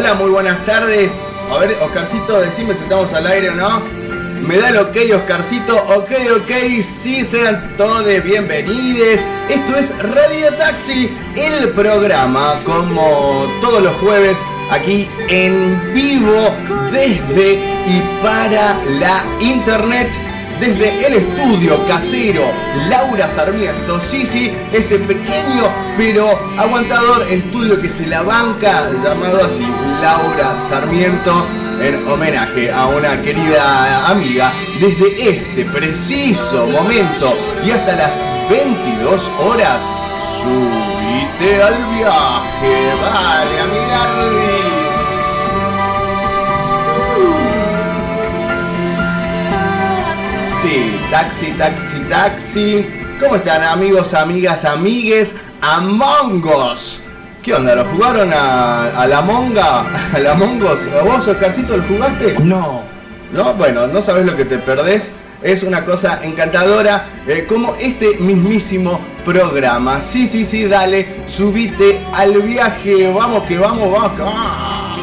Hola, muy buenas tardes. A ver, Oscarcito, decime si estamos al aire o no. Me da el ok, Oscarcito. Ok, ok, sí, sean todos bienvenidos. Esto es Radio Taxi, el programa, como todos los jueves, aquí en vivo, desde y para la internet desde el estudio casero Laura Sarmiento. Sí, sí, este pequeño pero aguantador estudio que se la banca, llamado así Laura Sarmiento, en homenaje a una querida amiga, desde este preciso momento y hasta las 22 horas, subite al viaje, vale, amiga. Sí, taxi, taxi, taxi. ¿Cómo están amigos, amigas, amigues? Among Us. ¿Qué onda? ¿Lo jugaron a, la monga? ¿A la Mongos? ¿Vos, Oscarcito, lo jugaste? No. ¿No? Bueno, no sabes lo que te perdés. Es una cosa encantadora, eh, como este mismísimo programa. Sí, sí, sí, dale, subite al viaje. Vamos que vamos, vamos. ¡Ah!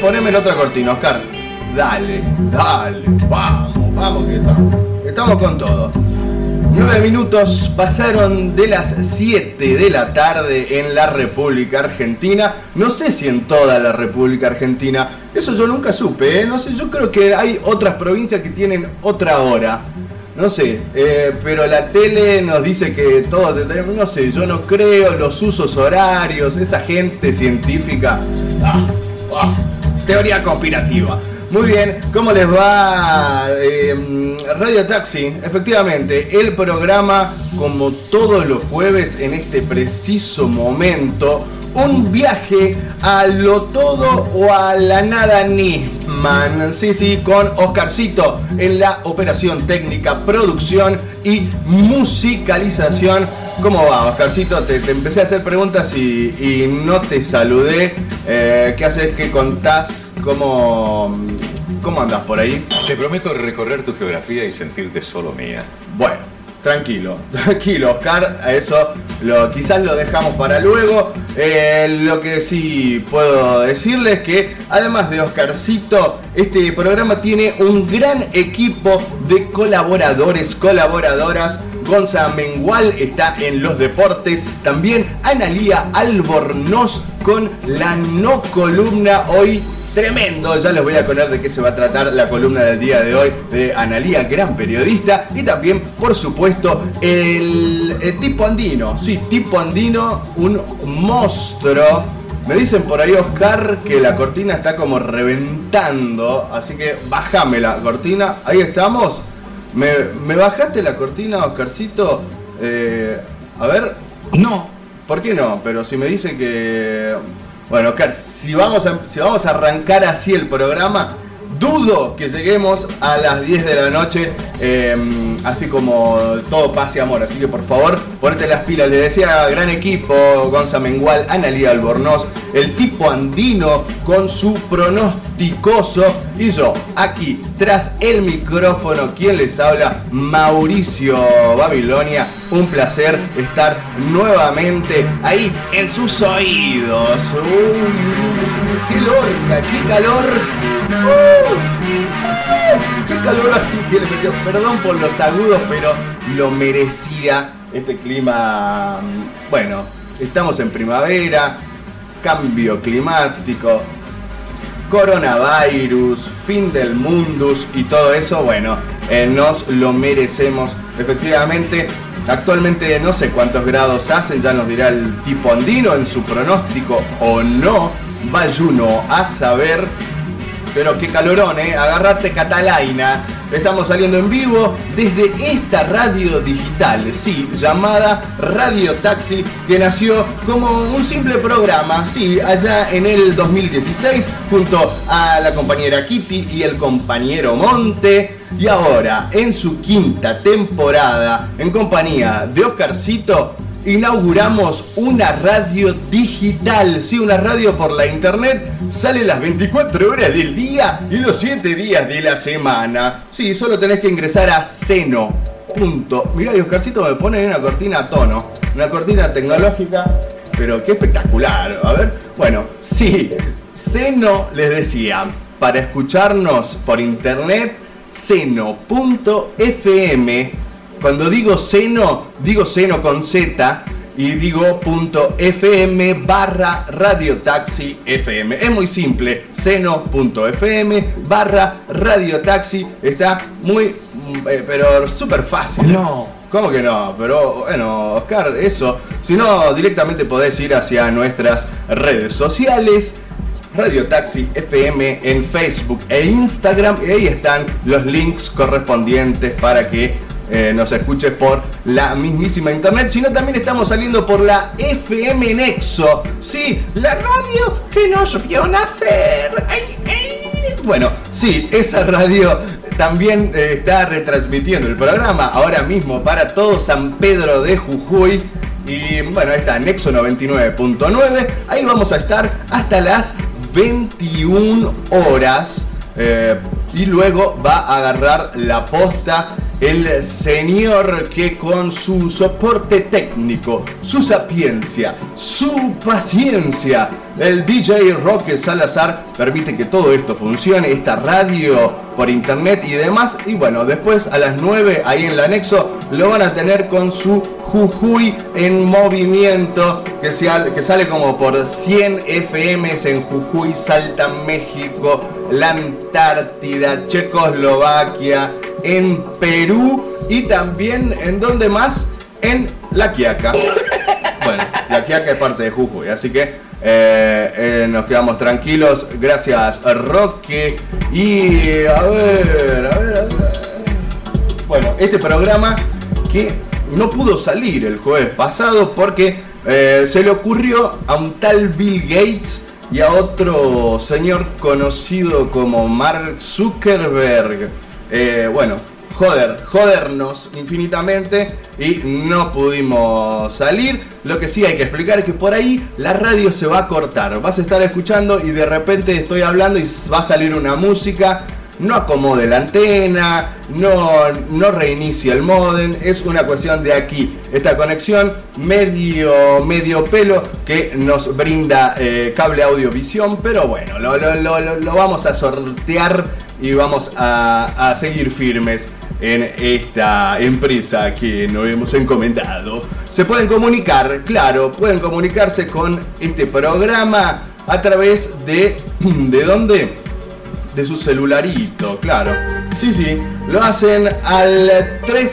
Poneme la otra cortina, Oscar. Dale, dale, vamos. Vamos que estamos. Estamos con todo. Nueve minutos pasaron de las 7 de la tarde en la República Argentina. No sé si en toda la República Argentina. Eso yo nunca supe, ¿eh? No sé, yo creo que hay otras provincias que tienen otra hora. No sé, eh, pero la tele nos dice que todos tenemos, no sé, yo no creo, los usos horarios, esa gente científica. Ah, ah, teoría conspirativa. Muy bien, ¿cómo les va em, Radio Taxi? Efectivamente, el programa como todos los jueves en este preciso momento, un viaje a lo todo o a la nada Nisman. Sí, sí, con Oscarcito en la operación técnica, producción y musicalización. ¿Cómo va, Oscarcito? Te, empecé a hacer preguntas y, no te saludé. Eh, ¿Qué haces? ¿Qué contás? ¿Cómo, ¿Cómo andas por ahí? Te prometo recorrer tu geografía y sentirte solo mía. Bueno, tranquilo, tranquilo, Oscar. A eso lo, quizás lo dejamos para luego. Eh, lo que sí puedo decirles es que además de Oscarcito, este programa tiene un gran equipo de colaboradores, colaboradoras. Gonza Mengual está en los deportes. También Analía Albornoz con la no columna hoy tremendo. Ya les voy a poner de qué se va a tratar la columna del día de hoy de Analía, gran periodista. Y también, por supuesto, el, tipo andino. Sí, tipo andino, un monstruo. Me dicen por ahí, Oscar, que la cortina está como reventando. Así que bájame la cortina. Ahí estamos. ¿Me, bajaste la cortina, Oscarcito? Eh, a ver. No. ¿Por qué no? Pero si me dicen que bueno, Oscar, si vamos, a, si vamos a arrancar así el programa, dudo que lleguemos a las 10 de la noche, em, así como todo pase amor. Así que por favor, ponete las pilas. Le decía gran equipo, Gonza Mengual, Analía Albornoz, el tipo andino con su pronosticoso. Y yo, aquí, tras el micrófono, quien les habla, Mauricio Babilonia un placer estar nuevamente ahí en sus oídos. Qué lorca, qué calor. qué calor que le metió. Perdón por los agudos, pero lo merecía este clima. Bueno, estamos en primavera, cambio climático, coronavirus, fin del mundus y todo eso, bueno, eh, nos lo merecemos efectivamente. Actualmente no sé cuántos grados hacen, ya nos dirá el tipo andino en su pronóstico o no. Vaya a saber. pero qué calorón, ¿eh? Agarrate Catalaina. Estamos saliendo en vivo desde esta radio digital, sí, llamada Radio Taxi, que nació como un simple programa, sí, allá en el 2016, junto a la compañera Kitty y el compañero Monte. Y ahora, en su quinta temporada, en compañía de Oscarcito, inauguramos una radio digital. Sí, una radio por la internet. Sale las 24 horas del día y los 7 días de la semana. Sí, solo tenés que ingresar a Seno. Punto. Mirá, y Oscarcito me pone una cortina a tono. Una cortina tecnológica. Pero qué espectacular. A ver. Bueno, sí. Seno les decía. Para escucharnos por internet. Seno.fm cuando digo seno, digo seno con Z y digo punto .fm barra radiotaxi FM. Es muy simple, seno.fm barra radiotaxi. Está muy, mm, eh, pero súper fácil. No. ¿Cómo que no? Pero bueno, Oscar, eso. Si no, directamente podés ir hacia nuestras redes sociales. Radio Taxi FM en Facebook e Instagram y ahí están los links correspondientes para que eh, nos escuche por la mismísima internet, sino también estamos saliendo por la FM Nexo. Sí, la radio que nos vio nacer. Bueno, sí, esa radio también eh, está retransmitiendo el programa ahora mismo para todo San Pedro de Jujuy. Y bueno, está Nexo 99.9. Ahí vamos a estar hasta las 21 horas. Eh, y luego va a agarrar la posta el señor que con su soporte técnico, su sapiencia, su paciencia, el DJ Roque Salazar permite que todo esto funcione, esta radio por internet y demás. Y bueno, después a las 9 ahí en el anexo lo van a tener con su Jujuy en movimiento que, sale como por 100 FMs en Jujuy, Salta, México, la Antártida, Checoslovaquia, en Perú y también en donde más en La Quiaca. Bueno, La Quiaca es parte de Jujuy, así que eh, eh, nos quedamos tranquilos. Gracias, Roque. Y a ver, a ver, a ver. Bueno, este programa que no pudo salir el jueves pasado porque eh, se le ocurrió a un tal Bill Gates y a otro señor conocido como Mark Zuckerberg eh, bueno, joder, jodernos infinitamente y no pudimos salir. Lo que sí hay que explicar es que por ahí la radio se va a cortar. Vas a estar escuchando y de repente estoy hablando y va a salir una música. No acomode la antena, no, no reinicia el modem, es una cuestión de aquí. Esta conexión medio, medio pelo que nos brinda eh, cable audiovisión, pero bueno, lo, lo vamos a sortear y vamos a, seguir firmes en esta empresa que nos hemos encomendado. Se pueden comunicar, claro, pueden comunicarse con este programa a través de... ¿De dónde? De su celularito, claro. Sí, sí, lo hacen al 3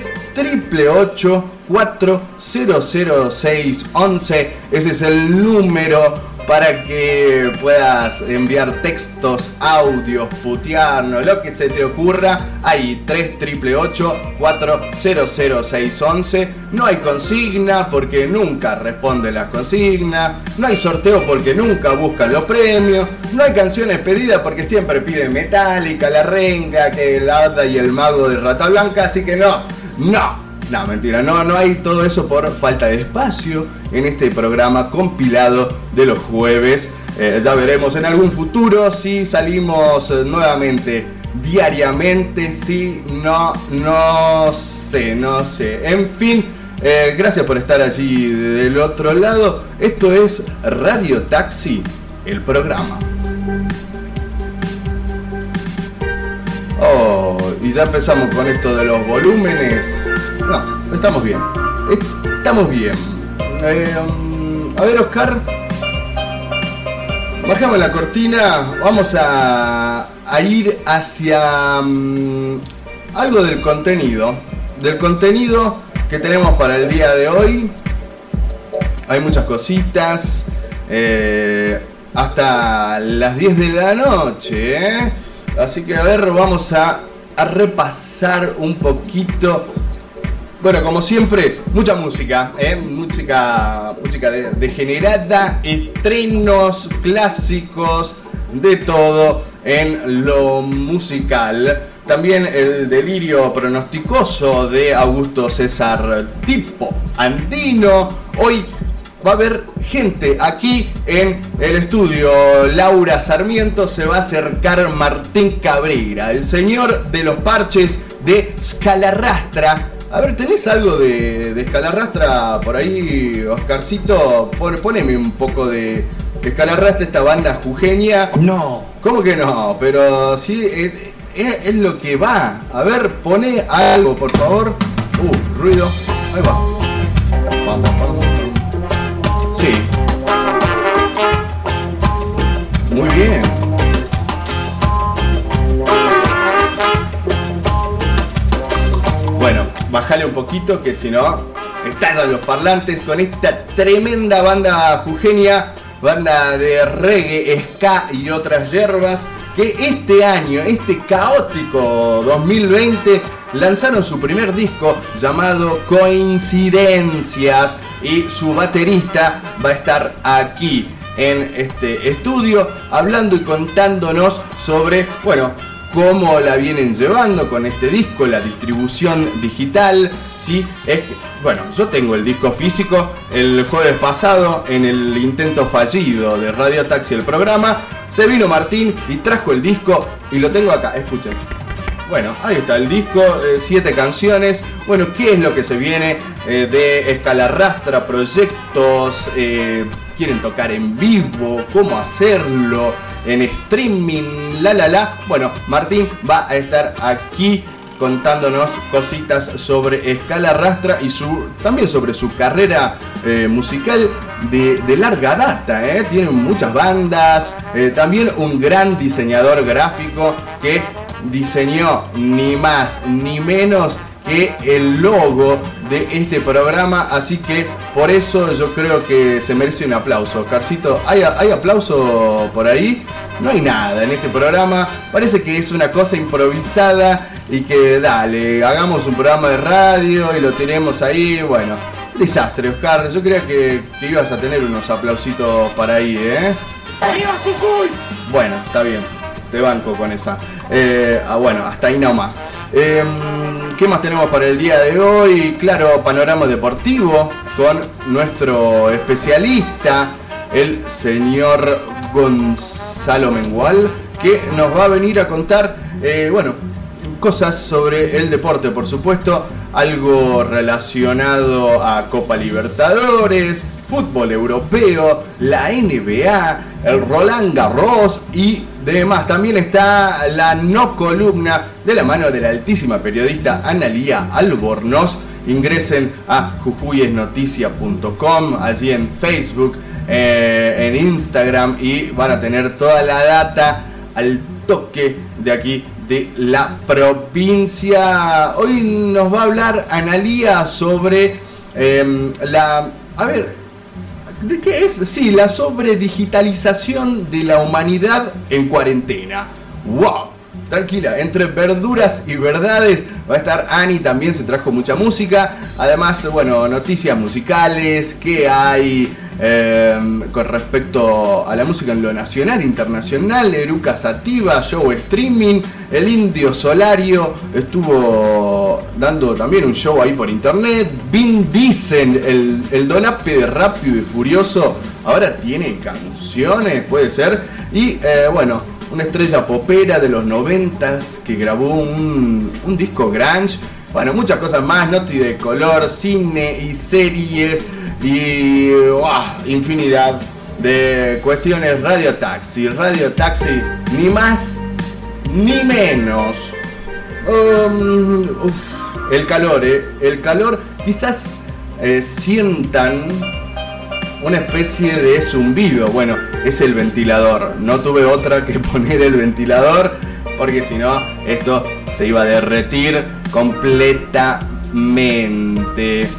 400611. Ese es el número para que puedas enviar textos, audios, putearnos, lo que se te ocurra. Ahí 3888-400611. No hay consigna porque nunca responde las consignas. No hay sorteo porque nunca buscan los premios. No hay canciones pedidas porque siempre pide Metallica, La Renga, que el Hada y el Mago de Rata Blanca. Así que no, no, no, mentira, no, no hay todo eso por falta de espacio en este programa compilado de los jueves. Eh, ya veremos en algún futuro si salimos eh, nuevamente diariamente, si no, no sé, no sé. En fin, eh, gracias por estar allí del otro lado. Esto es Radio Taxi, el programa. Oh, y ya empezamos con esto de los volúmenes. No, estamos bien. Estamos bien. Eh, a ver, Oscar. Bajamos la cortina. Vamos a, ir hacia um, algo del contenido. Del contenido que tenemos para el día de hoy. Hay muchas cositas. Eh, hasta las 10 de la noche. ¿eh? Así que a ver, vamos a repasar un poquito bueno, como siempre, mucha música, ¿eh? música, música degenerada, estrenos clásicos, de todo en lo musical. También el delirio pronosticoso de Augusto César Tipo Andino. Hoy va a haber gente aquí en el estudio. Laura Sarmiento se va a acercar Martín Cabrera, el señor de los parches de Scalarrastra a ver, ¿tenés algo de, de escalarrastra por ahí, Oscarcito? poneme un poco de escalarrastra esta banda jujeña. No. ¿Cómo que no? Pero sí, es, lo que va. A ver, pone algo, por favor. Uh, ruido. Ahí va. Sí. Muy bien. Bajale un poquito que si no, estallan los parlantes con esta tremenda banda jujeña, banda de reggae, ska y otras hierbas, que este año, este caótico 2020, lanzaron su primer disco llamado Coincidencias y su baterista va a estar aquí en este estudio hablando y contándonos sobre, bueno, cómo la vienen llevando con este disco, la distribución digital, ¿sí? Es bueno, yo tengo el disco físico el jueves pasado en el intento fallido de Radio Taxi el programa, se vino Martín y trajo el disco y lo tengo acá, escuchen. Bueno, ahí está el disco, eh, siete canciones. Bueno, ¿qué es lo que se viene eh, de Escalarrastra? Proyectos, eh, quieren tocar en vivo, cómo hacerlo en streaming, la la la. Bueno, Martín va a estar aquí contándonos cositas sobre Escala Rastra y su, también sobre su carrera eh, musical de, larga data. ¿eh? Tiene muchas bandas, eh, también un gran diseñador gráfico que diseñó ni más ni menos que el logo de este programa, así que por eso yo creo que se merece un aplauso. Carcito, ¿hay, ¿hay aplauso por ahí? No hay nada en este programa, parece que es una cosa improvisada y que dale, hagamos un programa de radio y lo tenemos ahí, bueno, desastre Oscar, yo creía que, ibas a tener unos aplausitos para ahí, ¿eh? Bueno, está bien, te banco con esa. Eh, ah, bueno, hasta ahí nomás. Eh, ¿Qué más tenemos para el día de hoy? Claro, panorama deportivo con nuestro especialista, el señor Gonzalo Mengual, que nos va a venir a contar, eh, bueno, cosas sobre el deporte, por supuesto, algo relacionado a Copa Libertadores, fútbol europeo, la NBA, el Roland Garros y demás. También está la no columna de la mano de la altísima periodista Analía Albornoz. Ingresen a jujuyesnoticia.com, allí en Facebook, eh, en Instagram y van a tener toda la data al toque de aquí de la provincia. Hoy nos va a hablar Analía sobre em, la... A ver, ¿de qué es? Sí, la sobredigitalización de la humanidad en cuarentena. ¡Wow! Tranquila, entre verduras y verdades va a estar Ani, también se trajo mucha música. Además, bueno, noticias musicales, qué hay em, con respecto a la música en lo nacional, internacional, Eruca Sativa, show streaming, el Indio Solario estuvo dando también un show ahí por internet. Vin Diesel, el, el dolape de Rápido y Furioso, ahora tiene canciones, puede ser. Y eh, bueno, una estrella popera de los noventas que grabó un, disco grunge. Bueno, muchas cosas más, noti de color, cine y series y infinidad de cuestiones. Radio Taxi, Radio Taxi, ni más ni menos. Um, el calor, eh, el calor, quizás eh, sientan una especie de zumbido. Bueno, es el ventilador. No tuve otra que poner el ventilador porque si no, esto se iba a derretir completamente. Eh,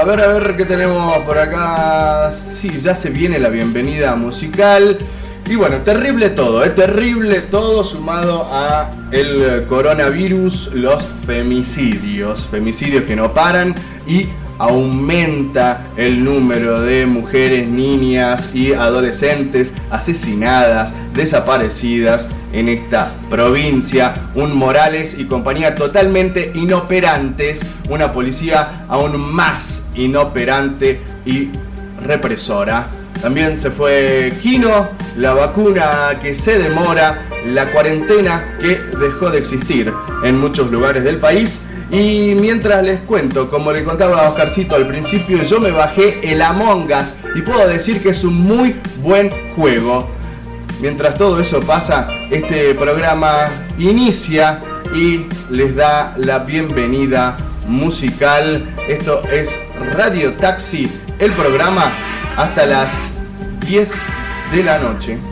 a ver, a ver qué tenemos por acá. Sí, ya se viene la bienvenida musical. Y bueno, terrible todo, es terrible todo sumado a el coronavirus, los femicidios, femicidios que no paran y aumenta el número de mujeres, niñas y adolescentes asesinadas, desaparecidas en esta provincia. Un Morales y compañía totalmente inoperantes, una policía aún más inoperante y represora. También se fue Kino, la vacuna que se demora, la cuarentena que dejó de existir en muchos lugares del país y mientras les cuento, como le contaba a Oscarcito al principio, yo me bajé el Among Us y puedo decir que es un muy buen juego. Mientras todo eso pasa, este programa inicia y les da la bienvenida musical. Esto es Radio Taxi, el programa hasta las 10 de la noche.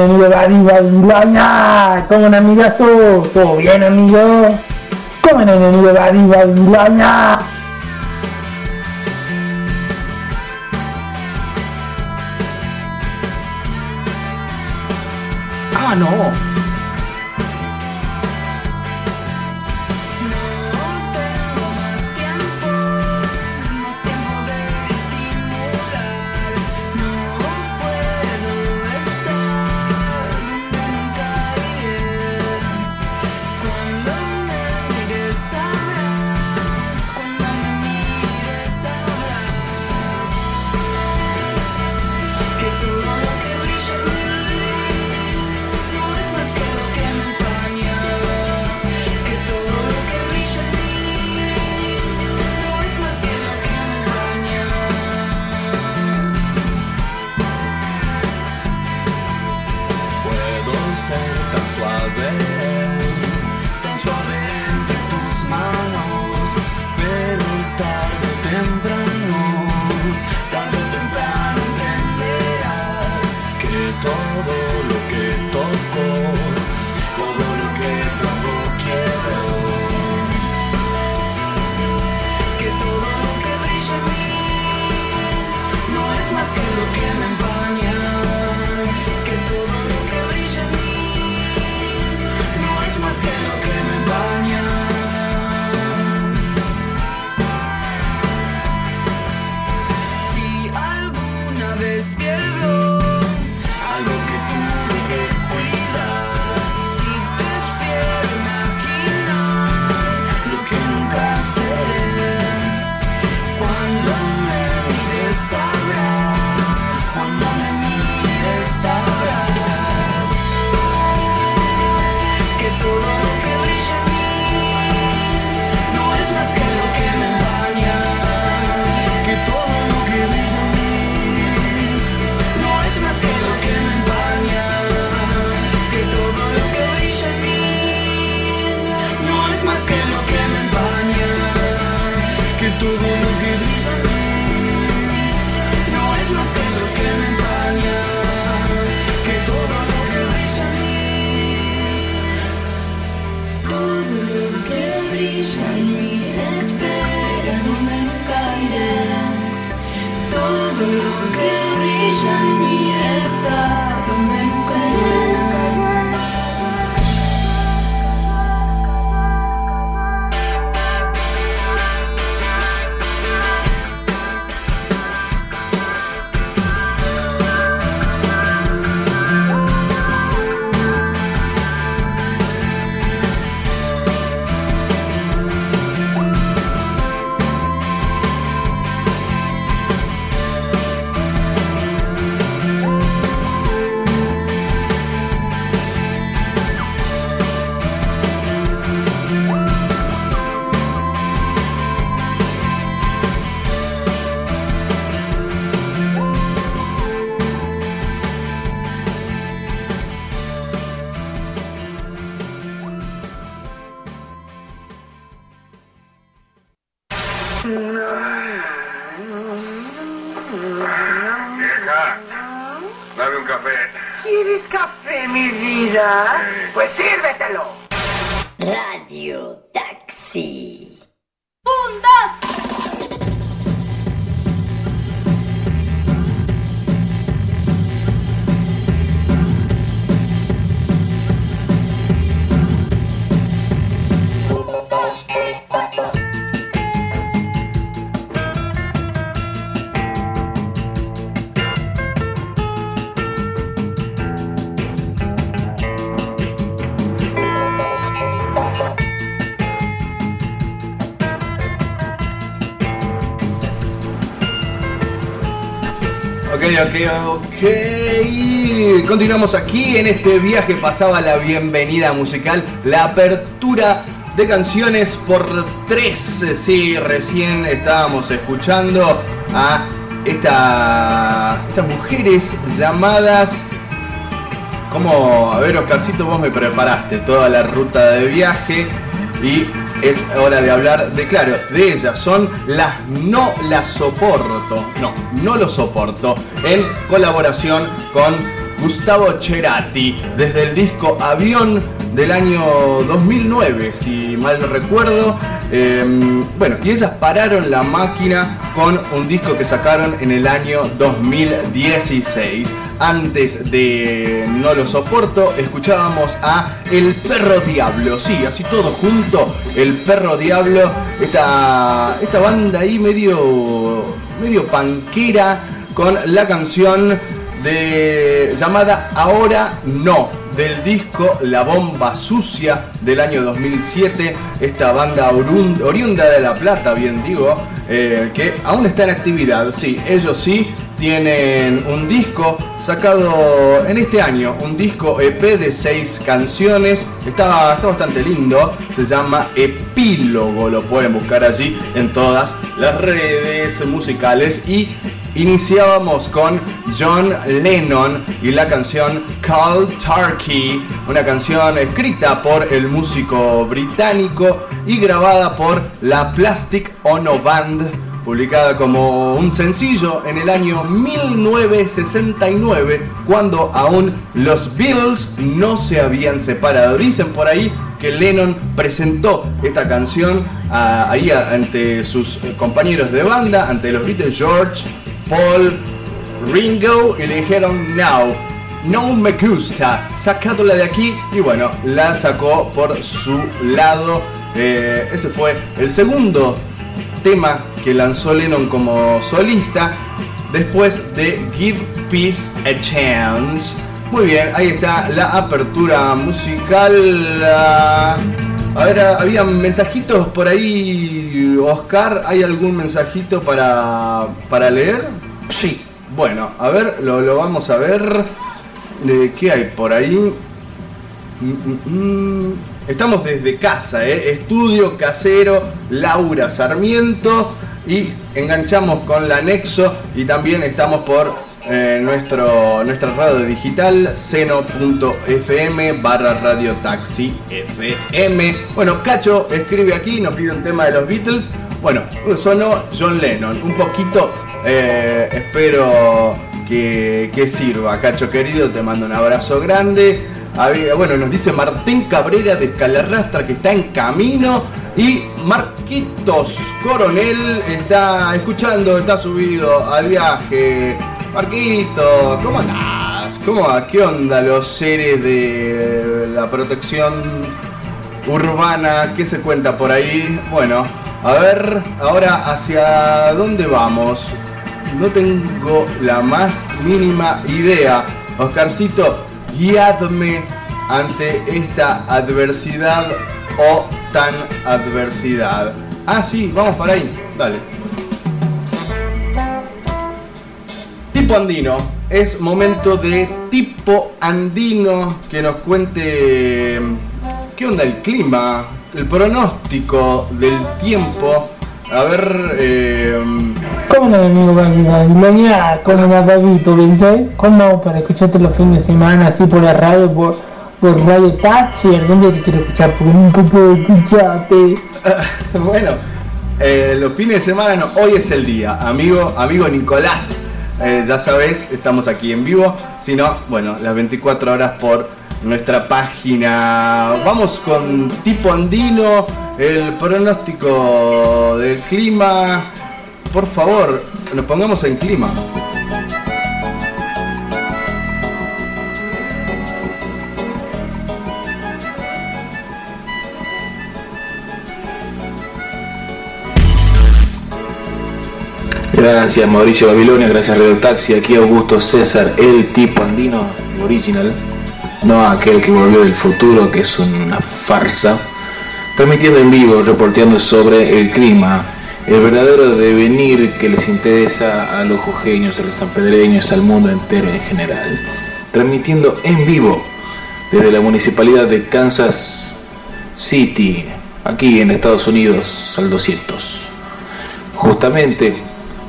Enemigo de Babilonia? ¿Cómo un amigazo? ¿Todo bien, amigo? ¿Cómo un enemigo de Babilonia? Ok. Continuamos aquí en este viaje. Pasaba la bienvenida musical, la apertura de canciones por tres. Sí, recién estábamos escuchando a esta, estas mujeres llamadas. Como, a ver, Oscarcito, vos me preparaste toda la ruta de viaje y es hora de hablar de, claro, de ellas. Son las No Las Soporto. No, no lo soporto. En colaboración con Gustavo Cerati desde el disco Avión del año 2009, si mal no recuerdo. Eh, bueno, y ellas pararon la máquina con un disco que sacaron en el año 2016. Antes de No lo soporto, escuchábamos a El Perro Diablo. Sí, así todo junto. El Perro Diablo, esta, esta banda ahí medio, medio panquera con la canción de llamada Ahora No del disco La Bomba Sucia del año 2007 esta banda oriunda de La Plata bien digo eh, que aún está en actividad sí ellos sí tienen un disco sacado en este año un disco EP de seis canciones. Está, está bastante lindo se llama Epílogo lo pueden buscar allí en todas las redes musicales. Y Iniciábamos con John Lennon y la canción Cold Turkey, una canción escrita por el músico británico y grabada por la Plastic Ono Band, publicada como un sencillo en el año 1969, cuando aún los Beatles no se habían separado. Dicen por ahí que Lennon presentó esta canción ah, ahí a- ante sus eh, compañeros de banda, ante los Beatles George, Paul, Ringo y le dijeron no, no me gusta, sacándola de aquí y bueno, la sacó por su lado. Eh, ese fue el segundo tema que lanzó Lennon como solista después de Give Peace a Chance. Muy bien, ahí está la apertura musical. ah, A ver, había mensajitos por ahí, Oscar. ¿Hay algún mensajito para, para leer? Sí. Bueno, a ver, lo, lo vamos a ver. Eh, ¿Qué hay por ahí? Mm, mm, mm. Estamos desde casa, ¿eh? estudio casero, Laura Sarmiento y enganchamos con la Nexo y también estamos por eh, nuestro, nuestra radio digital seno.fm barra radio taxi FM. Bueno, Cacho escribe aquí, nos pide un tema de los Beatles. Bueno, sonó John Lennon. Un poquito, eh, espero que, que sirva. Cacho querido, te mando un abrazo grande. Bueno, nos dice Martín Cabrera de Escalarrastra que está en camino. Y Marquitos Coronel está escuchando, está subido al viaje. Marquito, ¿cómo andás? ¿Cómo va? ¿Qué onda los seres de la protección urbana? ¿Qué se cuenta por ahí? Bueno, a ver, ahora hacia dónde vamos. No tengo la más mínima idea. Oscarcito, guiadme ante esta adversidad o tan adversidad. Ah, sí, vamos para ahí. Dale. Tipo andino. Es momento de tipo andino que nos cuente mm, qué onda el clima, el pronóstico del tiempo. A ver, eh, ¿Cómo no, amigo Babilonia? ¿Cómo va, Babito? ¿Viste? ¿Cómo para escucharte los fines de semana así por la radio, por, por Radio Taxi? ¿Dónde te quiero escuchar? Porque nunca puedo escucharte. bueno, eh, los fines de semana no, hoy es el día, amigo, amigo Nicolás. Eh, ya sabes, estamos aquí en vivo. Si no, bueno, las 24 horas por nuestra página. Vamos con tipo andino, el pronóstico del clima. Por favor, nos pongamos en clima. Gracias Mauricio Babilonia, gracias Radio Taxi, aquí Augusto César, el tipo andino original, no aquel que volvió del futuro, que es una farsa, transmitiendo en vivo, reporteando sobre el clima, el verdadero devenir que les interesa a los jujeños, a los sanpedreños, al mundo entero en general, transmitiendo en vivo desde la municipalidad de Kansas City, aquí en Estados Unidos, al 200. Justamente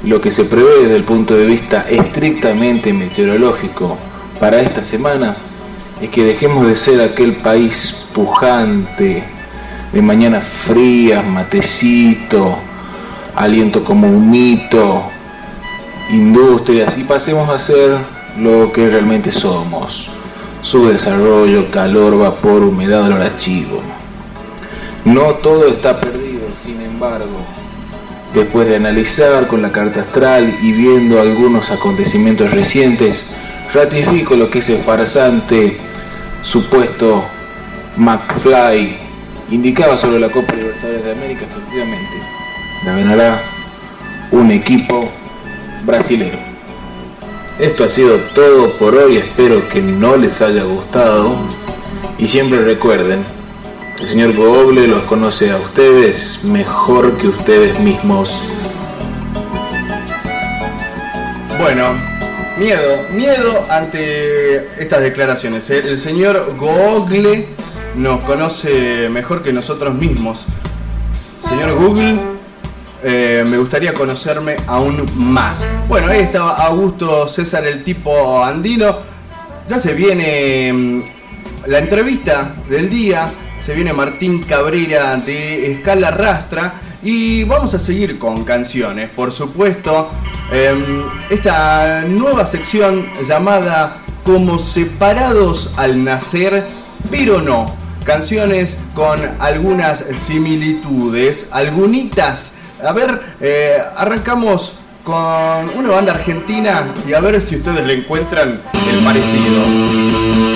lo que se prevé desde el punto de vista estrictamente meteorológico para esta semana es que dejemos de ser aquel país pujante, de mañanas frías, matecito, aliento como un mito, industrias, y pasemos a ser lo que realmente somos. Su desarrollo, calor, vapor, humedad, olor a chivo. No todo está perdido, sin embargo, Después de analizar con la carta astral y viendo algunos acontecimientos recientes, ratifico lo que ese farsante supuesto McFly indicaba sobre la Copa Libertadores de América, efectivamente. La ganará un equipo brasilero. Esto ha sido todo por hoy, espero que no les haya gustado y siempre recuerden el señor Google los conoce a ustedes mejor que ustedes mismos. Bueno, miedo, miedo ante estas declaraciones. El, el señor Google nos conoce mejor que nosotros mismos. Señor Google, eh, me gustaría conocerme aún más. Bueno, ahí estaba Augusto César, el tipo andino. Ya se viene mm, la entrevista del día. Se viene Martín Cabrera de Escala Rastra. Y vamos a seguir con canciones, por supuesto. Em, esta nueva sección llamada Como separados al nacer, pero no. Canciones con algunas similitudes, algunitas. A ver, eh, arrancamos con una banda argentina y a ver si ustedes le encuentran el parecido.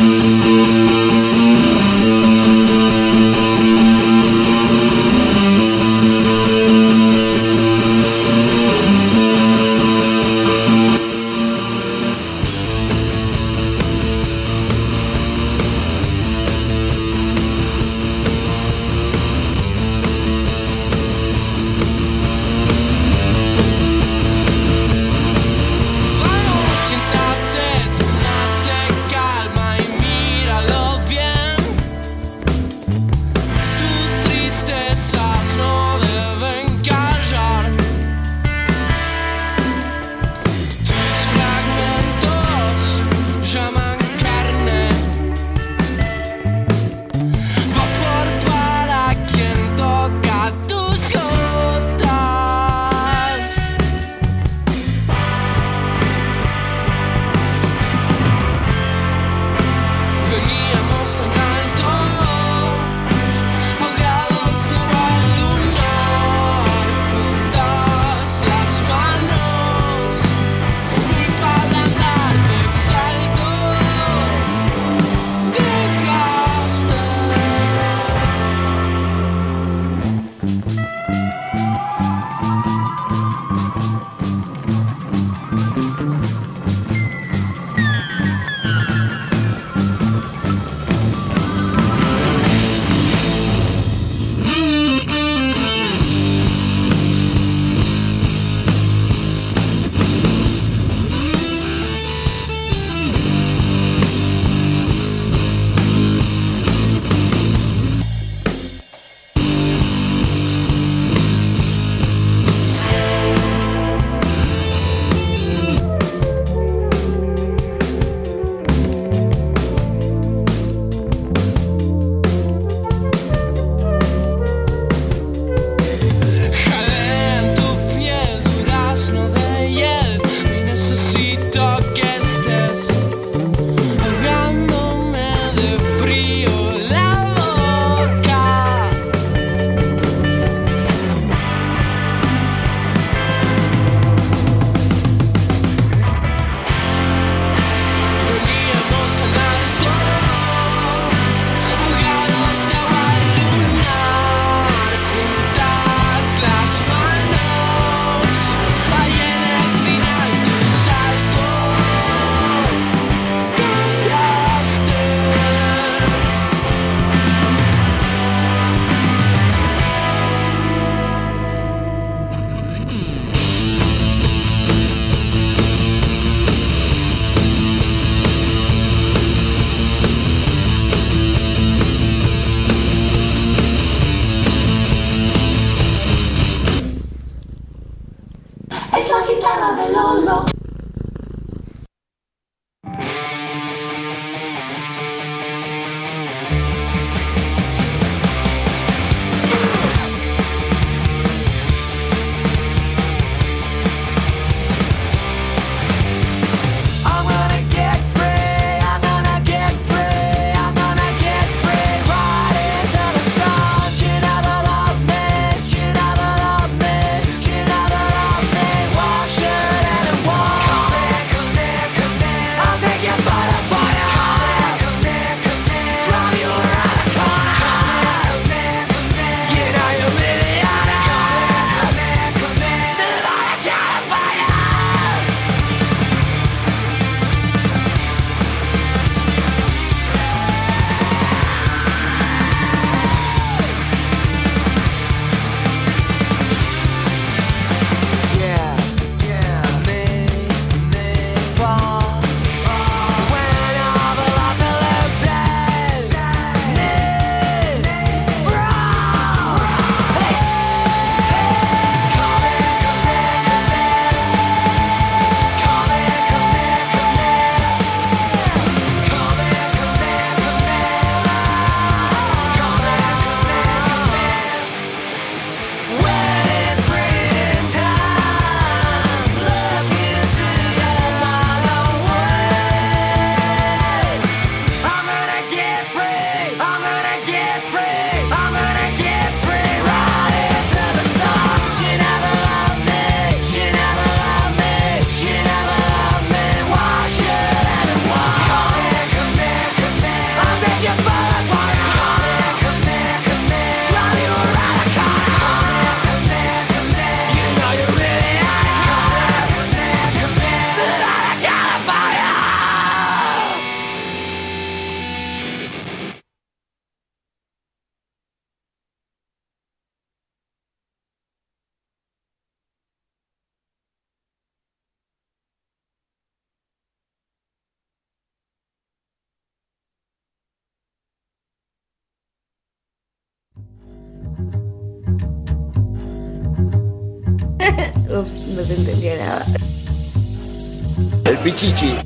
El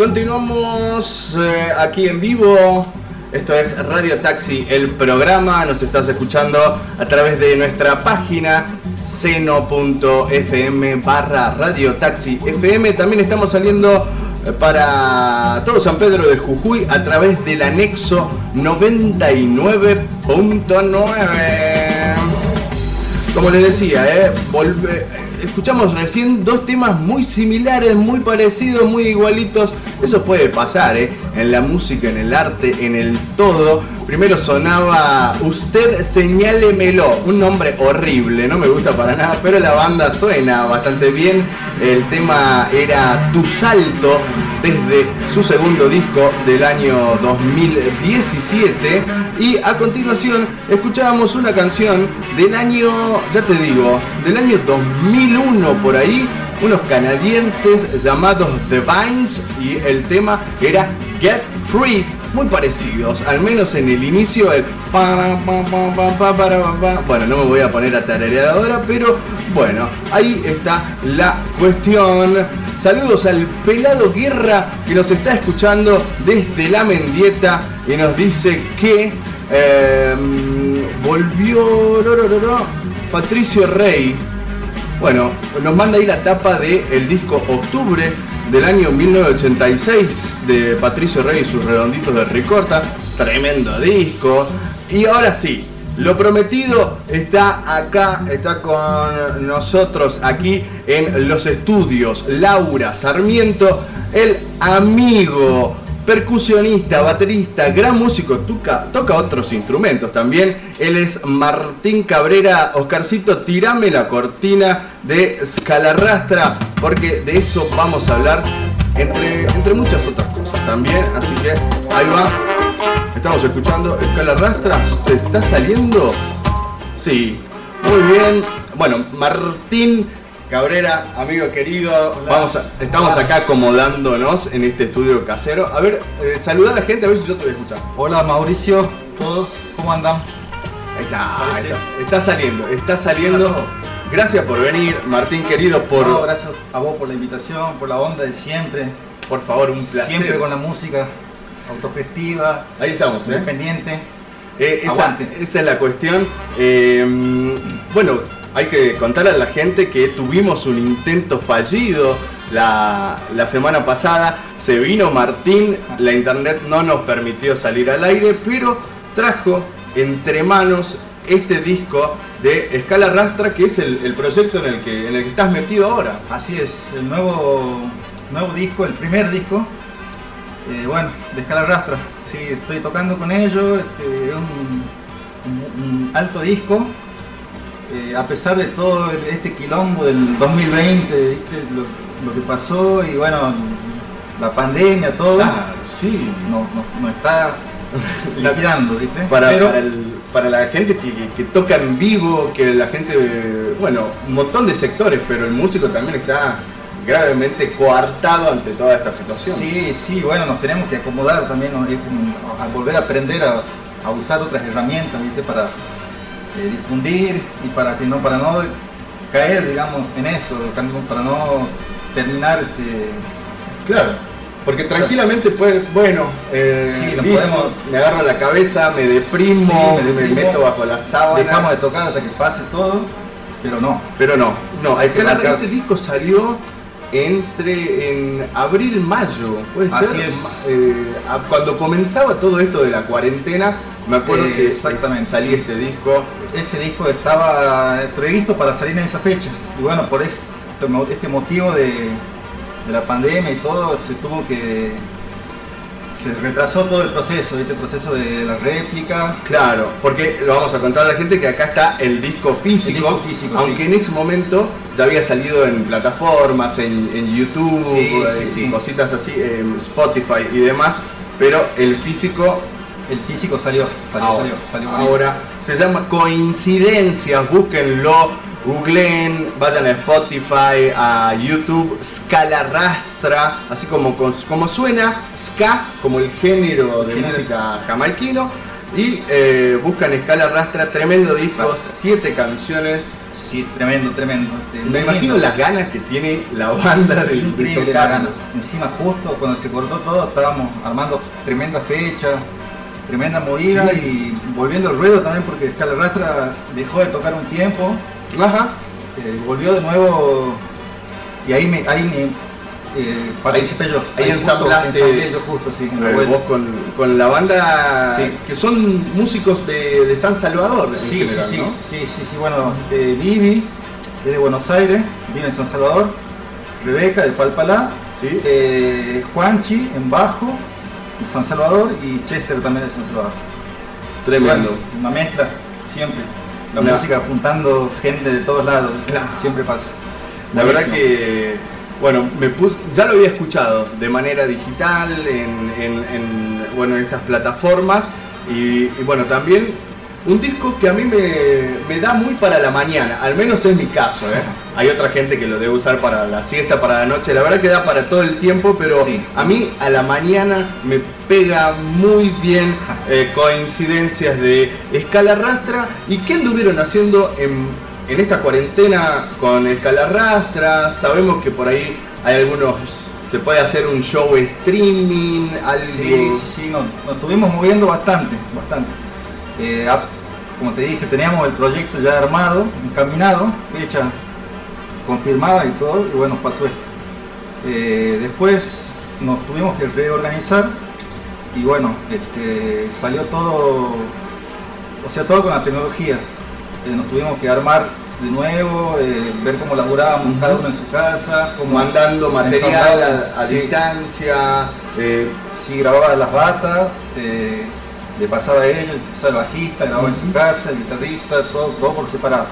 continuamos eh, aquí en vivo. Esto es Radio Taxi, el programa. Nos estás escuchando a través de nuestra página seno.fm barra Radio Taxi FM. También estamos saliendo eh, para todo San Pedro de Jujuy a través del anexo 99.9. Como les decía, eh, escuchamos recién dos temas muy similares, muy parecidos, muy igualitos. Eso puede pasar eh, en la música, en el arte, en el todo. Primero sonaba Usted señálemelo, un nombre horrible, no me gusta para nada, pero la banda suena bastante bien. El tema era Tu Salto desde su segundo disco del año 2017 y a continuación escuchábamos una canción del año, ya te digo, del año 2001 por ahí, unos canadienses llamados The Vines y el tema era Get Free, muy parecidos, al menos en el inicio el bueno, no me voy a poner a pero bueno, ahí está la cuestión. Saludos al pelado Guerra que nos está escuchando desde la Mendieta y nos dice que eh, volvió Patricio Rey. Bueno, nos manda ahí la tapa del disco Octubre del año 1986 de Patricio Rey y sus redonditos de Ricorta. Tremendo disco. Y ahora sí, lo prometido está acá, está con nosotros aquí en los estudios. Laura Sarmiento, el amigo, percusionista, baterista, gran músico, toca, toca otros instrumentos también. Él es Martín Cabrera. Oscarcito, tirame la cortina de Scalarrastra, porque de eso vamos a hablar entre, entre muchas otras cosas también. Así que ahí va. Estamos escuchando Scalarrastra. ¿Te está saliendo? Sí, muy bien. Bueno, Martín Cabrera, amigo querido, vamos a- estamos acá acomodándonos en este estudio casero. A ver, eh, saluda a la gente a ver si yo te voy a escuchar. Hola Mauricio, todos, ¿cómo andan? Ahí está, ahí está, está saliendo, está saliendo. Gracias por venir, Martín querido, por, No, gracias a vos por la invitación, por la onda de siempre. por favor, un placer. Siempre con la música autogestiva, Ahí estamos, ¿eh? independiente. Eh, esa, Aguante. esa es la cuestión. Eh, bueno, hay que contar a la gente que tuvimos un intento fallido la, la semana pasada. Se vino Martín, la internet no nos permitió salir al aire, pero trajo entre manos este disco de Escala Rastra, que es el, el proyecto en el, que, en el que estás metido ahora. Así es, el nuevo, nuevo disco, el primer disco, eh, bueno, de Escala Rastra. Sí, estoy tocando con ellos, este, es un, alto disco. Eh, a pesar de todo este quilombo del 2020, ¿viste? Lo, lo que pasó y bueno, la pandemia, todo, Claro, sí. nos no, está liquidando, ¿viste? Para, Pero- para, el- para la gente que, que- que toca en vivo, que la gente, bueno, un montón de sectores, pero el músico también está gravemente coartado ante toda esta situación. Sí, sí, bueno, nos tenemos que acomodar también, ¿no? A volver a aprender a, a usar otras herramientas, ¿viste? Para difundir y para que no, para no caer, digamos, en esto, para no terminar este. Claro. Porque tranquilamente puede, bueno, eh, Sí, listo, podemos- me agarro la cabeza, me deprimo, Sí, me meto bajo la sábana. Dejamos de tocar hasta que pase todo, pero no. Pero no, no, Hay que. Este disco salió entre en abril, mayo, puede Así ser. es. Eh, cuando comenzaba todo esto de la cuarentena, me acuerdo Eh, que exactamente, salía sí. este disco. Ese disco estaba previsto para salir en esa fecha. Y bueno, por este, este motivo de, de la pandemia y todo, se tuvo que. Se retrasó todo el proceso, este proceso de la réplica. Claro, porque lo vamos a contar a la gente que acá está el disco físico, El disco físico, aunque sí. en ese momento ya había salido en plataformas, en, en YouTube, Sí, eh, sí, sí. cositas así, en Spotify y demás, pero el físico El físico salió, salió, ahora, salió, salió ahora se llama Coincidencias, búsquenlo, googleen, vayan a Spotify, a YouTube, Scala Rastra, así como, como suena, ska, como el género de Género. música jamaiquino, y eh, buscan Scala Rastra, tremendo disco, Rastra. siete canciones. Sí, tremendo, tremendo. este, Me imagino las ganas que tiene la banda de, Increíble la tocar. gana. Encima justo cuando se cortó todo estábamos armando tremenda fecha, tremenda movida Sí. y volviendo al ruedo también porque Escala Rastra dejó de tocar un tiempo, Ajá. eh, volvió de nuevo y ahí me, ahí me eh, participé yo. ahí justo ensamblaste- ensamblé yo justo, sí, vos con, con la banda Sí. que son músicos de, de San Salvador. en Sí, general, sí, sí, ¿no? sí, sí, sí, bueno, eh, Vivi es de Buenos Aires, vive en San Salvador, Rebeca de Palpalá, Sí. eh, Juanchi en Bajo, de San Salvador y Chester también de San Salvador. Tremendo. Bueno, una mezcla, siempre. La música juntando gente de todos lados, Claro. siempre pasa. La verdad que, bueno, me pus- ya lo había escuchado de manera digital en, en- en, bueno, en estas plataformas y, y, bueno, también un disco que a mí me, me da muy para la mañana, al menos es mi caso. ¿eh? Hay otra gente que lo debe usar para la siesta, para la noche, la verdad que da para todo el tiempo, pero Sí. a mí a la mañana me pega muy bien eh, coincidencias de escala rastra y qué anduvieron haciendo en, en esta cuarentena con escala rastra. Sabemos que por ahí hay algunos, se puede hacer un show streaming, algo. Sí, sí, sí, nos, nos estuvimos moviendo bastante, bastante. Eh, a- como te dije, teníamos el proyecto ya armado, encaminado, fecha confirmada y todo, y bueno, pasó esto. Eh, después nos tuvimos que reorganizar y bueno, este, salió todo, o sea, todo con la tecnología. Eh, nos tuvimos que armar de nuevo, eh, ver cómo laburábamos cada uno en su casa, cómo mandando material a, a Sí. distancia. Sí, grababa las batas, le pasaba a ella, el bajista, grababa en su casa, el guitarrista, todo, todo por separado.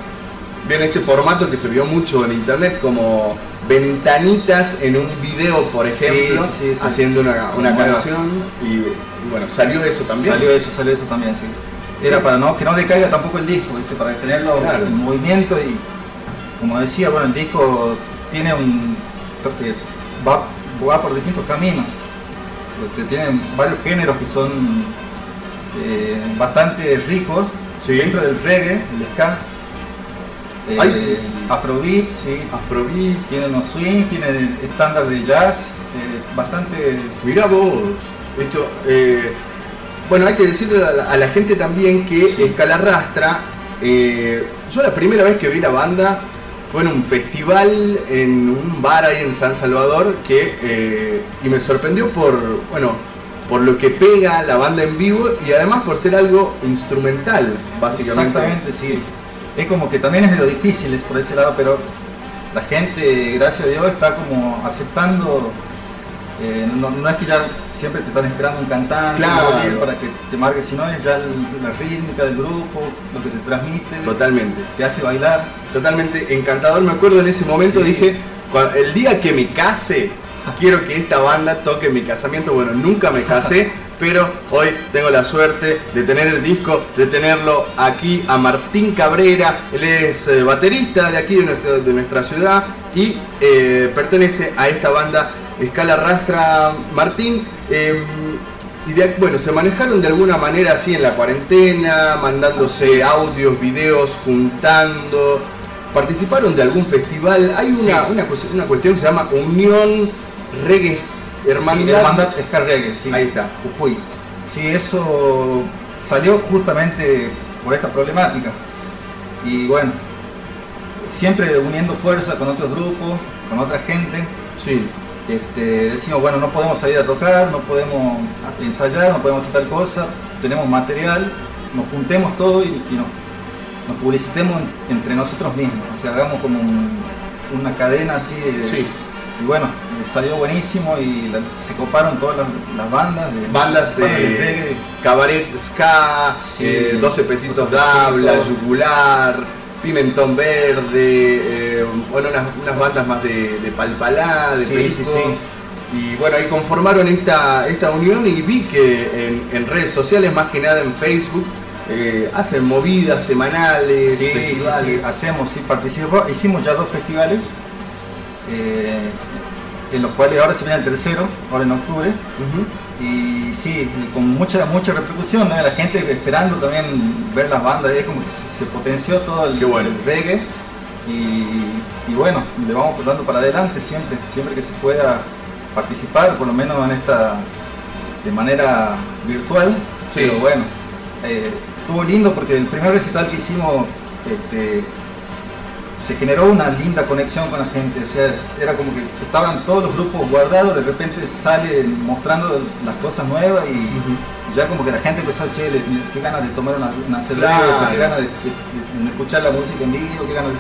Bien, este formato que se vio mucho en internet como ventanitas en un video, por ejemplo, sí, sí, sí. haciendo una, una canción y, y bueno, salió eso también. Salió eso, salió eso también, sí. Era para no, que no decaiga tampoco el disco, ¿viste? para tenerlo Claro. en movimiento y como decía, bueno, el disco tiene un eh, va, va por distintos caminos. Este, tiene varios géneros que son eh, bastante ricos Sí. dentro del reggae, el ska. eh. Afrobeat, sí, Afrobeat. tiene unos swing, tiene estándar de jazz, eh, bastante Mirá vos, esto, eh, bueno, hay que decirle a la, a la gente también que Sí. Escalarrastra, yo la primera vez que vi la banda fue en un festival en un bar ahí en San Salvador que, eh, y me sorprendió por, bueno, por lo que pega la banda en vivo y además por ser algo instrumental, básicamente. Exactamente, sí. Es como que también es medio difícil es por ese lado, pero la gente, gracias a Dios, está como aceptando. eh, no, no es que ya siempre te están esperando un cantante Claro. para que te marque, sino es ya el- la rítmica del grupo, lo que te transmite, Totalmente. te hace bailar. totalmente encantador. Me acuerdo en ese momento, Sí. dije, "Cua- el día que me case, quiero que esta banda toque mi casamiento. Bueno, nunca me casé, pero hoy tengo la suerte de tener el disco, de tenerlo aquí a Martín Cabrera. Él es eh, baterista de aquí, de nuestra, de nuestra ciudad. y eh, pertenece a esta banda Escala Rastra Martín. eh, y de, bueno, se manejaron de alguna manera así en la cuarentena, mandándose audios, videos, juntando. ¿Participaron de algún festival? Hay una, Sí. una, una cuestión que se llama Unión Reggae Hermandad. Sí, Hermandad Ska Reggae, sí. Ahí está. Jujuy. Sí, eso salió justamente por esta problemática. Y bueno, siempre uniendo fuerza con otros grupos, con otra gente. Sí. Este, decimos, bueno, no podemos salir a tocar, no podemos ensayar, no podemos hacer tal cosa, tenemos material, nos juntemos todo y, y nos, nos publicitemos en- entre nosotros mismos. O sea, hagamos como un- una cadena así de... Sí. Y bueno, salió buenísimo y la- se coparon todas las, las bandas de Bandas de reggae. cabaret ska, Sí, eh, 12 pesitos 12 de habla, yugular, pimentón verde, eh, bueno, unas, unas bandas más de, de palpalá, de Sí, perico. sí, sí. Y bueno, ahí conformaron esta, esta unión y vi que en, en redes sociales, más que nada en Facebook, eh, hacen movidas semanales, Sí, sí, festivales. sí, hacemos, sí, participamos, hicimos ya dos festivales, eh, en los cuales ahora se viene el tercero, ahora en octubre, y sí, con mucha mucha repercusión, ¿no? la gente esperando también ver las bandas, es como que se, se potenció todo el, Qué bueno. el reggae, y, y bueno, le vamos dando para adelante siempre, siempre que se pueda participar, por lo menos en esta, de manera virtual, Sí. pero bueno, eh, estuvo lindo porque el primer recital que hicimos, este, se generó una linda conexión con la gente, o sea, era como que estaban todos los grupos guardados, de repente sale mostrando las cosas nuevas y ya como que la gente empezó a decir, qué ganas de tomar una, una cerveza, Claro. qué ganas de, de- de escuchar la música en vivo, qué ganas de...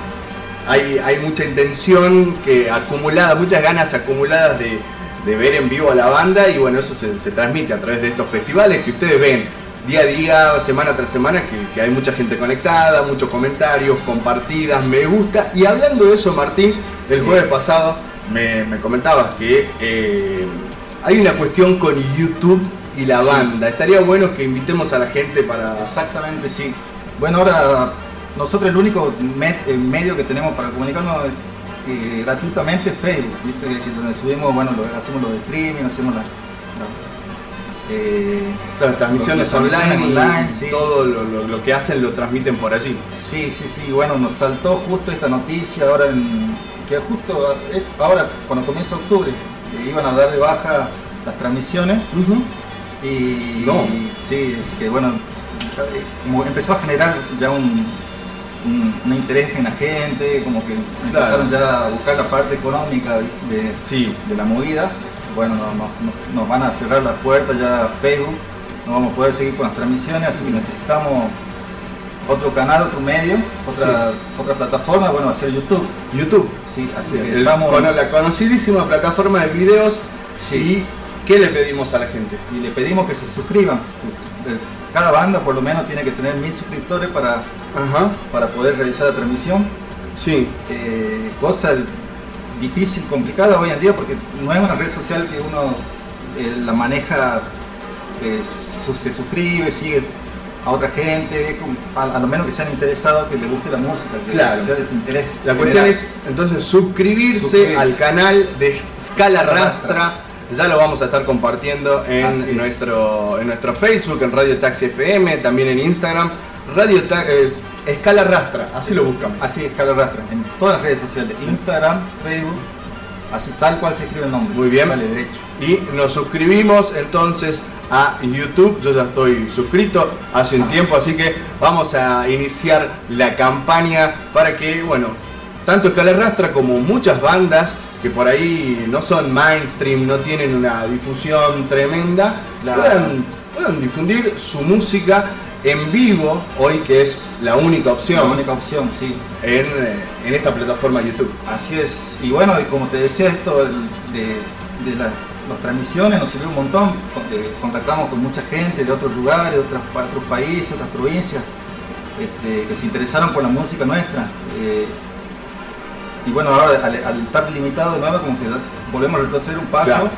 hay, hay mucha intención que acumulada, muchas ganas acumuladas de, de ver en vivo a la banda y bueno, eso se, se transmite a través de estos festivales que ustedes ven día a día, semana tras semana, que, que hay mucha gente conectada, muchos comentarios, compartidas, me gusta. Y hablando de eso, Martín, el Sí. jueves pasado me, me comentabas que eh, hay una cuestión con YouTube y la Sí. banda. Estaría bueno que invitemos a la gente para... Exactamente, sí. Bueno, ahora nosotros el único eh, medio que tenemos para comunicarnos eh, gratuitamente es Facebook, ¿viste? Que donde subimos, bueno, lo- hacemos los streaming, hacemos las... la- eh, Las transmisiones online, y online, sí. todo lo, lo- lo que hacen lo transmiten por allí. Sí, sí, sí, bueno, nos saltó justo esta noticia ahora en, que justo eh, ahora, cuando comienza octubre, iban a dar de baja las transmisiones y No. sí, es que bueno, eh, como empezó a generar ya un, un, un interés en la gente, como que empezaron ya a buscar la parte económica de, Sí. de la movida, bueno, no- no- no- nos van a cerrar las puertas ya Facebook, no vamos a poder seguir con las transmisiones, así que necesitamos otro canal, otro medio, otra, otra plataforma, bueno, va a ser YouTube. YouTube. Sí, así que estamos... con la conocidísima plataforma de videos. Sí. ¿Y qué le pedimos a la gente? y le pedimos que se suscriban. eh, Cada banda por lo menos tiene que tener mil suscriptores para, Ajá. para poder realizar la transmisión. Sí. Eh, cosa difícil, complicada hoy en día porque no es una red social que uno eh, la maneja, eh, su- se suscribe, sigue a otra gente, a, a lo menos que sean interesados, que les guste la música, que Claro. sea de tu interés. La cuestión general. es entonces suscribirse, Suscribirse. al canal de Scala Rastra. Ya lo vamos a estar compartiendo en es. nuestro, en nuestro Facebook, en Radio Taxi FM, también en Instagram. Radio Ta- eh, Escala Rastra, así lo buscamos. Así es, Carlos Rastra, en todas las redes sociales, Instagram, Facebook, así tal cual se escribe el nombre. Muy bien. Sale derecho. Y nos suscribimos entonces a YouTube. Yo ya estoy suscrito hace un tiempo, así que vamos a iniciar la campaña para que, bueno, tanto Escala Rastra como muchas bandas que por ahí no son mainstream, no tienen una difusión tremenda, Claro. puedan, puedan difundir su música en vivo, hoy que es la única La opción única opción, sí. en, eh, en esta plataforma YouTube. Así es. Y bueno, y como te decía, esto de, de la- las transmisiones nos sirvió un montón. Eh, contactamos con mucha gente de otros lugares, de otros, otros países, otras provincias, este, que se interesaron por la música nuestra. Eh, y bueno, ahora al, al estar limitado de nuevo, como que volvemos a retroceder un paso. Claro.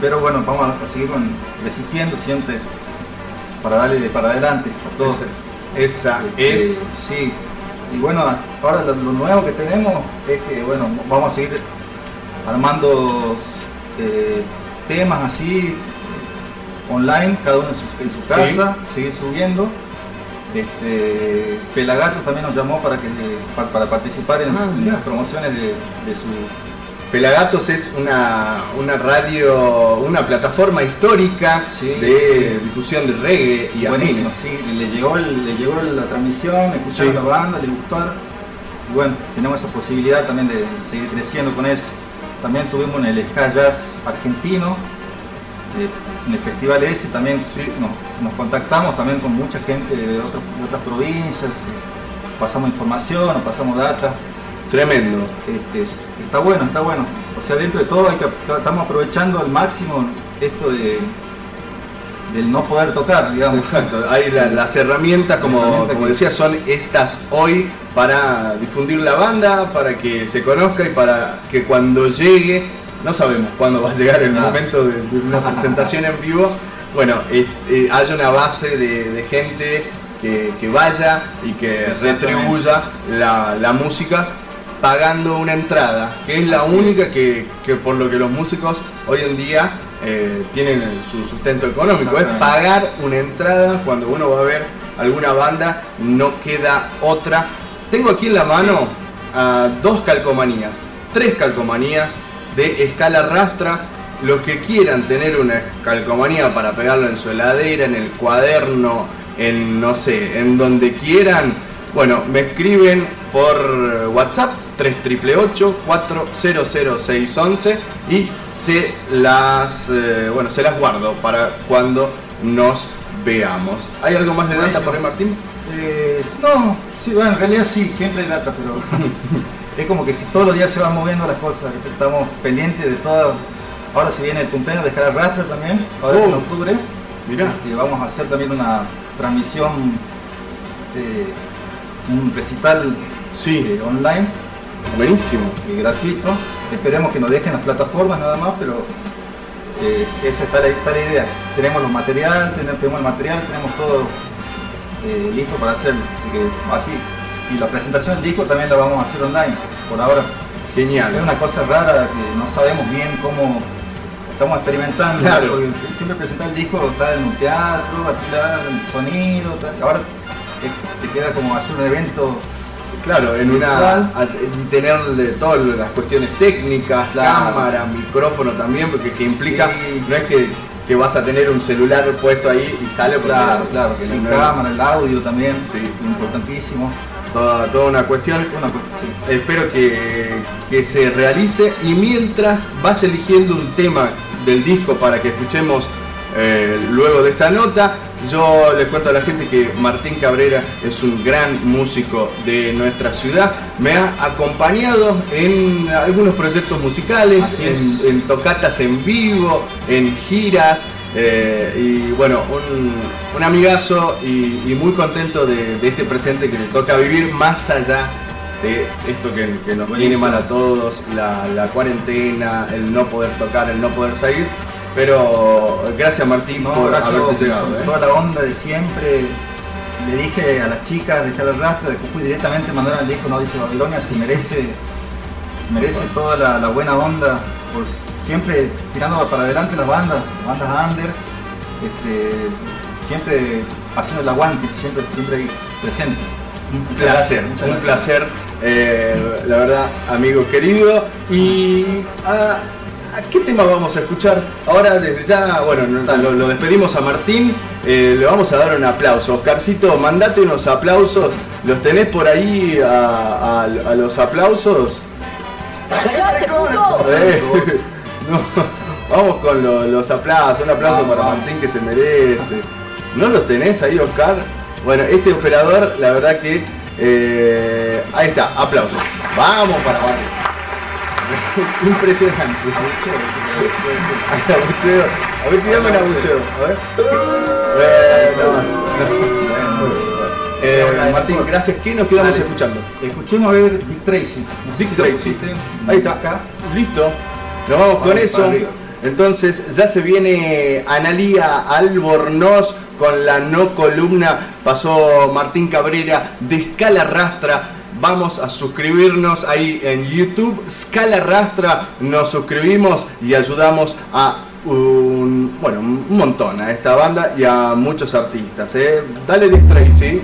Pero bueno, vamos a, a seguir con- resistiendo siempre para darle para adelante a todos. Esa es. Este, Sí. y bueno, ahora lo, lo nuevo que tenemos es que bueno, vamos a seguir armando eh, temas así online, cada uno en su, en su casa, seguir subiendo. Este, Pelagatos también nos llamó para que para, para participar en, Ah, en las promociones de, de su Pelagatos es una, una radio, una plataforma histórica Sí, de sí. difusión de reggae y Buenísimo, sí, le llegó, el- le llegó la transmisión, escucharon la banda, le gustaron. Y bueno, tenemos esa posibilidad también de seguir creciendo con eso. También tuvimos en el Ska Jazz argentino, eh, en el festival ese también nos, nos contactamos también con mucha gente de, otras de otras provincias, eh, pasamos información, nos pasamos data. Tremendo. Este, es- está bueno, está bueno. O sea, dentro de todo hay que, estamos aprovechando al máximo esto de del no poder tocar, digamos. Exacto, hay la- las herramientas, como, como que- decía, son estas hoy para difundir la banda, para que se conozca y para que cuando llegue, no sabemos cuándo va a llegar el momento de, de una presentación en vivo, bueno, eh, eh, haya una base de, de gente que, que vaya y que retribuya la, la música pagando una entrada, que es la Así única es. que, que por lo que los músicos hoy en día eh, tienen su sustento económico, es pagar una entrada cuando uno va a ver alguna banda, no queda otra. Tengo aquí en la mano dos calcomanías, tres calcomanías de escala rastra. Los que quieran tener una calcomanía para pegarlo en su heladera, en el cuaderno, en no sé, en donde quieran, bueno, me escriben por WhatsApp 3888-400611 y se las, eh, bueno, se las guardo para cuando nos veamos. ¿Hay algo más de data Buenísimo. por ahí, Martín? Eh, no, sí, bueno, en realidad sí, siempre hay data, pero es como que si todos los días se van moviendo las cosas, estamos pendientes de todo. Ahora se viene el cumpleaños de Escala Rastra también, ahora en Oh. octubre, Mirá, y vamos a hacer también una transmisión, eh, un recital sí, eh, online buenísimo. y gratuito. Esperemos que nos dejen las plataformas nada más, pero eh, esa está la, está la idea. Tenemos los materiales, tenemos, tenemos el material, tenemos todo eh, listo para hacerlo. Así que así. Y la presentación del disco también la vamos a hacer online por ahora. Es Genial. una cosa rara que no sabemos bien cómo estamos experimentando. Claro. Porque siempre presentar el disco está en un teatro, alquilar el sonido, tal. ahora te queda como hacer un evento Claro, en una y tenerle todas las cuestiones técnicas, Claro. cámara, micrófono también, porque que implica, Sí. no es que, que vas a tener un celular puesto ahí y sale porque, Claro, claro, porque sin no- cámara, el audio también, Sí. importantísimo. toda, toda una cuestión. Una cu- sí. Espero que, que se realice y mientras vas eligiendo un tema del disco para que escuchemos eh, luego de esta nota, yo les cuento a la gente que Martín Cabrera es un gran músico de nuestra ciudad. Me ha acompañado en algunos proyectos musicales, en, tocatas en vivo, en giras. eh, y bueno, un, un amigazo y, y muy contento de, de este presente que le toca vivir más allá de esto que, que nos viene mal a todos, la, la cuarentena, el no poder tocar, el no poder salir. Pero gracias Martín No, por gracias haberte llegado. con ¿eh? toda la onda de siempre. Le dije a las chicas de Escala Rastra de Jujuy directamente mandaron el disco No Dice Babilonia, si merece, merece toda la, la buena onda, pues siempre tirando para adelante las bandas, bandas under, este, siempre haciendo el aguante, siempre, siempre ahí presente. Un placer, un placer, eh, la verdad, amigo querido. Y ¿a, a qué tema vamos a escuchar? Ahora desde ya, bueno, no- lo, lo despedimos a Martín, eh, le vamos a dar un aplauso. Oscarcito, mandate unos aplausos. ¿Los tenés por ahí a, a- a los aplausos? Eh, no, vamos con lo- los aplausos, un aplauso para. Martín que se merece. ¿No los tenés ahí, Oscar? Bueno, este operador, la verdad que. eh, ahí está, aplauso. Vamos para Martín. Impresionante. Abucheo. A ver, tirame un abucheo. A ver. Eh, no, no. Eh, Martín, gracias. ¿Qué nos quedamos Dale. escuchando? Escuchemos a ver Dick Tracy. No sé Dick si Tracy. Ahí está. Acá. Listo. Nos vamos con Vamos eso. para arriba. Entonces ya se viene Analía Albornoz con la no columna. Pasó Martín Cabrera de Escala Rastra Vamos a suscribirnos ahí en YouTube, Scala Rastra, nos suscribimos y ayudamos a un, bueno, un montón a esta banda y a muchos artistas. ¿eh? Dale Dick Tracy.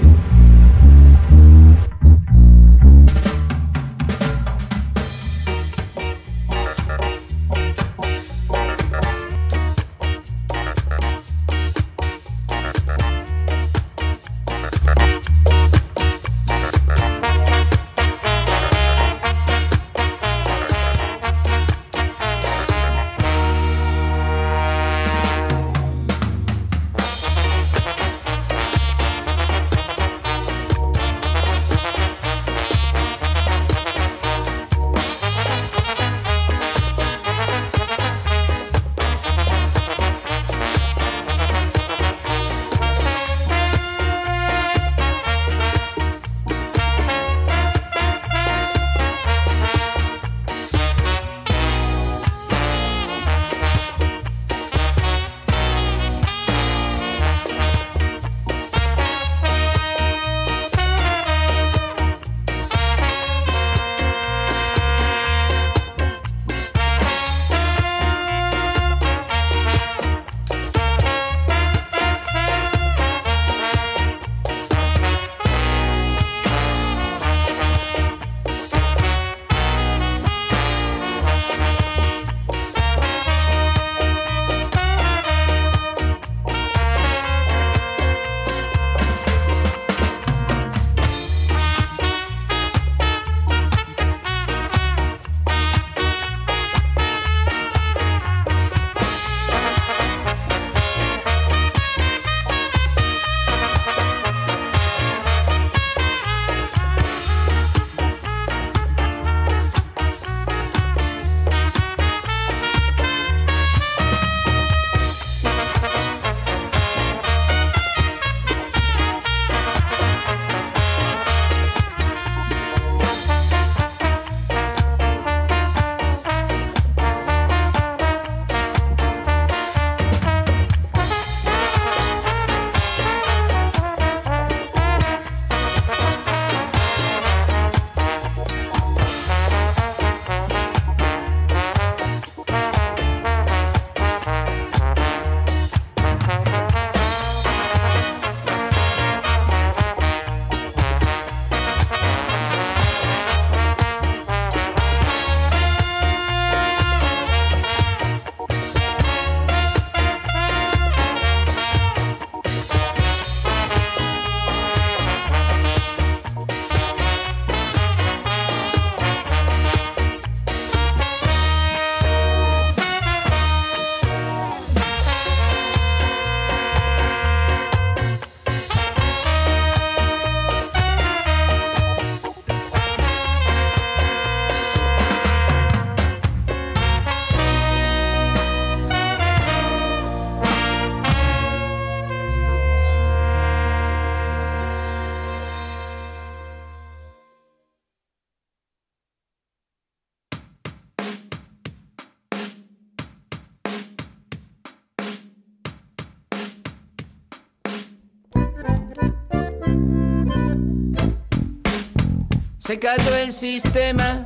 Se cayó el sistema.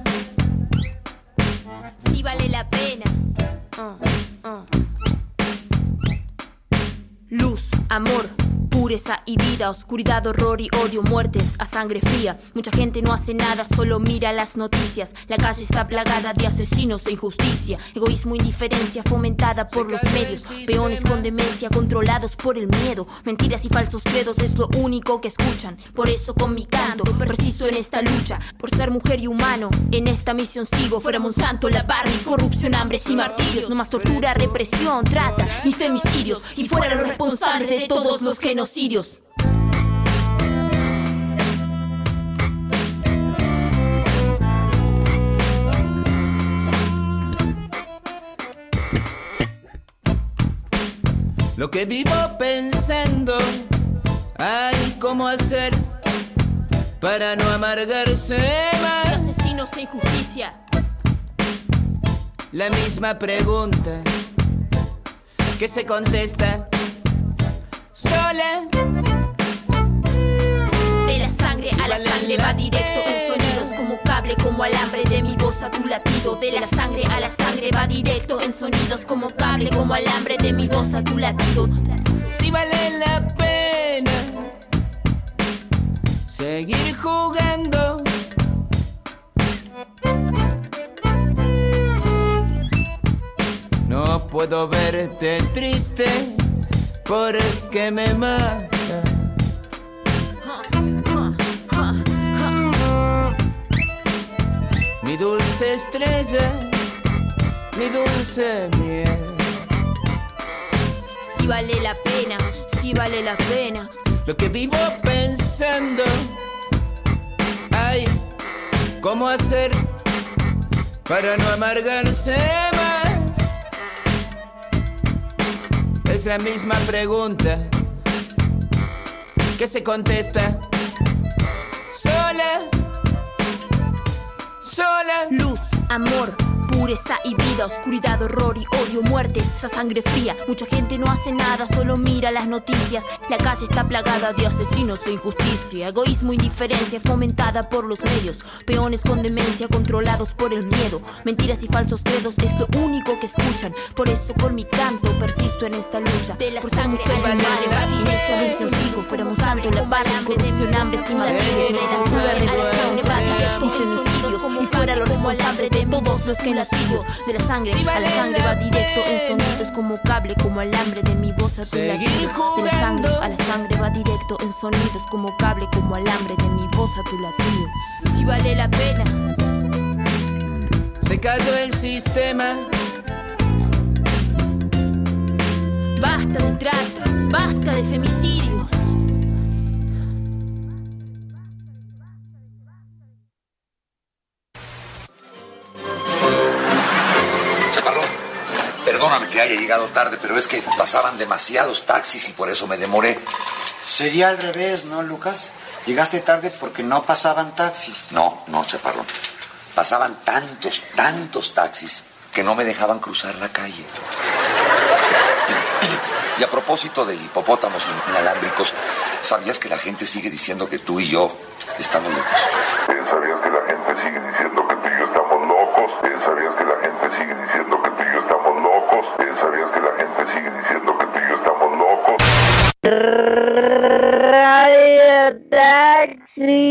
Oscuridad, horror y odio, muertes a sangre fría. Mucha gente no hace nada, solo mira las noticias. La calle está plagada de asesinos e injusticia, egoísmo, indiferencia fomentada por los medios, peones con demencia controlados por el miedo. Mentiras y falsos credos es lo único que escuchan. Por eso con mi canto preciso en esta lucha, por ser mujer y humano. En esta misión sigo, fuera Monsanto, la barra y corrupción, hambres y martirios. No más tortura, represión, trata y femicidios. Y fuera los responsables de todos los genocidios. Lo que vivo pensando, ay, cómo hacer para no amargarse más. Asesinos e injusticia. La misma pregunta que se contesta sola. De la sangre a la sangre va directo un sonido cable como alambre de mi voz a tu latido. De la sangre a la sangre va directo en sonidos como cable como alambre de mi voz a tu latido. Si vale la pena seguir jugando. No puedo verte triste porque me mata. Mi dulce estrella, mi dulce miel. Si vale la pena, si vale la pena. Lo que vivo pensando, ay, ¿cómo hacer para no amargarse más? Es la misma pregunta que se contesta sola, sola. Luz, amor, pureza y vida, oscuridad, horror y odio, muerte, esa sangre fría. Mucha gente no hace nada, solo mira las noticias. La calle está plagada de asesinos e injusticia, egoísmo, indiferencia fomentada por los medios, peones con demencia controlados por el miedo, mentiras y falsos credos es lo único que escuchan. Por eso con mi canto persisto en esta lucha. De la sangre se al la y en esta misión sigo, fuéramos santo, la bala, corrupción, hambre, sin matriz, de la sangre a la sangre y femicidios, y fuera los responsables de todos los que De la sangre a la sangre va directo en sonidos como cable, como alambre de mi voz a tu latido. De la sangre a la sangre va directo en sonidos como cable, como alambre de mi voz a tu latido. Si vale la pena. Se cayó el sistema. Basta de trata, basta de femicidios. Haya llegado tarde, pero es que pasaban demasiados taxis y por eso me demoré. Sería al revés, ¿no, Lucas? Llegaste tarde porque no pasaban taxis. No, no, Chaparrón. Pasaban tantos, tantos taxis que no me dejaban cruzar la calle. Y a propósito de hipopótamos inalámbricos, ¿sabías que la gente sigue diciendo que tú y yo estamos locos? ¿Sabías que la gente sigue diciendo que tú y yo estamos locos? ¿Sabías que la gente sigue diciendo que tú y yo estamos locos? ¿Sabías que la gente sigue diciendo que tú y yo estamos locos? Radio Taxi.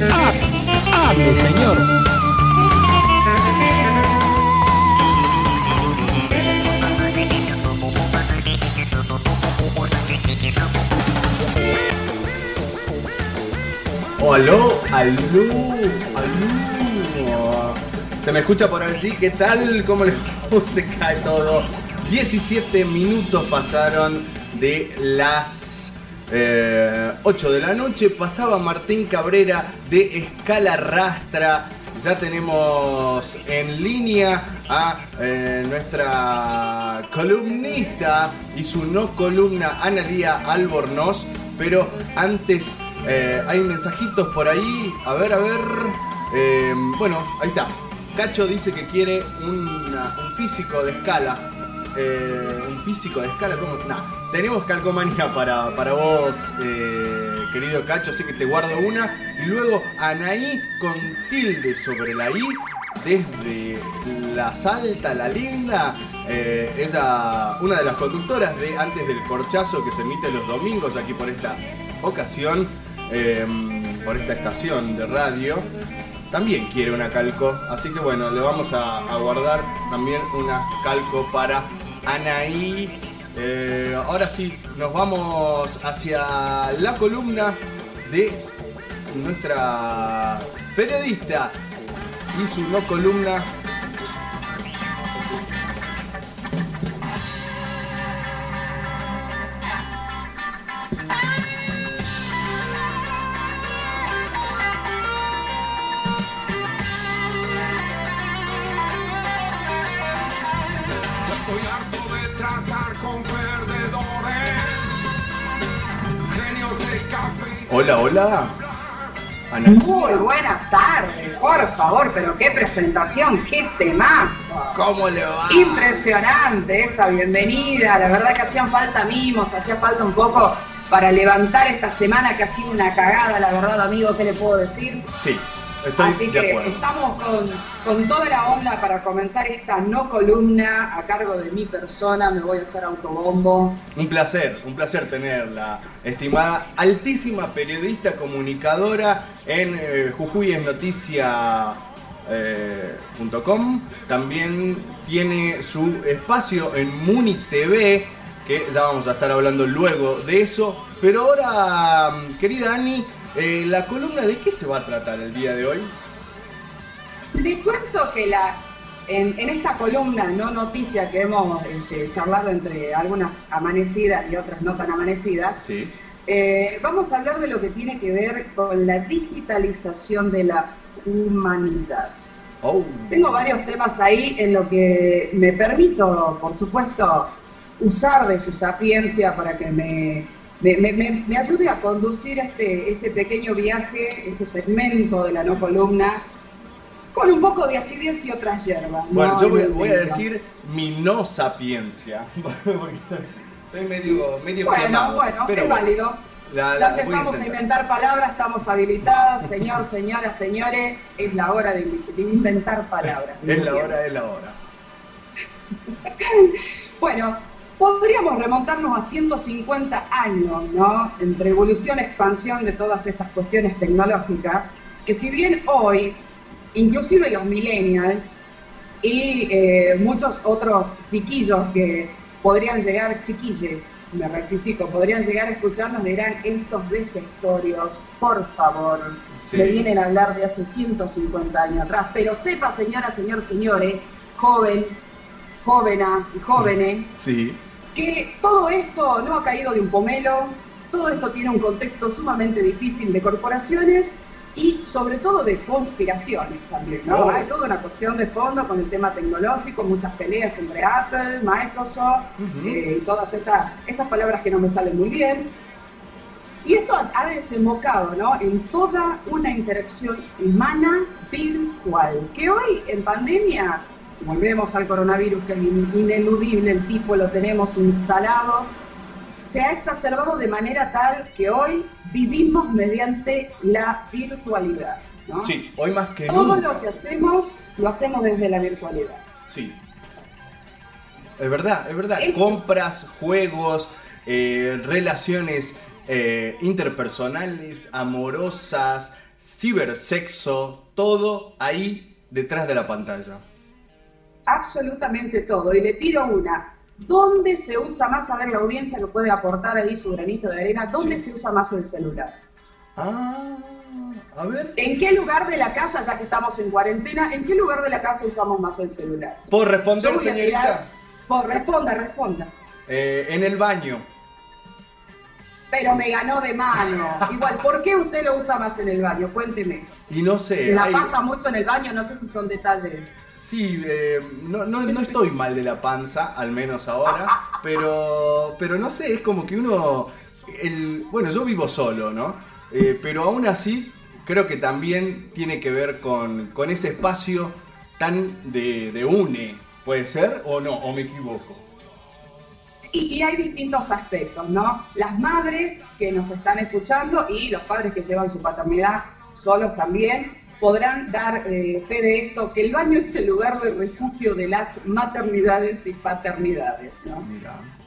Ha- Hable, señor. Aló, aló, aló. Se me escucha por allí, ¿qué tal? ¿Cómo le se cae todo? 17 minutos pasaron de las eh, 8 de la noche. Pasaba Martín Cabrera de Escala Rastra. Ya tenemos en línea a eh, nuestra columnista y su no columna Analía Albornoz. Pero antes eh, hay mensajitos por ahí. A ver, a ver. Eh, bueno, ahí está. Cacho dice que quiere un físico de escala. Un físico de escala, ¿cómo? Nah, tenemos calcomanía para, para vos, eh, querido Cacho, así que te guardo una. Y luego Anaí con tilde sobre la I desde La Salta, La Linda. Eh, ella, una de las conductoras de Antes del Corchazo que se emite los domingos aquí por esta ocasión, eh, por esta estación de radio. También quiere una calco, así que bueno, le vamos a, a guardar también una calco para Anaí. Eh, ahora sí, nos vamos hacia la columna de nuestra periodista y su no columna. Hola, hola. Ana. Muy buenas tardes, por favor, pero qué presentación, qué temazo. ¿Cómo le va? Impresionante esa bienvenida, la verdad que hacían falta mimos, hacía falta un poco para levantar esta semana que ha sido una cagada, la verdad, amigo, ¿qué le puedo decir? Sí, estoy Así que estamos con, con toda la onda para comenzar esta no columna a cargo de mi persona, me voy a hacer autobombo. Un placer, un placer tenerla, estimada, altísima periodista comunicadora en eh, Jujuy es noticia. eh, punto com. También tiene su espacio en Muni TV, que ya vamos a estar hablando luego de eso. Pero ahora, mm, querida Ani, eh, la columna de qué se va a tratar el día de hoy? Le cuento que la, en, en esta columna, no noticia que hemos este, charlado entre algunas amanecidas y otras no tan amanecidas, Sí. eh, vamos a hablar de lo que tiene que ver con la digitalización de la humanidad. Oh. Tengo varios temas ahí en lo que me permito, por supuesto, usar de su sapiencia para que me, me, me- me- ayude a conducir este, este pequeño viaje, este segmento de la no columna, con un poco de acidez y otras hierbas. ¿no? Bueno, yo voy, a decir mi no sapiencia. Porque estoy medio, medio Bueno, quemado. bueno, pero es válido. La- ya la empezamos a, inventar palabras, estamos habilitadas. Señor, señora, señores, es la hora de, de inventar palabras. Es la hora, es la hora. Bueno, podríamos remontarnos a 150 años, ¿no? Entre evolución expansión de todas estas cuestiones tecnológicas, que si bien hoy, inclusive los millennials y eh, muchos otros chiquillos que podrían llegar, chiquilles, me rectifico, podrían llegar a escucarnos, dirán, estos vejestorios, por favor, Sí. me vienen a hablar de hace 150 años atrás, pero sepa, señora, señor, señores, joven, jovena y jóvenes, Sí. Que todo esto no ha caído de un pomelo, todo esto tiene un contexto sumamente difícil de corporaciones y sobre todo de conspiraciones también, ¿no? Oh. Hay toda una cuestión de fondo con el tema tecnológico, muchas peleas entre Apple, Microsoft eh, y todas estas, estas palabras que no me salen muy bien. Y esto ha- desembocado ¿no? en toda una interacción humana virtual, que hoy en pandemia, volvemos al coronavirus, que es in- ineludible, el tipo lo tenemos instalado, se ha exacerbado de manera tal que hoy vivimos mediante la virtualidad. ¿no? Sí, hoy más que Todo nunca. lo que hacemos, lo hacemos desde la virtualidad. Sí. Es verdad, es verdad. Compras, juegos, eh, relaciones eh, interpersonales, amorosas, cibersexo, todo ahí detrás de la pantalla. Absolutamente todo. Y le tiro una. ¿Dónde se usa más, a ver la audiencia que puede aportar ahí su granito de arena, dónde se usa más el celular? Ah, a ver. ¿En qué lugar de la casa, ya que estamos en cuarentena, en qué lugar de la casa usamos más el celular? ¿Puedo responder, señorita? Por, responda, responda. Eh, en el baño. Pero me ganó de mano. Igual, ¿por qué usted lo usa más en el baño? Cuénteme. Y no sé. Se la hay- pasa mucho en el baño, no sé si son detalles. Sí, eh, no, no, estoy mal de la panza, al menos ahora, pero, pero no sé, es como que uno, el, bueno, yo vivo solo, ¿no? Eh, pero aún así creo que también tiene que ver con, con ese espacio tan de, de une, ¿puede ser o no? ¿O me equivoco? Y, y hay distintos aspectos, ¿no? Las madres que nos están escuchando y los padres que llevan su paternidad solos también, podrán dar eh, fe de esto, que el baño es el lugar de refugio de las maternidades y paternidades. ¿no?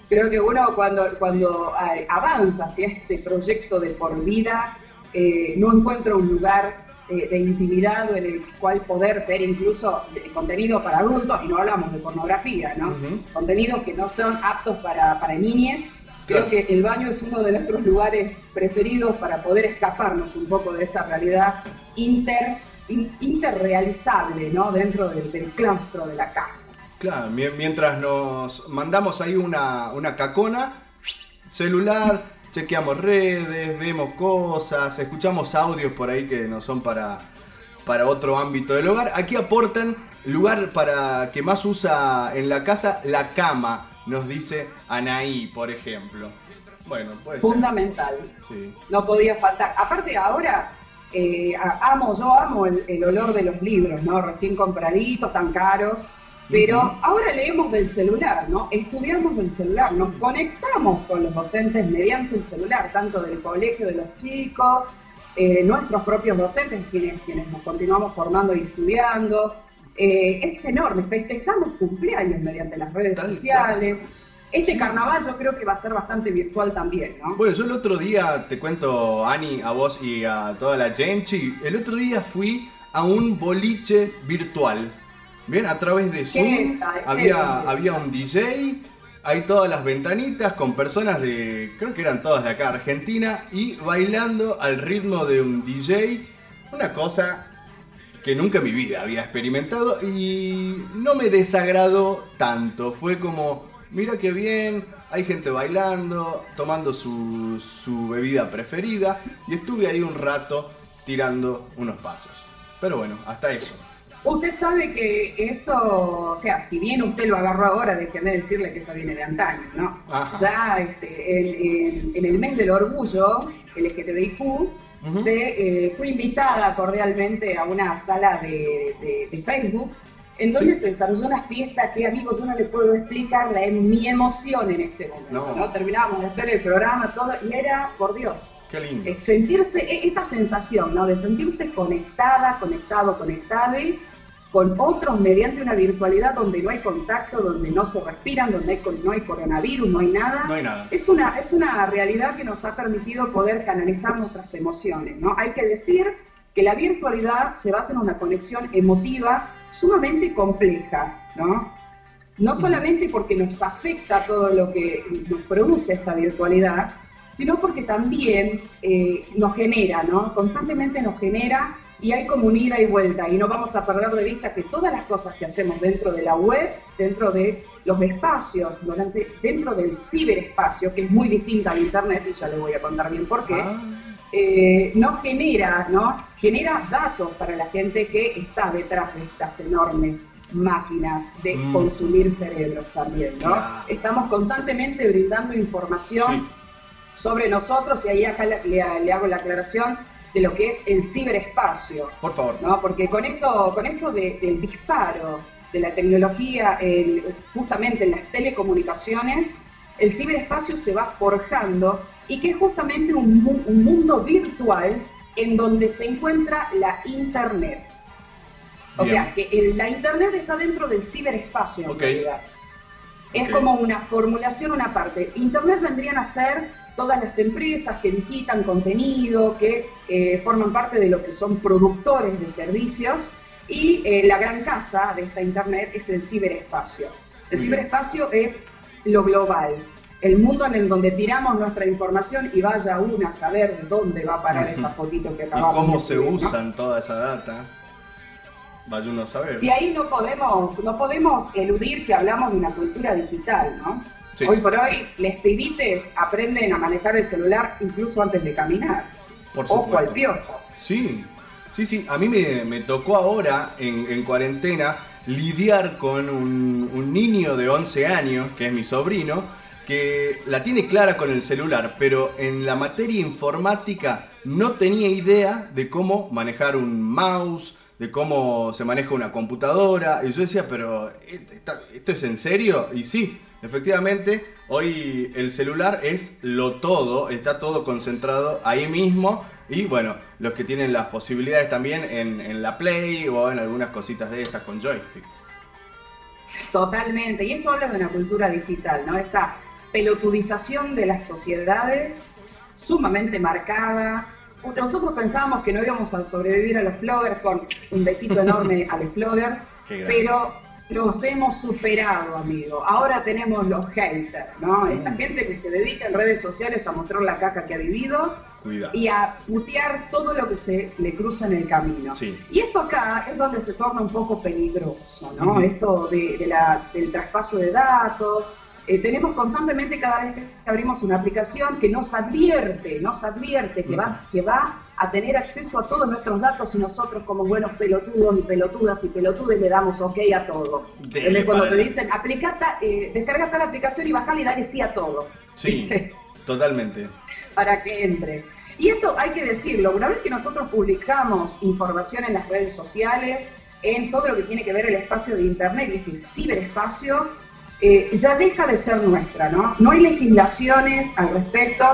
Creo que uno cuando, cuando eh, avanza hacia este proyecto de por vida, eh, no encuentra un lugar eh, de intimidad en el cual poder ver incluso eh, contenido para adultos, y no hablamos de pornografía, ¿no? Contenidos que no son aptos para, para niñes. Creo que el baño es uno de nuestros lugares preferidos para poder escaparnos un poco de esa realidad inter, in- interrealizable, ¿no? Dentro del, del claustro de la casa. Claro, mie- mientras nos mandamos ahí una, una cacona, celular, chequeamos redes, vemos cosas, escuchamos audios por ahí que no son para, para otro ámbito del hogar. Aquí aportan lugar para que más usa en la casa la cama, nos dice Anaí, por ejemplo. Bueno, puede ser. Fundamental. Sí. no podía faltar. Aparte ahora, eh, amo, yo amo el, el olor de los libros, ¿no? Recién compraditos, tan caros. Pero ahora leemos del celular, ¿no? Estudiamos del celular, nos conectamos con los docentes mediante el celular, tanto del colegio de los chicos, eh, nuestros propios docentes, quienes, quienes nos continuamos formando y estudiando. Eh, es enorme, festejamos cumpleaños mediante las redes Tal sociales. Este carnaval yo creo que va a ser bastante virtual también, ¿no? Bueno, yo el otro día, te cuento, Ani, a vos y a toda la gente, el otro día fui a un boliche virtual. Bien, a través de Zoom había, había un DJ, hay todas las ventanitas con personas de, creo que eran todas de acá, Argentina, y bailando al ritmo de un DJ, una cosa que nunca en mi vida había experimentado y no me desagradó tanto. Fue como, mira qué bien, hay gente bailando, tomando su, su bebida preferida y estuve ahí un rato tirando unos pasos. Pero bueno, hasta eso. Usted sabe que esto, o sea, si bien usted lo agarró ahora, déjeme decirle que esto viene de antaño, ¿no? Ajá. Ya este, en, en- en el mes del orgullo LGTBIQ, se, eh, fui invitada cordialmente a una sala de, de- de Facebook en donde se desarrolló una fiesta que, amigos, yo no le puedo explicar la, mi emoción en ese momento, No. ¿no? Terminábamos de hacer el programa, todo, y era, por Dios, Qué lindo. eh, sentirse, e- esta sensación, ¿no? De sentirse conectada, conectado, conectada con otros mediante una virtualidad donde no hay contacto, donde no se respiran, donde hay no hay coronavirus, no hay nada. No hay nada. Es una, es una realidad que nos ha permitido poder canalizar nuestras emociones, ¿no? Hay que decir que la virtualidad se basa en una conexión emotiva sumamente compleja, ¿no? No solamente porque nos afecta todo lo que nos produce esta virtualidad, sino porque también eh, nos genera, ¿no? Constantemente nos genera y hay como un ida y vuelta y no vamos a perder de vista que todas las cosas que hacemos dentro de la web, dentro de los espacios, dentro del ciberespacio, que es muy distinta al internet y ya les voy a contar bien por qué, eh, nos genera, ¿no? Genera datos para la gente que está detrás de estas enormes máquinas de Mm. consumir cerebros también, ¿no? Estamos constantemente brindando información sobre nosotros y ahí acá le hago la aclaración de lo que es el ciberespacio, Por favor. ¿no? Porque con esto, con esto de- del disparo de la tecnología en- justamente en las telecomunicaciones, el ciberespacio se va forjando y que es justamente un, mu- un mundo virtual en donde se encuentra la Internet. O Bien. sea, que el- la Internet está dentro del ciberespacio en realidad. Es como una formulación, una parte. Internet vendrían a ser todas las empresas que digitan contenido, que eh, forman parte de lo que son productores de servicios, y eh, la gran casa de esta Internet es el ciberespacio. El ciberespacio es lo global, el mundo en el donde tiramos nuestra información y vaya una a saber de dónde va a parar esa fotito que ¿Y acabamos cómo de se subir, ¿no? usan toda esa data? Vaya uno a saber. Y ahí no podemos, no podemos eludir que hablamos de una cultura digital, ¿no? Sí. Hoy por hoy, los pibites aprenden a manejar el celular incluso antes de caminar. Por Ojo supuesto. al piojo. Sí, sí, sí. A mí me, me tocó ahora, en, en cuarentena, lidiar con un, un niño de 11 años, que es mi sobrino, que la tiene clara con el celular, pero en la materia informática no tenía idea de cómo manejar un mouse, de cómo se maneja una computadora. Y yo decía, pero ¿est- está- ¿esto es en serio? Y sí, efectivamente, hoy el celular es lo todo, está todo concentrado ahí mismo. Y bueno, los que tienen las posibilidades también en, en la Play o en algunas cositas de esas con joystick. Totalmente. Y esto habla de una cultura digital, ¿no? Esta pelotudización de las sociedades sumamente marcada. Nosotros pensábamos que no íbamos a sobrevivir a los floggers con un besito enorme a los floggers, pero los hemos superado, amigo. Ahora tenemos los haters, ¿no? Esta gente que se dedica en redes sociales a mostrar la caca que ha vivido Cuidado. y a putear todo lo que se le cruza en el camino. Sí. Y esto acá es donde se torna un poco peligroso, ¿no? Esto de, de la- del traspaso de datos. Eh, tenemos constantemente cada vez que abrimos una aplicación que nos advierte, nos advierte que va, que va a tener acceso a todos nuestros datos y nosotros como buenos pelotudos y pelotudas y pelotudes le damos ok a todo. Dele. Cuando te dicen, aplica eh, descarga tal aplicación y bajale y dale sí a todo. Sí, totalmente. para que entre. Y esto hay que decirlo, una vez que nosotros publicamos información en las redes sociales, en todo lo que tiene que ver el espacio de Internet este ciberespacio, eh, ya deja de ser nuestra, ¿no? No hay legislaciones al respecto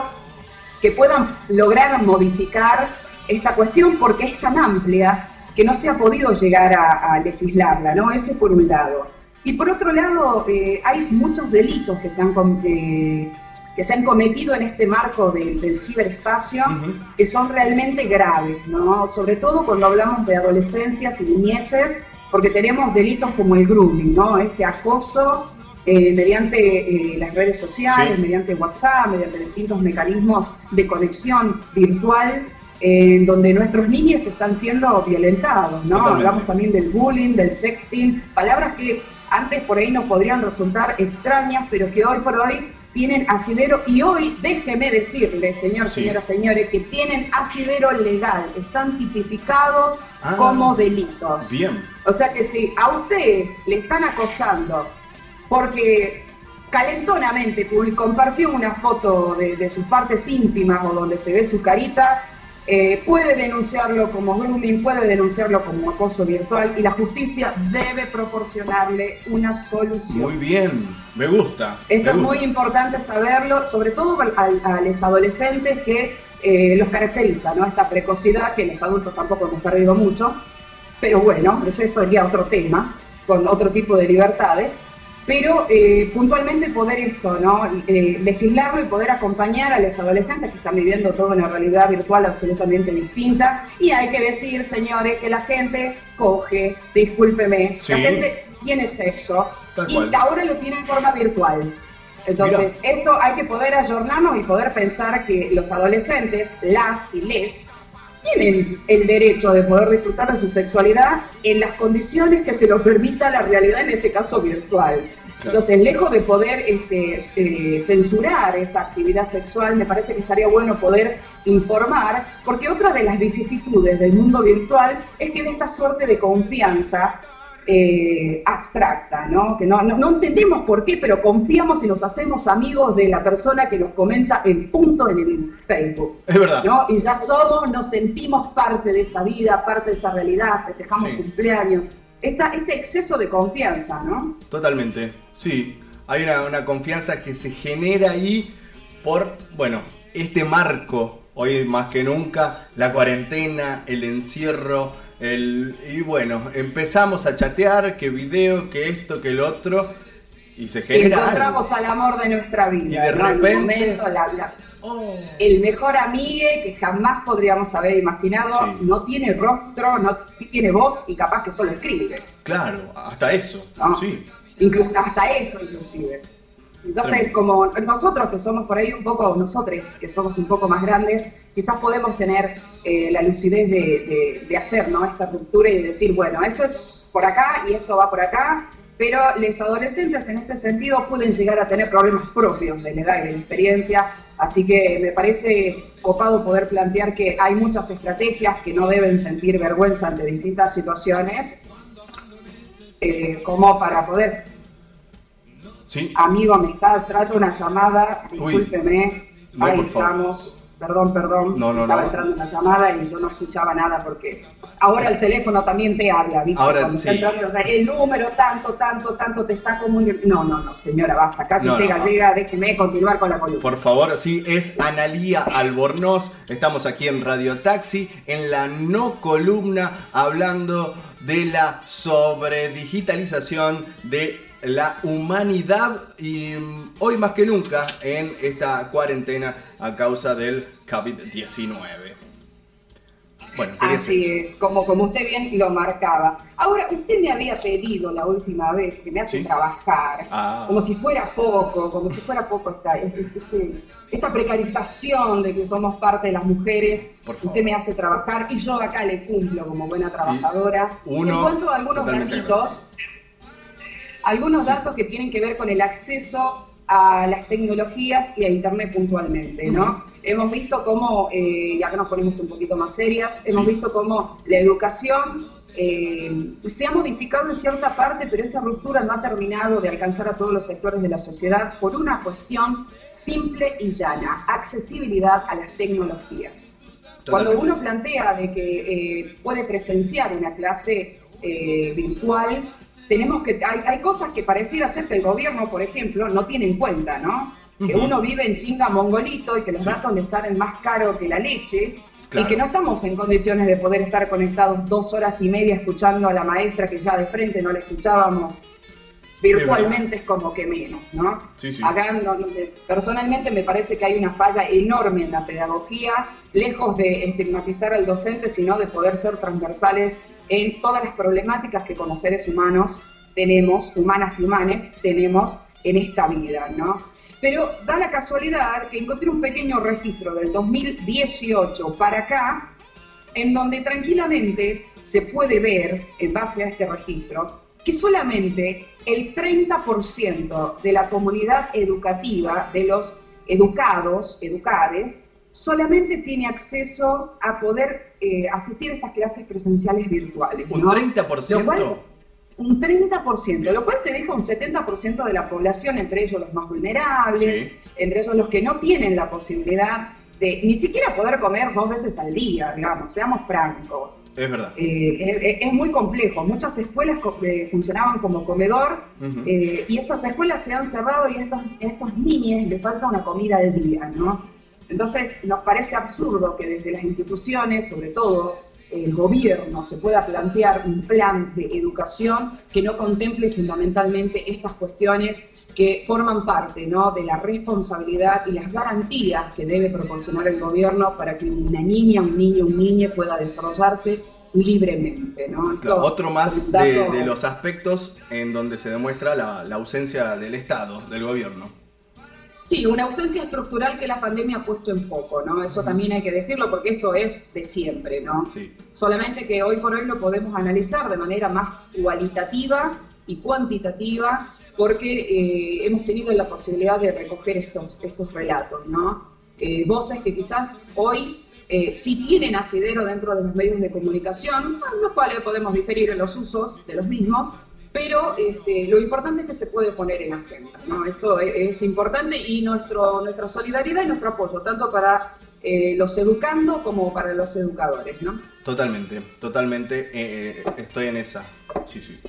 que puedan lograr modificar esta cuestión porque es tan amplia que no se ha podido llegar a, a legislarla, ¿no? Ese por un lado. Y por otro lado, eh, hay muchos delitos que se han, eh, que se han cometido en este marco del- del ciberespacio que son realmente graves, ¿no? Sobre todo cuando hablamos de adolescencias y niñeces, porque tenemos delitos como el grooming, ¿no? Este acoso eh, mediante eh, las redes sociales, Sí. mediante WhatsApp, mediante distintos mecanismos de conexión virtual, eh, donde nuestros niños están siendo violentados, ¿no? Totalmente. Hablamos también del bullying, del sexting, palabras que antes por ahí nos podrían resultar extrañas, pero que hoy por hoy tienen asidero y hoy déjeme decirle, señor, Sí. señoras, señores, que tienen asidero legal, están tipificados Ah. como delitos. Bien. O sea que si a usted le están acosando porque calentonamente compartió una foto de, de sus partes íntimas o donde se ve su carita, eh, puede denunciarlo como grooming, puede denunciarlo como acoso virtual y la justicia debe proporcionarle una solución. Muy bien. Me gusta. Esto me es muy importante saberlo, sobre todo a, los adolescentes que eh, los caracteriza, ¿no? Esta precocidad que los adultos tampoco hemos perdido mucho, pero bueno, ese sería otro tema, con otro tipo de libertades. Pero eh, puntualmente poder esto, ¿no? Eh, legislarlo y poder acompañar a los adolescentes que están viviendo toda una realidad virtual absolutamente distinta. Y hay que decir, señores, que la gente coge, discúlpeme, la gente tiene sexo Tal y cual. ahora lo tiene en forma virtual. Entonces, esto hay que poder ayornarnos y poder pensar que los adolescentes, las y les, tienen el derecho de poder disfrutar de su sexualidad en las condiciones que se lo permita la realidad, en este caso virtual. Entonces, lejos de poder este, eh, censurar esa actividad sexual, me parece que estaría bueno poder informar, porque otra de las vicisitudes del mundo virtual es que de esta suerte de confianza eh, abstracta, ¿no? Que no, no, no entendemos por qué, pero confiamos y nos hacemos amigos de la persona que nos comenta el punto en el Facebook. Es verdad. ¿no? Y ya somos, nos sentimos parte de esa vida, parte de esa realidad, festejamos Sí. cumpleaños. Esta, este exceso de confianza, ¿no? Totalmente, sí. Hay una, una confianza que se genera ahí por, bueno, este marco, hoy más que nunca, la cuarentena, el encierro, el, y bueno, empezamos a chatear, que video, que esto, que el otro, y se genera... algo. Encontramos al amor de nuestra vida. Y de repente- momento, la- la- el mejor amigue que jamás podríamos haber imaginado, Sí. no tiene rostro, no tiene voz y capaz que solo escribe. Claro, hasta eso, ¿no? sí. Incluso, hasta eso inclusive. Entonces, como nosotros que somos por ahí un poco, nosotros que somos un poco más grandes, quizás podemos tener eh, la lucidez de, de- de hacer ¿no? esta ruptura y decir, bueno, esto es por acá y esto va por acá, pero los adolescentes en este sentido pueden llegar a tener problemas propios de la edad y de la experiencia, así que me parece copado poder plantear que hay muchas estrategias que no deben sentir vergüenza ante distintas situaciones, eh, como para poder Sí. Amigo, me está, trato una llamada, discúlpeme, No, ahí estamos. Perdón, perdón. No, no, Estaba entrando una llamada y yo no escuchaba nada porque ahora el teléfono también te habla, ¿viste? Ahora, Cuando está sí. entrando, o sea, el número tanto, tanto, tanto te está comunicando. No, no, no, señora, basta. Cállese, No, no. gallega, déjeme continuar con la columna. Por favor, sí, es Analía Albornoz. Estamos aquí en Radio Taxi, en la no columna, hablando de la sobredigitalización de la humanidad y mm, hoy más que nunca en esta cuarentena a causa del COVID-19. Bueno, Así es, como, como usted bien lo marcaba. Ahora, usted me había pedido la última vez que me hace Sí. trabajar, Ah. como si fuera poco, como si fuera poco esta, este- esta precarización de que somos parte de las mujeres. Usted me hace trabajar y yo acá le cumplo como buena trabajadora. uno en cuanto a algunos totalmente algunos datos que tienen que ver con el acceso a las tecnologías y a Internet puntualmente, ¿no? Hemos visto cómo, eh, y acá nos ponemos un poquito más serias, hemos Sí. visto cómo la educación eh, se ha modificado en cierta parte, pero esta ruptura no ha terminado de alcanzar a todos los sectores de la sociedad por una cuestión simple y llana, accesibilidad a las tecnologías. Cuando Totalmente. uno plantea de que eh, puede presenciar una clase eh, virtual, tenemos que hay, hay cosas que pareciera ser que el gobierno, por ejemplo, no tiene en cuenta, ¿no? Que uno vive en chinga mongolito y que los datos le salen más caro que la leche Claro. y que no estamos en condiciones de poder estar conectados dos horas y media escuchando a la maestra que ya de frente no la escuchábamos virtualmente es como que menos, ¿no? Sí, sí. Acá personalmente me parece que hay una falla enorme en la pedagogía, lejos de estigmatizar al docente, sino de poder ser transversales en todas las problemáticas que como seres humanos tenemos, humanas y humanes, tenemos en esta vida, ¿no? Pero da la casualidad que encontré un pequeño registro del 2018 para acá, en donde tranquilamente se puede ver, en base a este registro, que solamente el 30% de la comunidad educativa, de los educados, educades, solamente tiene acceso a poder eh, asistir a estas clases presenciales virtuales. ¿Un ¿no? 30%? Lo cual- un 30%, lo cual te deja un 70% de la población, entre ellos los más vulnerables, Sí. entre ellos los que no tienen la posibilidad de ni siquiera poder comer dos veces al día, digamos, seamos francos. Es verdad. Eh, es, es muy complejo. Muchas escuelas co- eh, funcionaban como comedor eh, y esas escuelas se han cerrado y a estos, estos niños les falta una comida del día, ¿no? Entonces nos parece absurdo que desde las instituciones, sobre todo el gobierno, se pueda plantear un plan de educación que no contemple fundamentalmente estas cuestiones que forman parte ¿no? de la responsabilidad y las garantías que debe proporcionar el gobierno para que una niña, un niño, un niño pueda desarrollarse libremente. ¿no? Esto Claro, otro más de, los aspectos en donde se demuestra la, la ausencia del Estado, del gobierno. Sí, una ausencia estructural que la pandemia ha puesto en foco, ¿no? Eso también hay que decirlo porque esto es de siempre, ¿no? Sí. Solamente que hoy por hoy lo podemos analizar de manera más cualitativa y cuantitativa porque eh, hemos tenido la posibilidad de recoger estos, estos relatos, ¿no? Eh, voces que quizás hoy eh, sí tienen asidero dentro de los medios de comunicación, a los cuales podemos diferir en los usos de los mismos, pero este, lo importante es que se puede poner en agenda, ¿no? Esto es, es importante y nuestro, nuestra solidaridad y nuestro apoyo, tanto para eh, los educando como para los educadores, ¿no? Totalmente, totalmente. eh, estoy en esa. Sí, sí.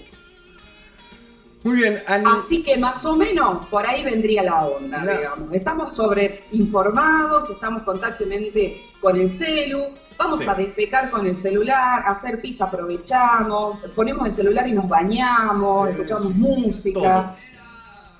Muy bien, Ani. Así que más o menos por ahí vendría la onda, digamos. Estamos sobreinformados, estamos constantemente con el celu, vamos Sí. a defecar con el celular, hacer pis aprovechamos, ponemos el celular y nos bañamos, escuchamos música.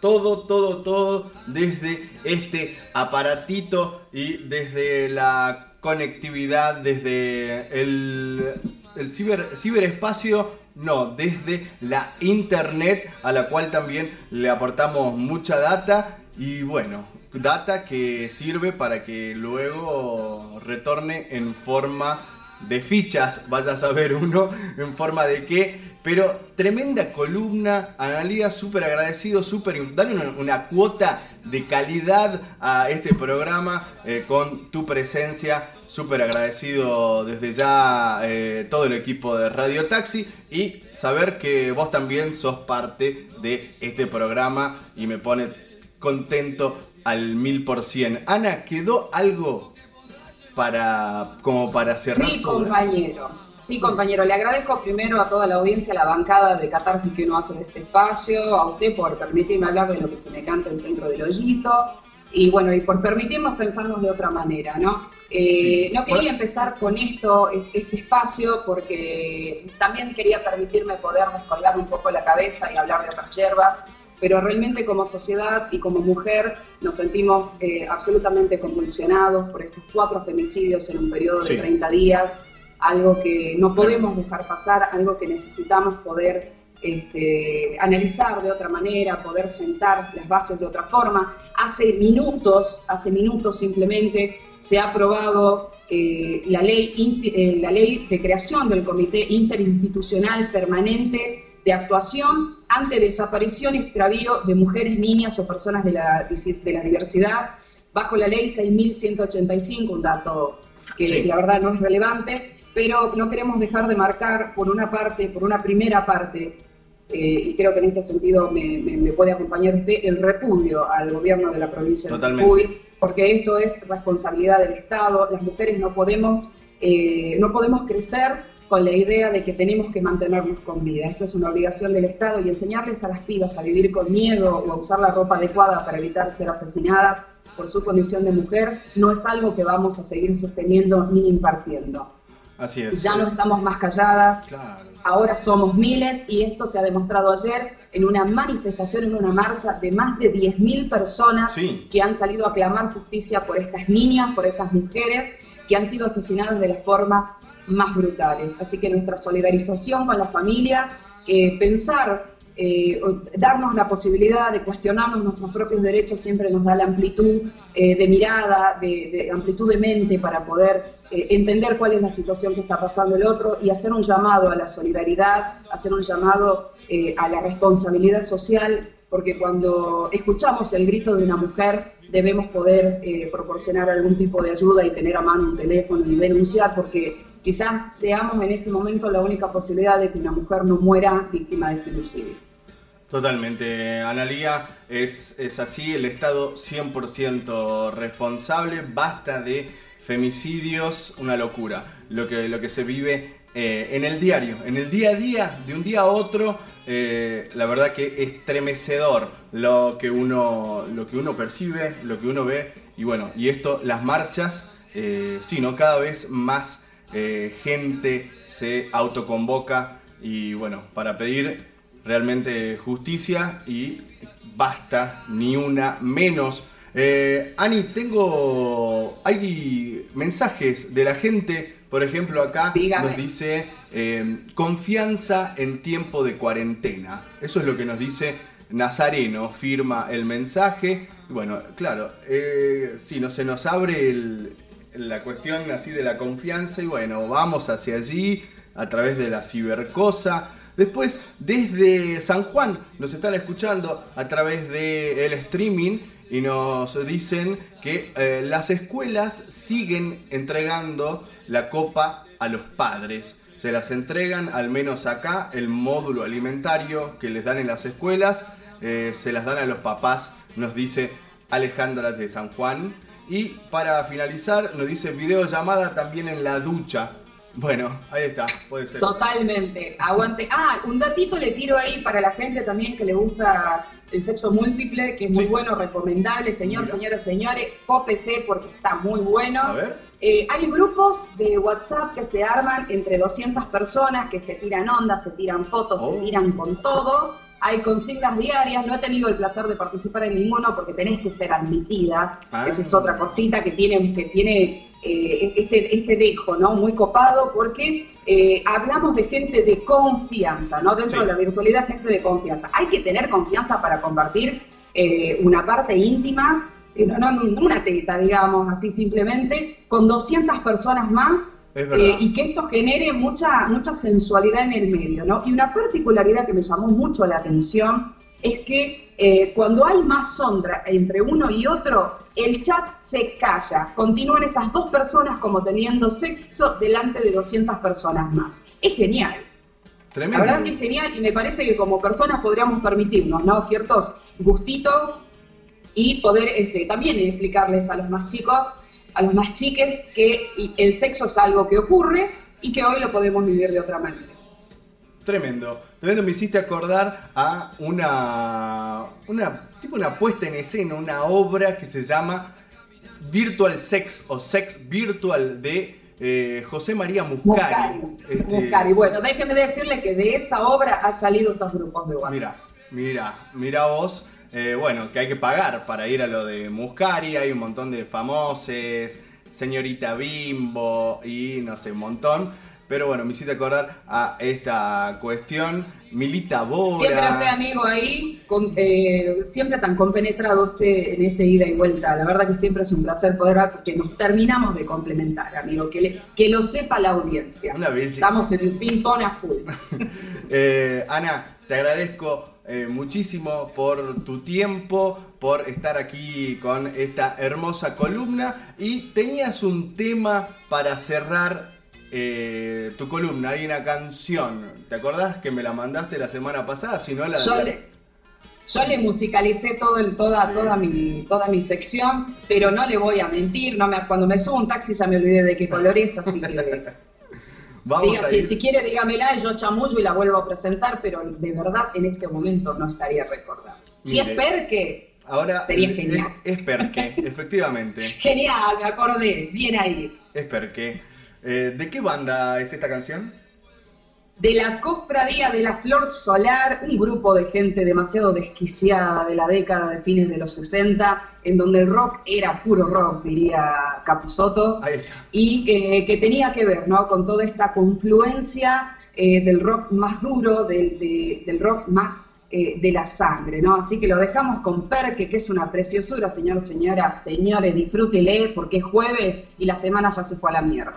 Todo, todo, todo desde este aparatito y desde la conectividad, desde el, el ciber, ciberespacio, no, desde la internet a la cual también le aportamos mucha data y bueno, data que sirve para que luego retorne en forma de fichas, vaya a saber uno en forma de qué, pero tremenda columna, Analia, súper agradecido, súper, dale una, una cuota de calidad a este programa eh, con tu presencia, súper agradecido desde ya eh, todo el equipo de Radio Taxi y saber que vos también sos parte de este programa y me pone contento al mil por cien. Ana, ¿quedó algo para como para cerrar. Sí, todo, compañero. Sí, compañero. Le agradezco primero a toda la audiencia, a la bancada de Catarsis que uno hace en este espacio, a usted por permitirme hablar de lo que se me canta en centro del hoyito, y bueno, y por permitirnos pensarnos de otra manera, ¿no? Eh, Sí. No quería empezar con esto, este espacio, porque también quería permitirme poder descolgar un poco la cabeza y hablar de otras hierbas, pero realmente como sociedad y como mujer nos sentimos eh, absolutamente convulsionados por estos cuatro femicidios en un periodo de Sí. 30 días, algo que no podemos dejar pasar, algo que necesitamos poder este, analizar de otra manera, poder sentar las bases de otra forma. Hace minutos, hace minutos simplemente se ha aprobado eh, la, ley, eh, la ley de creación del Comité Interinstitucional Permanente de Actuación ante Desaparición y Extravío de Mujeres, Niñas o Personas de la, de la Diversidad, bajo la ley 6.185, un dato que Sí. la verdad no es relevante, pero no queremos dejar de marcar por una parte, por una primera parte, eh, y creo que en este sentido me, me- me puede acompañar usted, el repudio al gobierno de la provincia Totalmente. de Jujuy, porque esto es responsabilidad del Estado. Las mujeres no podemos, eh, no podemos crecer con la idea de que tenemos que mantenernos con vida. Esto es una obligación del Estado y enseñarles a las pibas a vivir con miedo o a usar la ropa adecuada para evitar ser asesinadas por su condición de mujer no es algo que vamos a seguir sosteniendo ni impartiendo. Así es. Ya no estamos más calladas, Claro. ahora somos miles y esto se ha demostrado ayer en una manifestación, en una marcha de más de 10.000 personas Sí. que han salido a clamar justicia por estas niñas, por estas mujeres que han sido asesinadas de las formas más brutales. Así que nuestra solidarización con la familia, pensar, eh, darnos la posibilidad de cuestionarnos nuestros propios derechos siempre nos da la amplitud eh, de mirada, de, amplitud de mente para poder eh, entender cuál es la situación que está pasando el otro y hacer un llamado a la solidaridad, hacer un llamado a la responsabilidad social, porque cuando escuchamos el grito de una mujer debemos poder proporcionar algún tipo de ayuda y tener a mano un teléfono y denunciar, porque quizás seamos en ese momento la única posibilidad de que una mujer no muera víctima de femicidio. Totalmente, Analía, es, es así, el Estado 100% responsable, basta de femicidios, una locura, lo que, lo que se vive eh, en el diario, en el día a día, de un día a otro, eh, la verdad que estremecedor lo que, uno, lo que uno percibe, lo que uno ve, y bueno, y esto, las marchas, eh, sí, ¿no? Cada vez más eh, gente se autoconvoca y bueno, para pedir realmente justicia y basta, ni una menos. Eh, Ani, tengo. Hay mensajes de la gente, por ejemplo, acá Dígame. nos dice eh, confianza en tiempo de cuarentena. Eso es lo que nos dice Nazareno, firma el mensaje. Bueno, claro, eh, si no se nos abre el- la cuestión así de la confianza y bueno, vamos hacia allí a través de la cibercosa. Después, desde San Juan, nos están escuchando a través del streaming y nos dicen que eh, las escuelas siguen entregando la copa a los padres. Se las entregan, al menos acá, el módulo alimentario que les dan en las escuelas, eh, se las dan a los papás, nos dice Alejandra de San Juan. Y para finalizar, nos dice videollamada también en la ducha. Bueno, ahí está, puede ser. Totalmente, aguante. Ah, un datito le tiro ahí para la gente también que le gusta el sexo múltiple, que es muy bueno, recomendable, señor, Mira. señoras, señores, cópese porque está muy bueno. A ver. Eh, hay grupos de WhatsApp que se arman entre 200 personas que se tiran ondas, se tiran fotos, Oh. se tiran con todo. Hay consignas diarias, no he tenido el placer de participar en ninguno porque tenés que ser admitida. Ah. Esa es otra cosita que tiene, que tiene eh, este, este dejo, ¿no? Muy copado porque eh, hablamos de gente de confianza, ¿no? Dentro Sí. de la virtualidad, gente de confianza. Hay que tener confianza para compartir eh, una parte íntima, no, no, no una teta, digamos, así simplemente, con 200 personas más. Eh, y que esto genere mucha, mucha sensualidad en el medio, ¿no? Y una particularidad que me llamó mucho la atención es que eh, cuando hay más sombra entre uno y otro, el chat se calla. Continúan esas dos personas como teniendo sexo delante de 200 personas más. Es genial. La verdad que es genial y me parece que como personas podríamos permitirnos, ¿no? Ciertos gustitos y poder este, también explicarles a los más chicos a los más chiques que el sexo es algo que ocurre y que hoy lo podemos vivir de otra manera. Tremendo. Tremendo, me hiciste acordar a una, una, tipo una puesta en escena, una obra que se llama Virtual Sex o Sex Virtual de eh, José María Muscari. Este, Muscari. Bueno, déjeme decirle que de esa obra ha salido estos grupos de WhatsApp. Mira, mira, mira vos. Eh, bueno, que hay que pagar para ir a lo de Muscari. Hay un montón de famoses, señorita Bimbo y no sé, un montón. Pero bueno, me hiciste acordar a esta cuestión. Milita Bora. Siempre usted, amigo, ahí, con- eh, siempre tan compenetrado usted en este ida y vuelta. La verdad que siempre es un placer poder ver porque nos terminamos de complementar, amigo. Que, le- que lo sepa la audiencia. Una. Estamos en el ping-pong a full. Eh, Ana, te agradezco eh, muchísimo por tu tiempo, por estar aquí con esta hermosa columna. Y tenías un tema para cerrar eh, tu columna. Hay una canción. ¿Te acordás que me la mandaste la semana pasada? Si no, la. Yo le, yo le musicalicé todo el, toda, toda, mi, toda mi sección, pero no le voy a mentir. No me, cuando me subo un taxi ya me olvidé de qué color es, así que Vamos diga, a si, ir- si quiere dígamela yo chamullo y la vuelvo a presentar, pero de verdad en este momento no estaría recordando. Si Mire. es Perque, Ahora Sería es- genial. Es, Perque, efectivamente. genial, me acordé, bien ahí. Es Perque. Eh, ¿De qué banda es esta canción? De la Cofradía de la Flor Solar, un grupo de gente demasiado desquiciada de la década de fines de los 60, en donde el rock era puro rock, diría Capusotto, y eh, que tenía que ver ¿no? con toda esta confluencia eh, del rock más duro, del, de- del rock más eh, de la sangre, ¿no? Así que lo dejamos con Perque, que es una preciosura, señor, señora, señores, disfrútele, porque es jueves y la semana ya se fue a la mierda.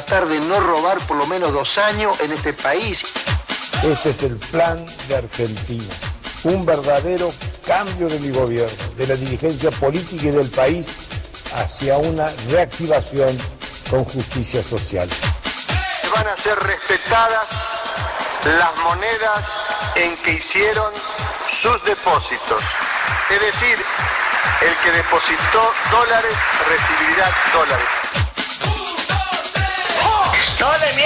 Tratar de no robar por lo menos dos años en este país. Este es el plan de Argentina. Un verdadero cambio de mi gobierno, de la dirigencia política y del país hacia una reactivación con justicia social. Van a ser respetadas las monedas en que hicieron sus depósitos. Es decir, el que depositó dólares recibirá dólares.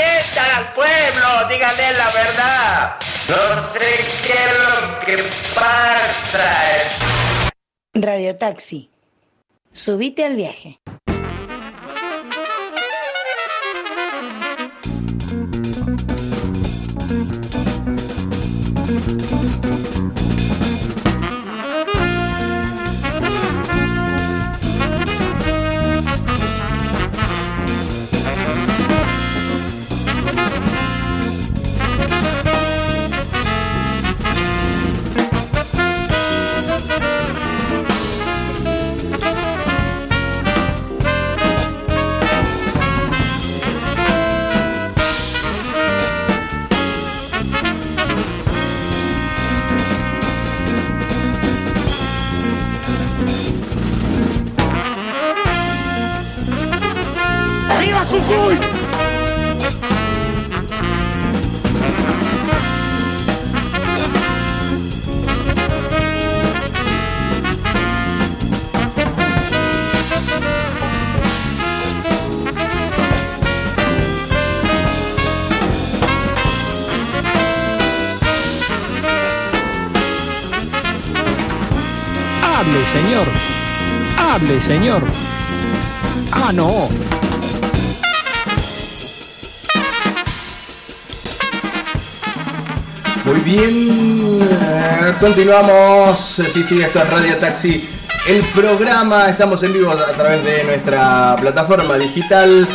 Mientan al pueblo, díganle la verdad. No sé qué es lo que pasa. Radio Taxi. Subite al viaje. Señor. Ah, no. Muy bien, continuamos. Sí, sí, esto es Radio Taxi. El programa, estamos en vivo a través de nuestra plataforma digital.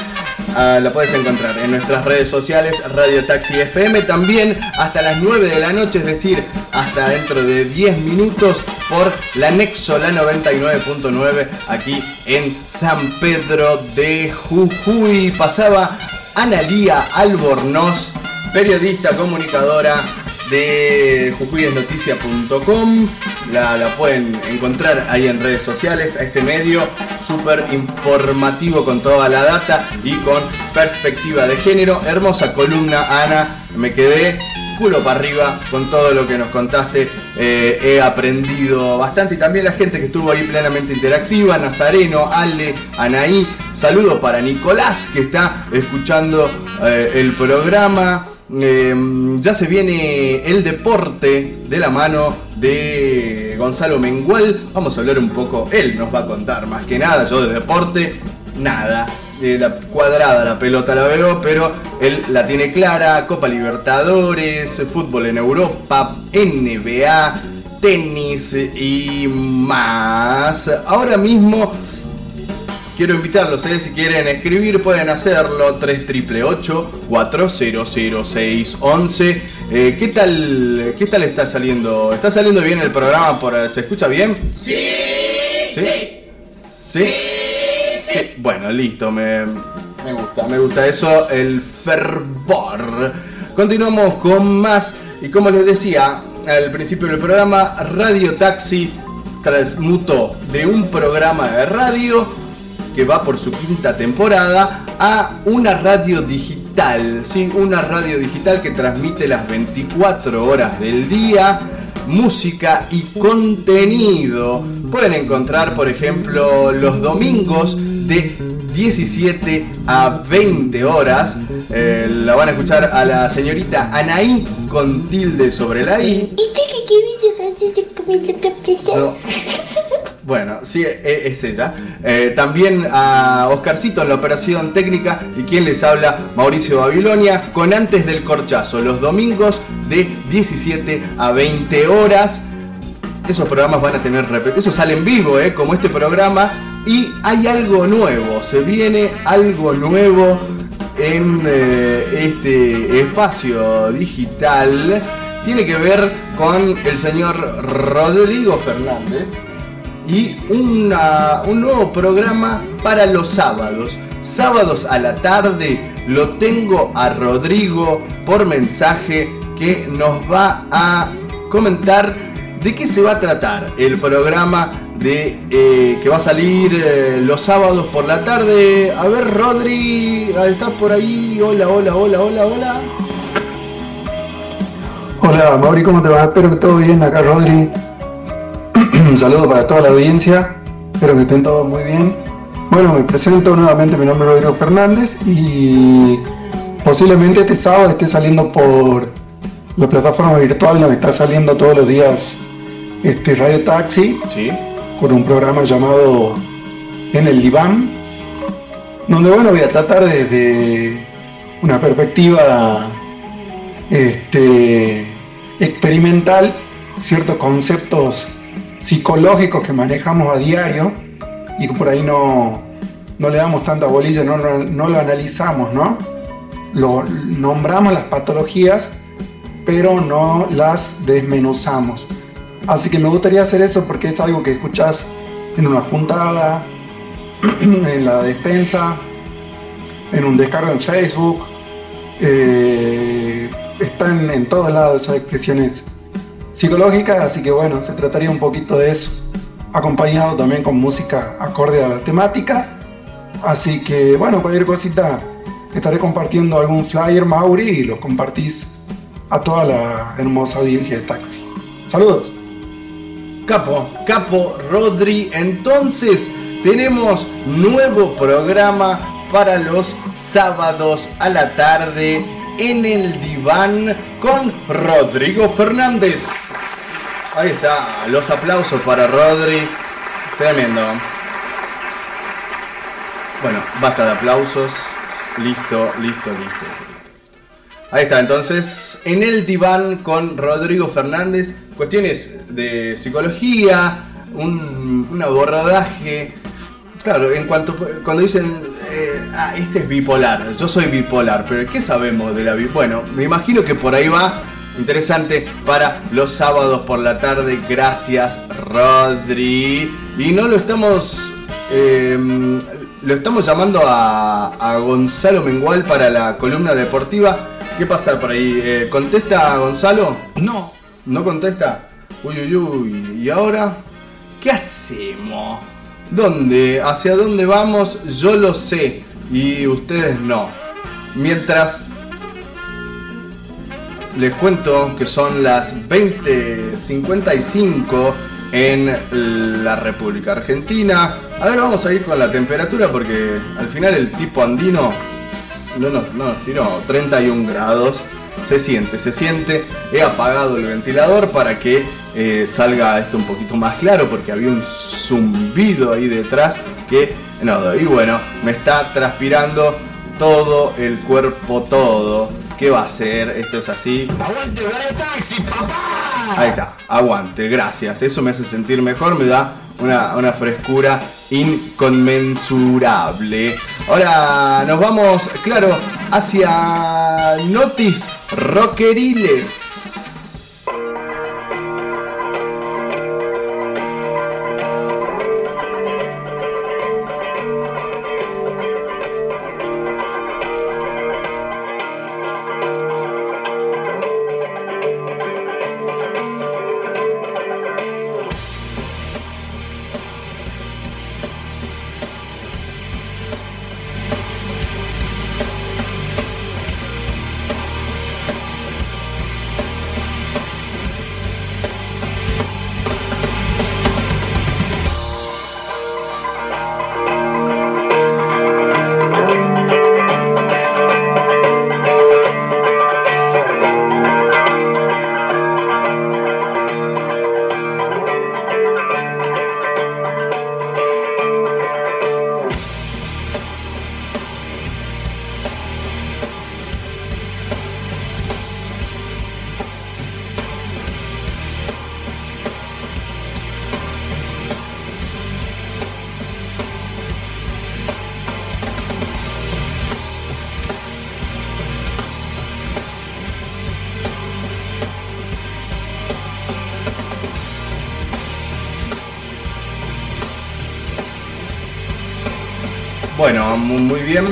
Ah, la puedes encontrar en nuestras redes sociales, Radio Taxi FM. También hasta las 9 de la noche, es decir, hasta dentro de 10 minutos por la Nexo, la 99.9, aquí en San Pedro de Jujuy. Pasaba Analía Albornoz, periodista, comunicadora de jujuyesnoticia.com. La, la pueden encontrar ahí en redes sociales, a este medio súper informativo con toda la data y con perspectiva de género. Hermosa columna, Ana. Me quedé culo para arriba con todo lo que nos contaste. Eh, he aprendido bastante y también la gente que estuvo ahí plenamente interactiva. Nazareno, Ale, Anaí. Saludo para Nicolás que está escuchando eh, el programa. Eh, ya se viene el deporte de la mano de Gonzalo Mengual. Vamos a hablar un poco, él nos va a contar más que nada. Yo de deporte, nada. Eh, la cuadrada la pelota la veo, pero él la tiene clara. Copa Libertadores, fútbol en Europa, NBA, tenis y más. Ahora mismo Quiero invitarlos, ¿eh? si quieren escribir pueden hacerlo 388-400611. Eh, ¿qué, tal, ¿Qué tal está saliendo? ¿Está saliendo bien el programa? Por, ¿Se escucha bien? Sí, sí. ¿Sí? Sí. Bueno, listo, me, me gusta, me gusta eso, el fervor. Continuamos con más y como les decía al principio del programa, Radio Taxi transmutó de un programa de radio que va por su quinta temporada a una radio digital, ¿sí? una radio digital que transmite las 24 horas del día música y contenido. Pueden encontrar, por ejemplo, los domingos de 17 a 20 horas. Eh, la van a escuchar a la señorita Anaí con tilde sobre la I. No. Bueno, sí, e- es ella. Eh, también a Oscarcito en la operación técnica y quien les habla, Mauricio Babilonia, con antes del corchazo, los domingos de 17 a 20 horas. Esos programas van a tener repetición, eso sale en vivo, eh, como este programa. Y hay algo nuevo, se viene algo nuevo en eh, este espacio digital. Tiene que ver con el señor Rodrigo Fernández y una- un nuevo programa para los sábados. sábados a la tarde lo tengo a Rodrigo por mensaje que nos va a comentar de qué se va a tratar el programa de eh, que va a salir eh, los sábados por la tarde. A ver, Rodri, ¿estás por ahí? Hola, hola, hola, hola, hola. Hola, Mauri, ¿cómo te va? Espero que todo bien. Acá, Rodri. Un saludo para toda la audiencia. Espero que estén todos muy bien. Bueno, me presento nuevamente. Mi nombre es Rodrigo Fernández y posiblemente este sábado esté saliendo por la plataforma virtual donde está saliendo todos los días este Radio Taxi. Sí. Con un programa llamado En el Diván. Donde, bueno, voy a tratar desde una perspectiva este, experimental ciertos conceptos psicológicos que manejamos a diario y que por ahí no, no le damos tanta bolilla, no, no, no lo analizamos, ¿no? Lo, nombramos las patologías, pero no las desmenuzamos. Así que me gustaría hacer eso porque es algo que escuchás en una juntada, en la despensa, en un descargo en Facebook. Eh, están en todos lados esas expresiones psicológicas, así que bueno, se trataría un poquito de eso, acompañado también con música acorde a la temática. Así que bueno, cualquier cosita estaré compartiendo algún flyer Mauri y lo compartís a toda la hermosa audiencia de taxi. Saludos. Capo, Capo Rodri. Entonces, tenemos nuevo programa para los sábados a la tarde en el diván con Rodrigo Fernández. Ahí está, los aplausos para Rodri. Tremendo. Bueno, basta de aplausos. Listo, listo, listo. Ahí está, entonces, en el diván con Rodrigo Fernández, cuestiones de psicología, un, un abordaje. Claro, en cuanto cuando dicen, eh, ah, este es bipolar, yo soy bipolar, pero ¿qué sabemos de la bipolar? Bueno, me imagino que por ahí va. Interesante para los sábados por la tarde. Gracias, Rodri. Y no lo estamos. eh, lo estamos llamando a, a Gonzalo Mengual para la columna deportiva. ¿Qué pasa por ahí? Eh, ¿Contesta Gonzalo? No. ¿No contesta? Uy, uy, uy. ¿Y ahora? ¿Qué hacemos? ¿Dónde? ¿Hacia dónde vamos? Yo lo sé. Y ustedes no. Mientras les cuento que son las 20.55 en la República Argentina. A ver, vamos a ir con la temperatura porque al final el tipo andino no no nos tiró 31 grados. Se siente, se siente. He apagado el ventilador para que eh, salga esto un poquito más claro porque había un zumbido ahí detrás que no, y bueno, me está transpirando todo el cuerpo, todo. ¿Qué va a hacer? Esto es así. ¡Aguante, taxi, papá! Ahí está, aguante, gracias. Eso me hace sentir mejor, me da una, una frescura inconmensurable. Ahora nos vamos, claro, hacia Notis Rockeriles. Bueno, mu- muy bien.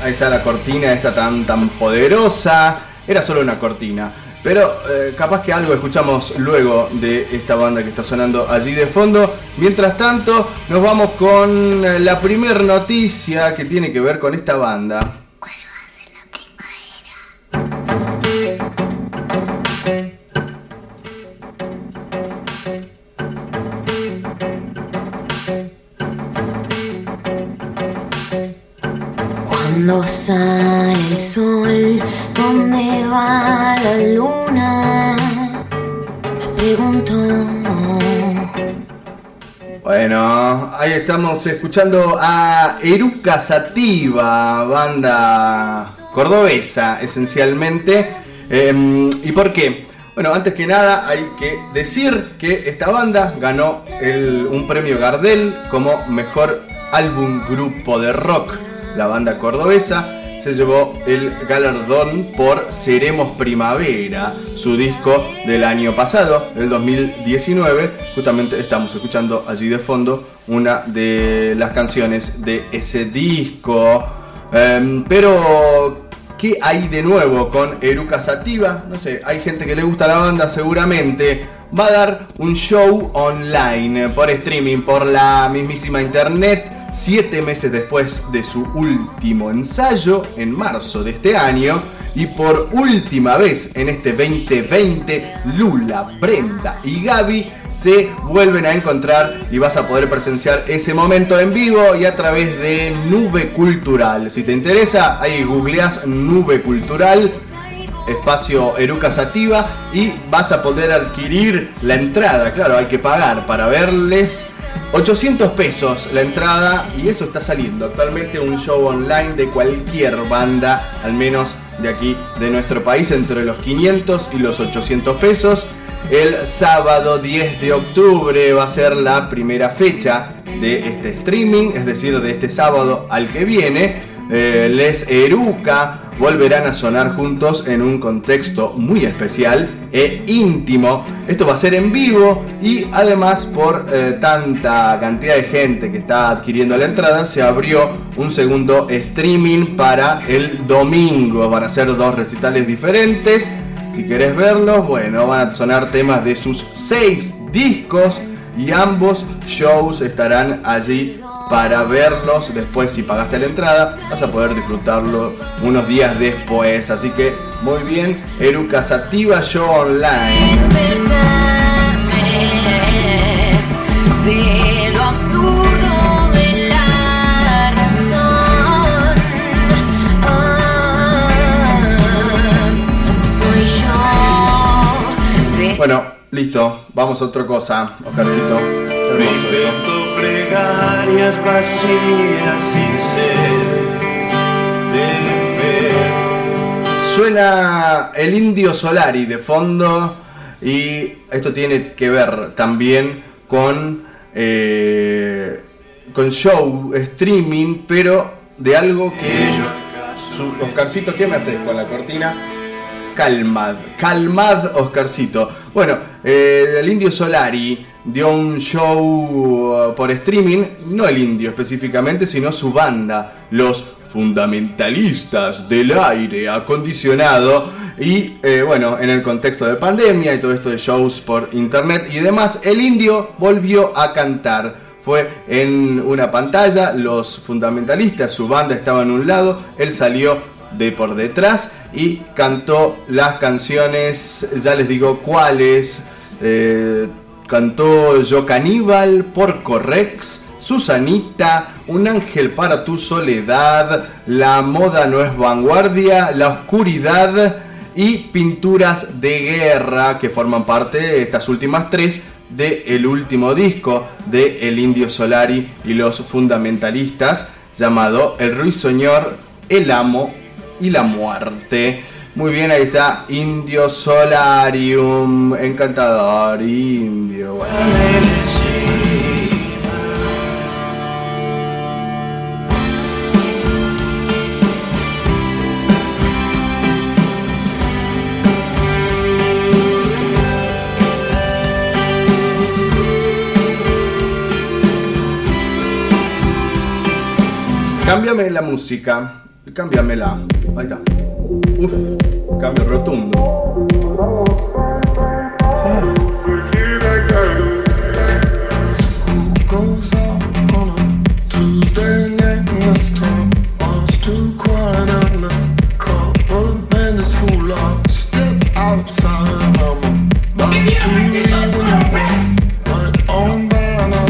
Ahí está la cortina, esta tan, tan poderosa. Era solo una cortina. Pero eh, capaz que algo escuchamos luego de esta banda que está sonando allí de fondo. Mientras tanto, nos vamos con eh, la primera noticia que tiene que ver con esta banda. Estamos escuchando a Eruca Sativa, banda cordobesa esencialmente. Em, ¿Y por qué? Bueno, antes que nada hay que decir que esta banda ganó un premio Gardel como mejor álbum grupo de rock. La banda cordobesa se llevó el galardón por Seremos Primavera, su disco del año pasado, el 2019. Justamente estamos escuchando allí de fondo una de las canciones de ese disco. Em, pero, ¿qué hay de nuevo con Eruca Sativa? No sé, hay gente que le gusta la banda seguramente. Va a dar un show online por streaming, por la mismísima internet siete meses después de su último ensayo en marzo de este año y por última vez en este 2020 Lula, Brenda y Gaby se vuelven a encontrar y vas a poder presenciar ese momento en vivo y a través de Nube Cultural. Si te interesa, ahí googleas Nube Cultural espacio Eruca Sativa y vas a poder adquirir la entrada. Claro, hay que pagar para verles. 800 pesos la entrada y eso está saliendo actualmente un show online de cualquier banda, al menos de aquí de nuestro país, entre los 500 y los 800 pesos. El sábado 10 de octubre va a ser la primera fecha de este streaming, es decir, de este sábado al que viene. Eh, Les Eruca volverán a sonar juntos en un contexto muy especial e íntimo. Esto va a ser en vivo y además por eh, tanta cantidad de gente que está adquiriendo la entrada se abrió un segundo streaming para el domingo. Van a ser dos recitales diferentes. Si querés verlos, bueno, van a sonar temas de sus seis discos y ambos shows estarán allí para verlos. Después, si pagaste la entrada, vas a poder disfrutarlo unos días después. Así que, muy bien, Eruca Sativa Show Online. De lo absurdo de la razón. Ah, soy yo. De Bueno, listo, vamos a otra cosa, Oscarcito. Hermoso. Plegarias vacías sin ser de fe. Suena el Indio Solari de fondo y esto tiene que ver también con, eh, con show, streaming, pero de algo que... Su- Oscarcito, ¿qué me haces con la cortina? Calmad, calmad Oscarcito. Bueno, eh, el Indio Solari dio un show uh, por streaming, no el Indio específicamente, sino su banda, los fundamentalistas del aire acondicionado. Y eh, bueno, en el contexto de pandemia y todo esto de shows por internet y demás, el Indio volvió a cantar. Fue en una pantalla, los fundamentalistas, su banda estaba en un lado, él salió de por detrás y cantó las canciones, ya les digo cuáles. eh, cantó Yo Caníbal, Porco Rex, Susanita, Un ángel para tu soledad, La moda no es vanguardia, La oscuridad y Pinturas de guerra, que forman parte, estas últimas tres, del último disco de El Indio Solari y los fundamentalistas, llamado El Ruiseñor, El Amo y la Muerte. Muy bien, ahí está Indio Solarium, encantador, Indio. bueno. Cámbiame la música. Cámbiamela. Ahí está. Uf, cambio rotundo.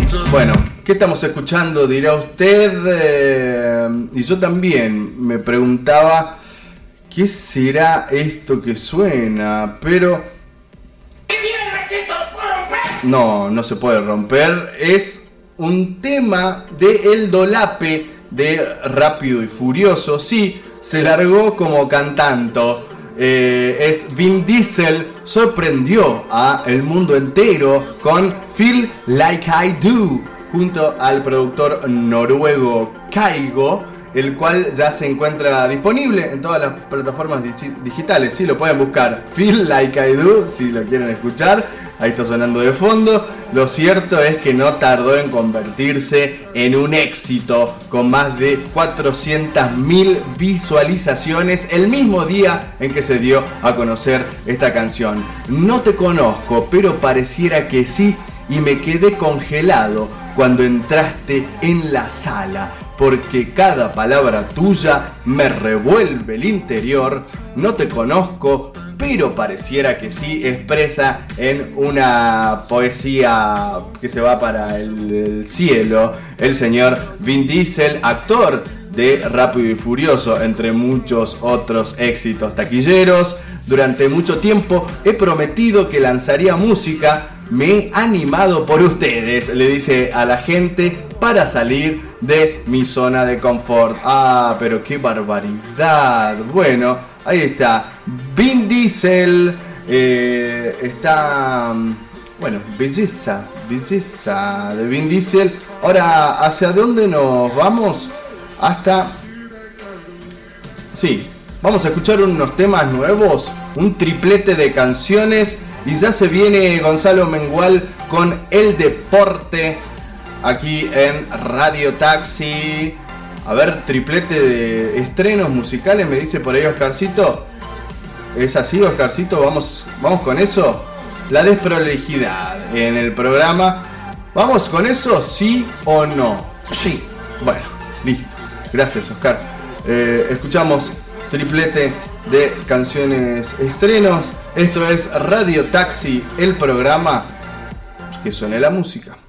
Just Bueno, ¿qué estamos escuchando? Dirá usted. eh, y yo también me preguntaba, ¿qué será esto que suena? Pero... No, no se puede romper. Es un tema de El Dolape de Rápido y Furioso. Sí, se largó como cantando. Eh, es Vin Diesel sorprendió a el mundo entero con Feel Like I Do junto al productor noruego Kaigo, el cual ya se encuentra disponible en todas las plataformas digi- digitales. Sí, lo pueden buscar. Feel Like I Do si lo quieren escuchar. Ahí está sonando de fondo. Lo cierto es que no tardó en convertirse en un éxito con más de 400.000 visualizaciones el mismo día en que se dio a conocer esta canción. No te conozco, pero pareciera que sí y me quedé congelado cuando entraste en la sala. Porque cada palabra tuya me revuelve el interior. No te conozco, pero pareciera que sí expresa en una poesía que se va para el, el cielo el señor Vin Diesel, actor de Rápido y Furioso, entre muchos otros éxitos taquilleros. Durante mucho tiempo he prometido que lanzaría música, me he animado por ustedes, le dice a la gente, para salir de mi zona de confort. Ah, pero qué barbaridad. Bueno, ahí está. Vin Diesel eh, está... Bueno, belleza, belleza de Vin Diesel. Ahora, ¿hacia dónde nos vamos? Hasta... Sí, vamos a escuchar unos temas nuevos, un triplete de canciones y ya se viene Gonzalo Mengual con el deporte aquí en Radio Taxi. A ver, triplete de estrenos musicales, me dice por ahí Oscarcito. ¿Es así, Oscarcito? ¿Vamos, vamos con eso? La desprolijidad en el programa. ¿Vamos con eso? ¿Sí o no? Sí. Bueno, listo. Gracias, Oscar. Eh, escuchamos triplete de canciones estrenos. Esto es Radio Taxi, el programa que suene la música.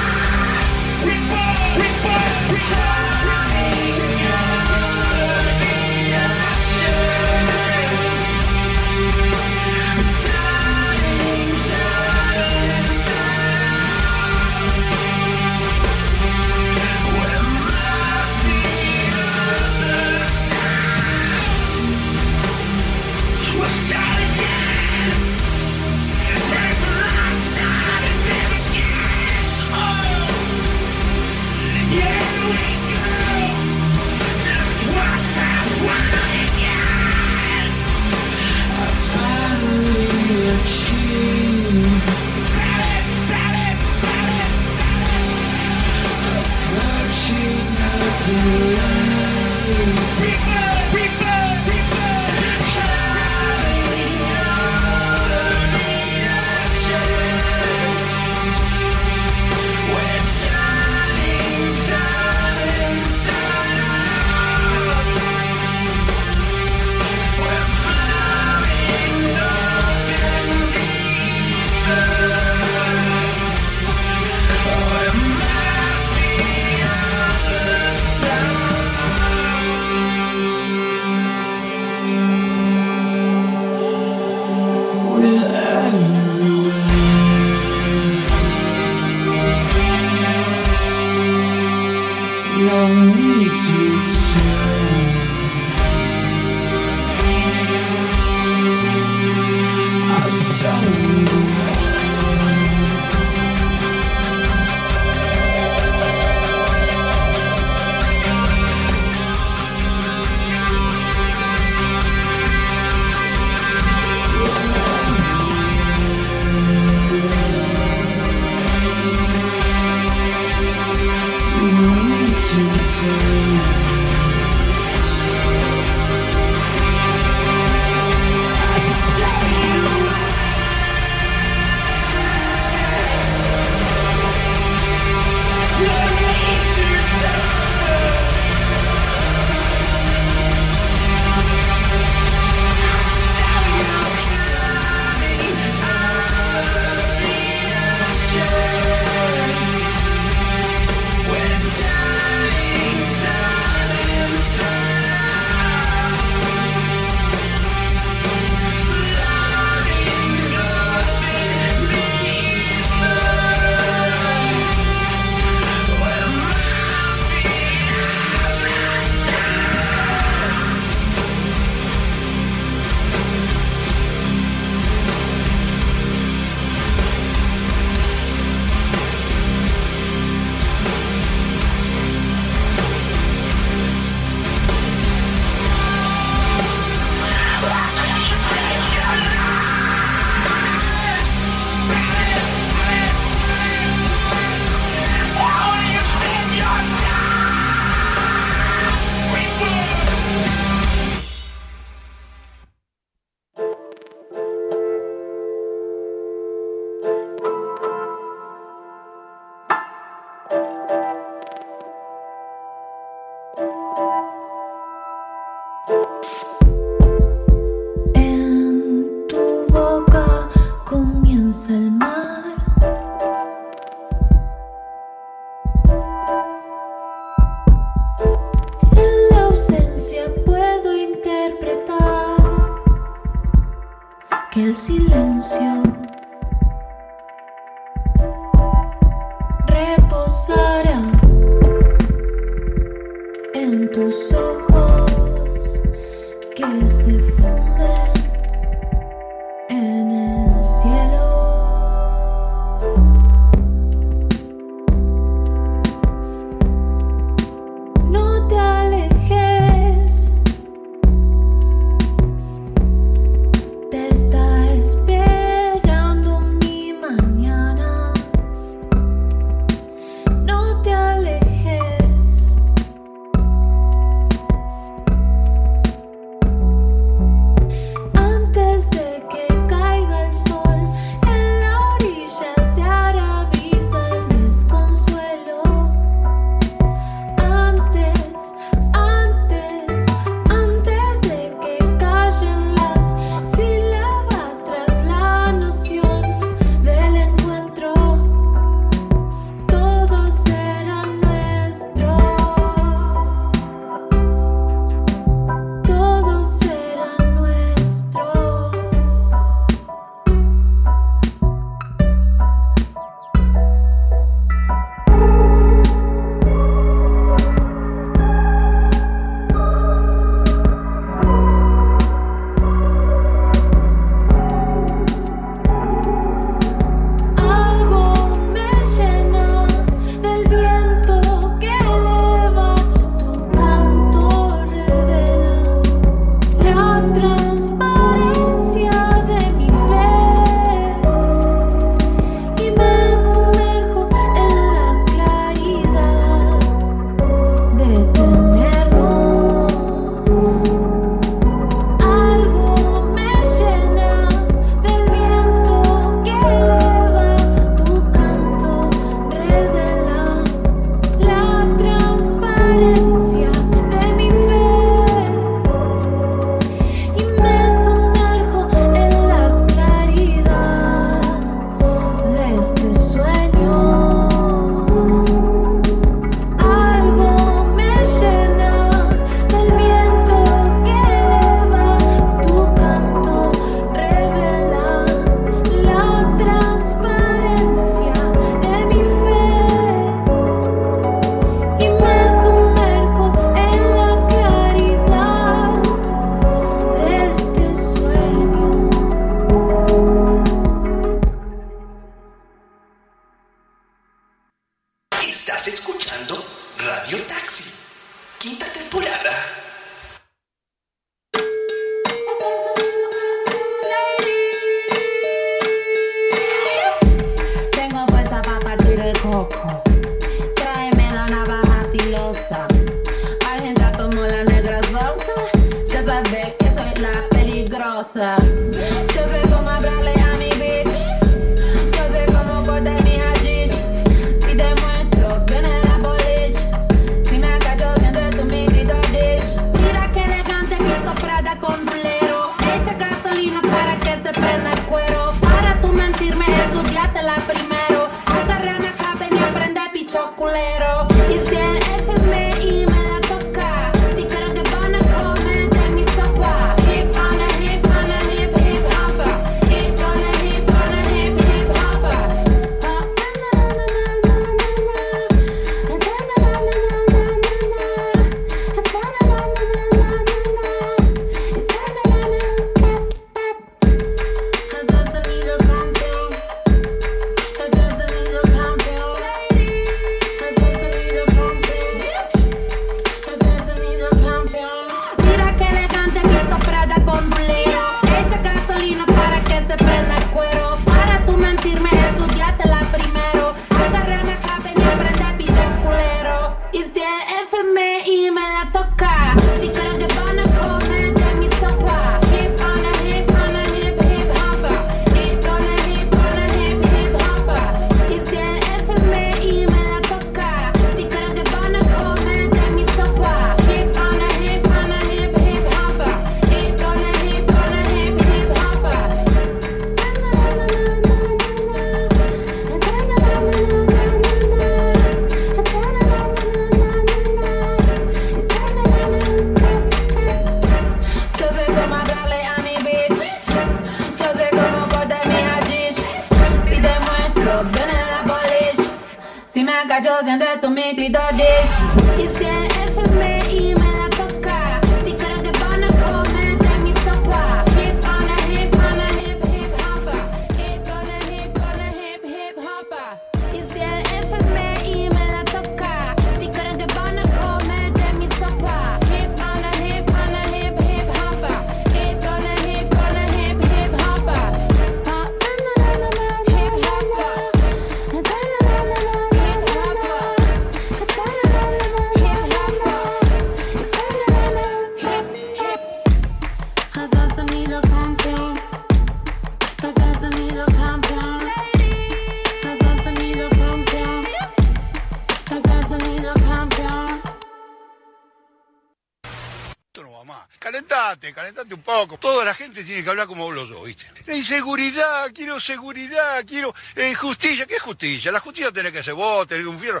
Gente tiene que hablar como hablo yo, ¿viste? La inseguridad, quiero seguridad, quiero eh, justicia. ¿Qué es justicia? La justicia tiene que ser vos, tenés que un fierro.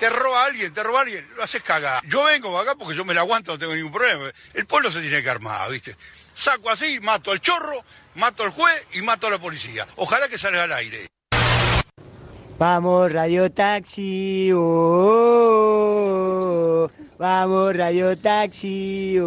Te roba alguien, te roba alguien, lo haces cagar. Yo vengo acá porque yo me la aguanto, no tengo ningún problema. El pueblo se tiene que armar, ¿viste? Saco así, mato al chorro, mato al juez y mato a la policía. Ojalá que salga al aire. Vamos, Radio Taxi. oh, Vamos, Radio Taxi.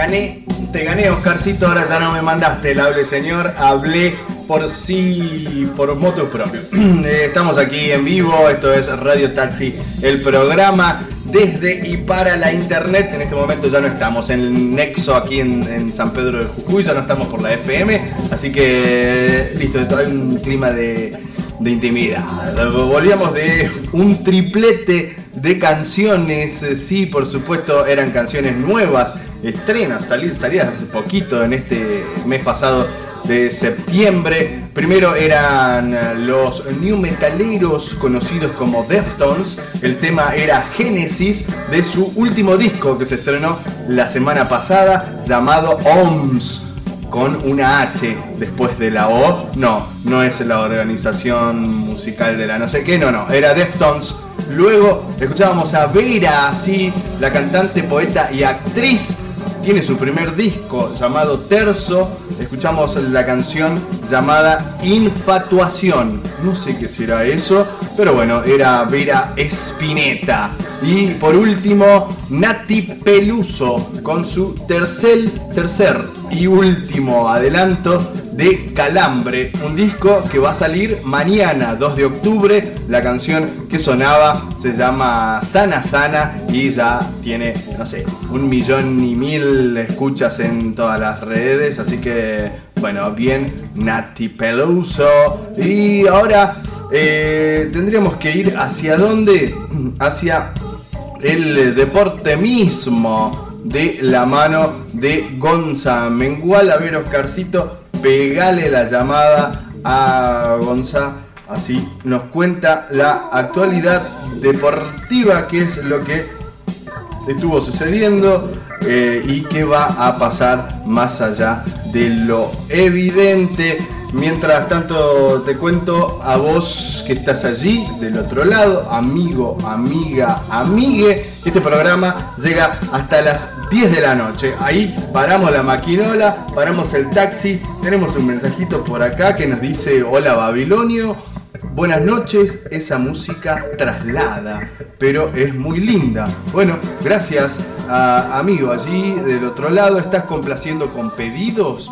Gané, te gané Oscarcito, ahora ya no me mandaste el hable señor, hablé por sí, por moto propio. Eh, Estamos aquí en vivo, esto es Radio Taxi, el programa desde y para la internet. En este momento ya no estamos en el Nexo aquí en, San Pedro de Jujuy, ya no estamos por la FM, así que listo, hay un clima de, de intimidad. Volvíamos de un triplete de canciones, eh, sí, por supuesto, eran canciones nuevas, estrenas, sali- salidas hace poquito en este mes pasado de septiembre. Primero eran los new metaleros conocidos como Deftones. El tema era Genesis de su último disco que se estrenó la semana pasada llamado OMS con una H después de la O. No, no es la organización musical de la no sé qué, no, no, era Deftones. Luego escuchábamos a Vera, sí, la cantante, poeta y actriz tiene su primer disco llamado Terzo. Escuchamos la canción llamada Infatuación. No sé qué será eso, pero bueno, era Vera Spinetta. Y por último, Nati Peluso con su tercer, tercer y último adelanto de Calambre, un disco que va a salir mañana, 2 de octubre. La canción que sonaba se llama Sana Sana y ya tiene, no sé, un millón y mil escuchas en todas las redes. Así que, bueno, bien, Nati Peluso. Y ahora eh, tendríamos que ir hacia dónde? Hacia el deporte mismo de la mano de Gonza Mengual. A ver, Oscarcito, pegale la llamada a Gonza. Así nos cuenta la actualidad deportiva, que es lo que estuvo sucediendo eh, y qué va a pasar más allá de lo evidente. Mientras tanto te cuento a vos que estás allí del otro lado, amigo, amiga, amigue. Este programa llega hasta las 10 de la noche. Ahí paramos la maquinola, paramos el taxi. Tenemos un mensajito por acá que nos dice, hola Babilonio. Buenas noches, esa música traslada, pero es muy linda. Bueno, gracias a- amigo allí del otro lado. ¿Estás complaciendo con pedidos?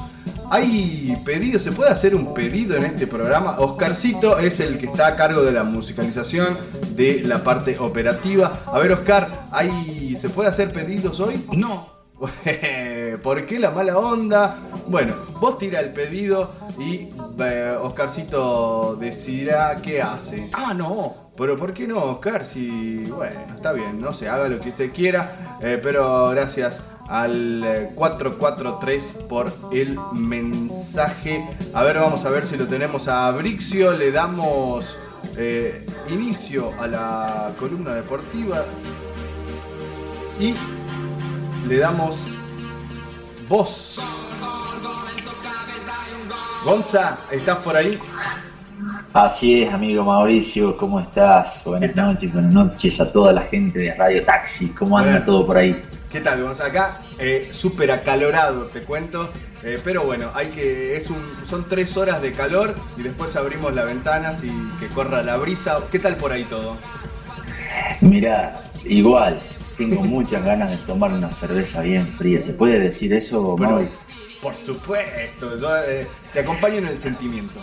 ¿Hay pedidos? ¿Se puede hacer un pedido en este programa? Oscarcito es el que está a cargo de la musicalización, de la parte operativa. A ver, Oscar, ¿hay, ¿se puede hacer pedidos hoy? No. ¿Por qué la mala onda? Bueno, vos tira el pedido y eh, Oscarcito decidirá qué hace. Ah, no. Pero ¿por qué no, Oscar? Si, bueno, está bien, no sé, haga lo que usted quiera, eh, pero gracias al eh, 443 por el mensaje. A ver, vamos a ver si lo tenemos a Brixio, le damos eh, inicio a la columna deportiva y le damos voz. Gonza, ¿estás por ahí? Así es, amigo Mauricio, ¿cómo estás? Buenas noches, buenas noches a toda la gente de Radio Taxi. ¿Cómo anda todo por ahí? ¿Qué tal, Gonza? Acá, eh, súper acalorado, te cuento. Eh, pero bueno, hay que. Es un, son tres horas de calor y después abrimos las ventanas y que corra la brisa. ¿Qué tal por ahí todo? Mira, igual, tengo muchas ganas de tomar una cerveza bien fría. ¿Se puede decir eso, Mauri? por supuesto, yo eh, te acompaño en el sentimiento.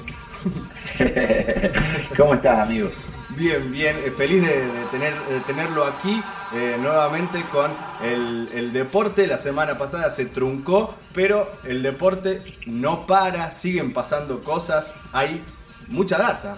¿Cómo estás, amigo? Bien, bien, eh, feliz de, tener, tenerlo aquí eh, nuevamente con el, el deporte. La semana pasada se truncó, pero el deporte no para, siguen pasando cosas, hay mucha data.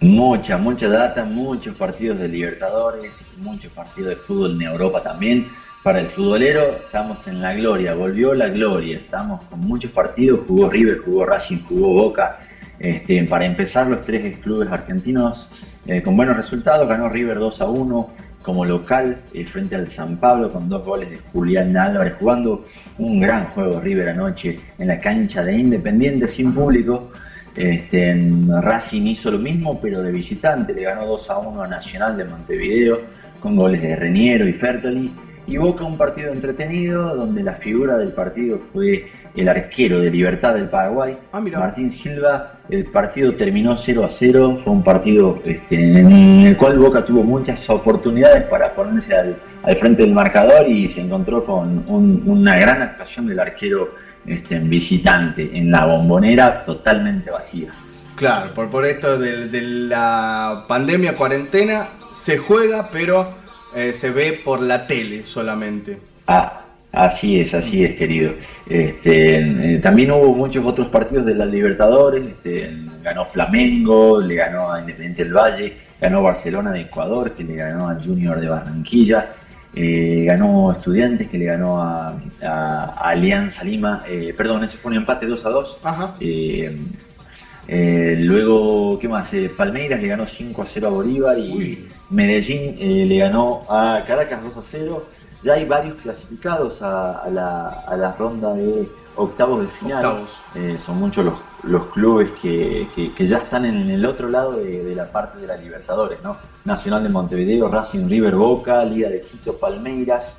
Mucha, mucha data, muchos partidos de Libertadores, muchos partidos de fútbol en Europa también. Para el futbolero estamos en la gloria, volvió la gloria, estamos con muchos partidos, jugó River, jugó Racing, jugó Boca. Este, para empezar, los tres clubes argentinos eh, con buenos resultados, ganó River 2 a 1 como local eh, frente al San Pablo con dos goles de Julián Álvarez jugando un gran juego River anoche en la cancha de Independiente sin público. Este, en Racing hizo lo mismo, pero de visitante. Le ganó 2 a 1 a Nacional de Montevideo con goles de Reniero y Fertoli. Y Boca un partido entretenido donde la figura del partido fue el arquero de Libertad del Paraguay, Martín Silva. El partido terminó 0 a 0. Fue un partido este, en el cual Boca tuvo muchas oportunidades para ponerse al, al frente del marcador y se encontró con un- una gran actuación del arquero este, visitante en la bombonera totalmente vacía. Claro, por, por esto de, de la pandemia, cuarentena, se juega, pero eh, se ve por la tele solamente. Ah, así es, así es, querido. Este, eh, también hubo muchos otros partidos de la Libertadores. este, ganó Flamengo, le ganó a Independiente del Valle, ganó Barcelona de Ecuador, que le ganó al Junior de Barranquilla, eh, ganó Estudiantes, que le ganó a, a- a Alianza Lima. eh, perdón, ese fue un empate 2 a 2. Ajá. Luego, ¿qué más? Palmeiras le ganó 5 a 0 a Bolívar y Medellín le ganó a Caracas 2 a 0. Ya hay varios clasificados a, a la, a la ronda de octavos de final. Octavos. Eh, son muchos los, los clubes que, que- que ya están en el otro lado de, de la parte de la Libertadores, ¿no? Nacional de Montevideo, Racing River Boca, Liga de Quito, Palmeiras,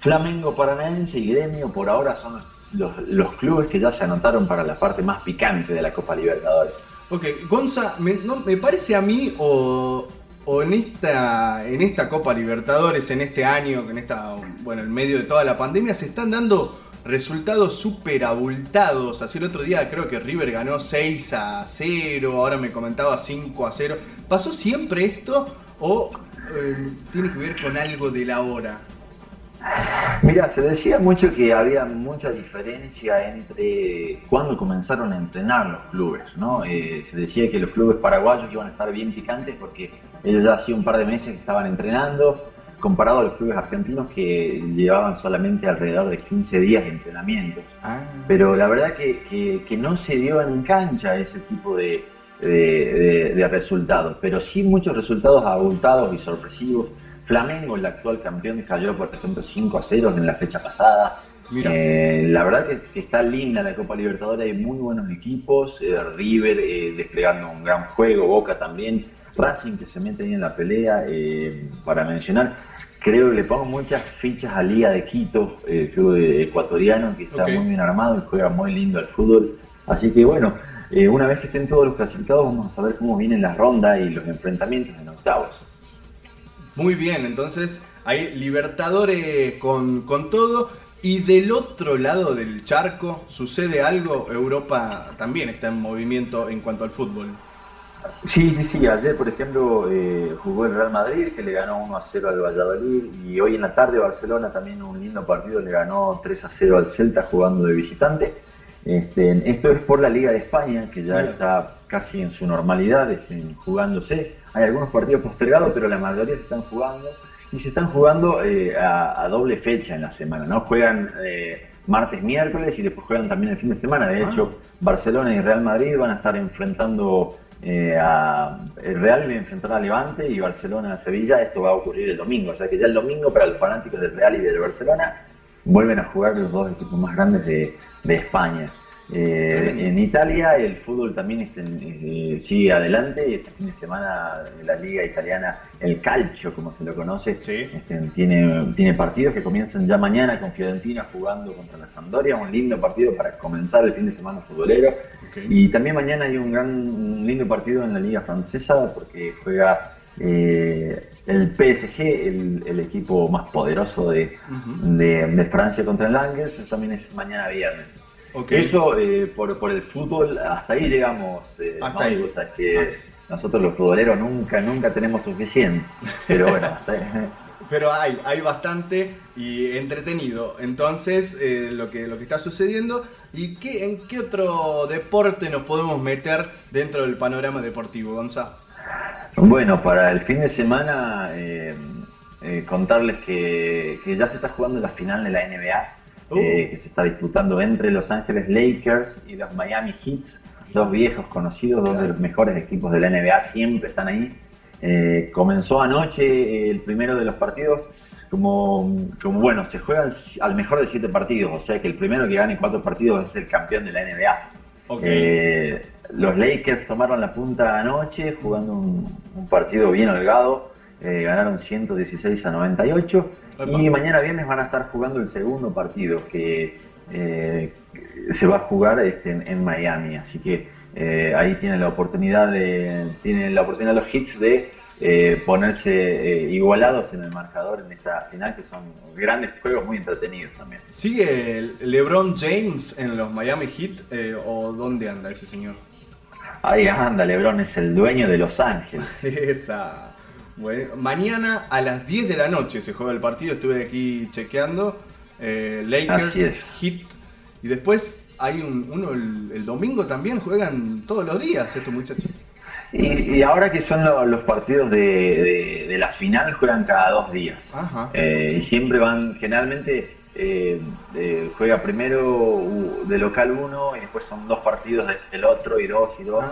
Flamengo Paranaense y Gremio por ahora son los, los clubes que ya se anotaron para la parte más picante de la Copa Libertadores. Ok, Gonza, me, no, me parece a mí o, o en esta en esta Copa Libertadores, en este año, en esta, bueno, en medio de toda la pandemia, se están dando resultados súper abultados. Así el otro día creo que River ganó 6 a 0, ahora me comentaba 5 a 0. ¿Pasó siempre esto o eh, tiene que ver con algo de la hora? Mira, se decía mucho que había mucha diferencia entre cuando comenzaron a entrenar los clubes, ¿no? Eh, se decía que los clubes paraguayos iban a estar bien picantes porque ellos ya hacía un par de meses que estaban entrenando, comparado a los clubes argentinos que llevaban solamente alrededor de 15 días de entrenamiento. Pero la verdad que, que- que no se dio en cancha ese tipo de, de- de- de resultados, pero sí muchos resultados abultados y sorpresivos. Flamengo, el actual campeón, cayó por ejemplo 5 a 0 en la fecha pasada. Eh, la verdad que, que está linda la Copa Libertadores, hay muy buenos equipos, eh, River eh, desplegando un gran juego, Boca también, Racing que se mete ahí en la pelea, eh, para mencionar, creo que le pongo muchas fichas a Liga de Quito, el club ecuatoriano que está muy bien armado y juega muy lindo al fútbol, así que bueno, eh, una vez que estén todos los clasificados vamos a saber cómo vienen las rondas y los enfrentamientos en octavos. Muy bien, entonces hay Libertadores con, con todo. Y del otro lado del charco sucede algo, Europa también está en movimiento en cuanto al fútbol. Sí, sí, sí. Ayer, por ejemplo, eh, jugó el Real Madrid, que le ganó 1 a 0 al Valladolid. Y hoy en la tarde, Barcelona también un lindo partido, le ganó 3 a 0 al Celta jugando de visitante. Este, esto es por la Liga de España, que ya Mira. está casi en su normalidad, este, jugándose. Hay algunos partidos postergados, pero la mayoría se están jugando. Y se están jugando eh, a, a doble fecha en la semana, ¿no? Juegan eh, martes, miércoles y después juegan también el fin de semana. De hecho, Barcelona y Real Madrid van a estar enfrentando eh, a el Real va a enfrentar a Levante y Barcelona a Sevilla. Esto va a ocurrir el domingo, o sea que ya el domingo para los fanáticos del Real y del Barcelona vuelven a jugar los dos equipos más grandes de, de España. Eh, en Italia el fútbol también este, eh, sigue adelante. Y este fin de semana la liga italiana, el calcio como se lo conoce, este, tiene, tiene partidos que comienzan ya mañana con Fiorentina jugando contra la Sampdoria, un lindo partido para comenzar el fin de semana futbolero. Y también mañana hay un gran un lindo partido en la liga francesa porque juega eh, el PSG, el, el equipo más poderoso de, de, de Francia contra el Angers, también es mañana viernes. Ok. Eso eh, por, por el fútbol, hasta ahí llegamos, eh, Hasta Mauri, ahí. vos sabés que nosotros los futboleros nunca, nunca tenemos suficiente. Pero bueno, hasta ahí. Pero hay, hay bastante y entretenido. Entonces, eh, lo, que, lo que está sucediendo. ¿Y qué, en qué otro deporte nos podemos meter dentro del panorama deportivo, Gonza? Bueno, para el fin de semana, eh, contarles que, que ya se está jugando la final de la NBA, Uh. eh, que se está disputando entre Los Ángeles Lakers y los Miami Heats, dos viejos conocidos, dos de los mejores equipos de la NBA, siempre están ahí. Eh, comenzó anoche eh, el primero de los partidos, como, como bueno, se juegan al mejor de siete partidos, o sea que el primero que gane cuatro partidos es el campeón de la NBA. Eh, los Lakers tomaron la punta anoche jugando un, un partido bien holgado, eh, ganaron 116 a 98 y mañana viernes van a estar jugando el segundo partido que eh, se va a jugar este, en, en Miami, así que eh, ahí tienen la oportunidad de tienen la oportunidad los hits de eh, ponerse eh, igualados en el marcador en esta final que son grandes juegos muy entretenidos también. ¿Sigue LeBron James en los Miami Heat eh, o dónde anda ese señor? Ahí anda, LeBron es el dueño de Los Ángeles. Esa. Bueno, mañana a las 10 de la noche se juega el partido, estuve aquí chequeando. eh, Lakers. Heat. Y después hay un, uno el, el domingo también, juegan todos los días estos muchachos. Y, y ahora que son lo- los partidos de, de- de la final, juegan cada dos días. Ajá. Eh, y siempre van, generalmente eh, eh, juega primero de local uno y después son dos partidos de- del otro y dos y dos.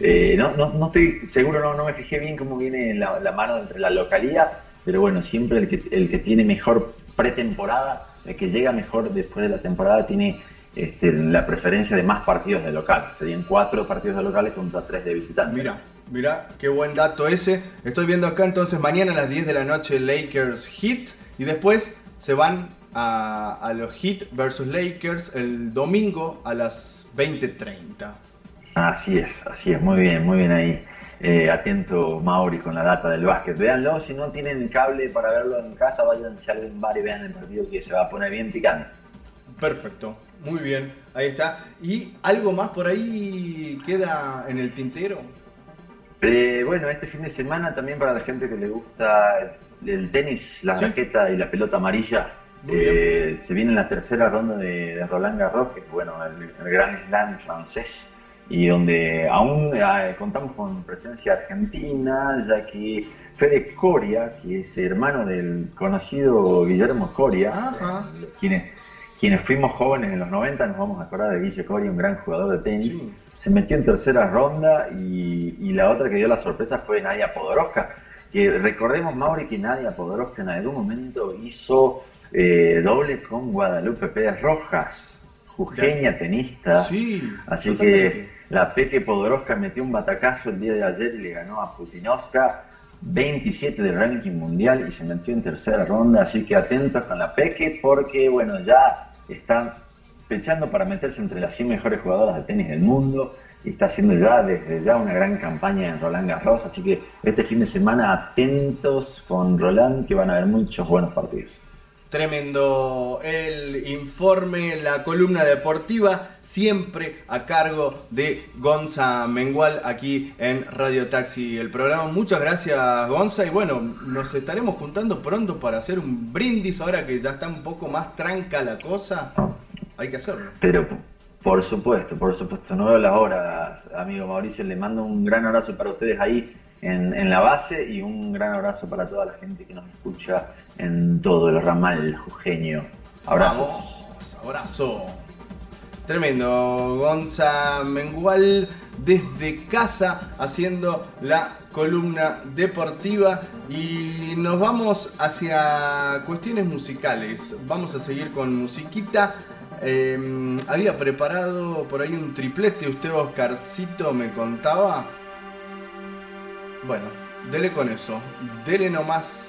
Eh, no, no, no estoy seguro, no, no me fijé bien cómo viene la, mano entre la localidad, pero bueno, siempre el que, el que tiene mejor pretemporada, el que llega mejor después de la temporada, tiene este, la preferencia de más partidos de local. Serían cuatro partidos de locales contra tres de visitantes. Mira, mira, qué buen dato ese. Estoy viendo acá entonces mañana a las 10 de la noche Lakers Heat y después se van a, a los Heat versus Lakers el domingo a las 20.30. Así es, así es, muy bien, muy bien ahí. Eh, atento Mauri con la data del básquet. Véanlo, si no tienen cable para verlo en casa, váyanse a algún bar y vean el partido que se va a poner bien picante. Perfecto, muy bien, ahí está. ¿Y algo más por ahí queda en el tintero? Eh, bueno, este fin de semana también para la gente que le gusta el, tenis, la raqueta y la pelota amarilla, eh, se viene la tercera ronda de, de Roland Garros, que es bueno, el, el gran slam francés, y donde aún eh, contamos con presencia argentina, ya que Fede Coria, que es hermano del conocido Guillermo Coria, eh, quienes, quienes fuimos jóvenes en los 90 nos vamos a acordar de Guille Coria, un gran jugador de tenis, se metió en tercera ronda y, y la otra que dio la sorpresa fue Nadia Podoroska. Que recordemos, Mauri, que Nadia Podoroska en algún momento hizo eh, doble con Guadalupe Pérez Rojas, jujeña tenista. Sí, Así totalmente. que la Peque Podoroska metió un batacazo el día de ayer y le ganó a Putinovska 27 del ranking mundial y se metió en tercera ronda. Así que atentos con la Peque porque, bueno, ya están pechando para meterse entre las 100 mejores jugadoras de tenis del mundo y está haciendo ya desde ya una gran campaña en Roland Garros. Así que este fin de semana atentos con Roland que van a haber muchos buenos partidos. Tremendo el informe, la columna deportiva, siempre a cargo de Gonza Mengual aquí en Radio Taxi, el programa. Muchas gracias Gonza y bueno, nos estaremos juntando pronto para hacer un brindis ahora que ya está un poco más tranca la cosa. Hay que hacerlo. Pero por supuesto, por supuesto, no veo las horas, amigo Mauricio. Le mando un gran abrazo para ustedes ahí en, la base y un gran abrazo para toda la gente que nos escucha en todo el ramal jujeño. Abrazos. Vamos, abrazo. Tremendo, Gonza Mengual desde casa haciendo la columna deportiva y nos vamos hacia cuestiones musicales. Vamos a seguir con musiquita. Eh, había preparado por ahí un triplete, usted Oscarcito me contaba. Bueno, dele con eso, dele nomás.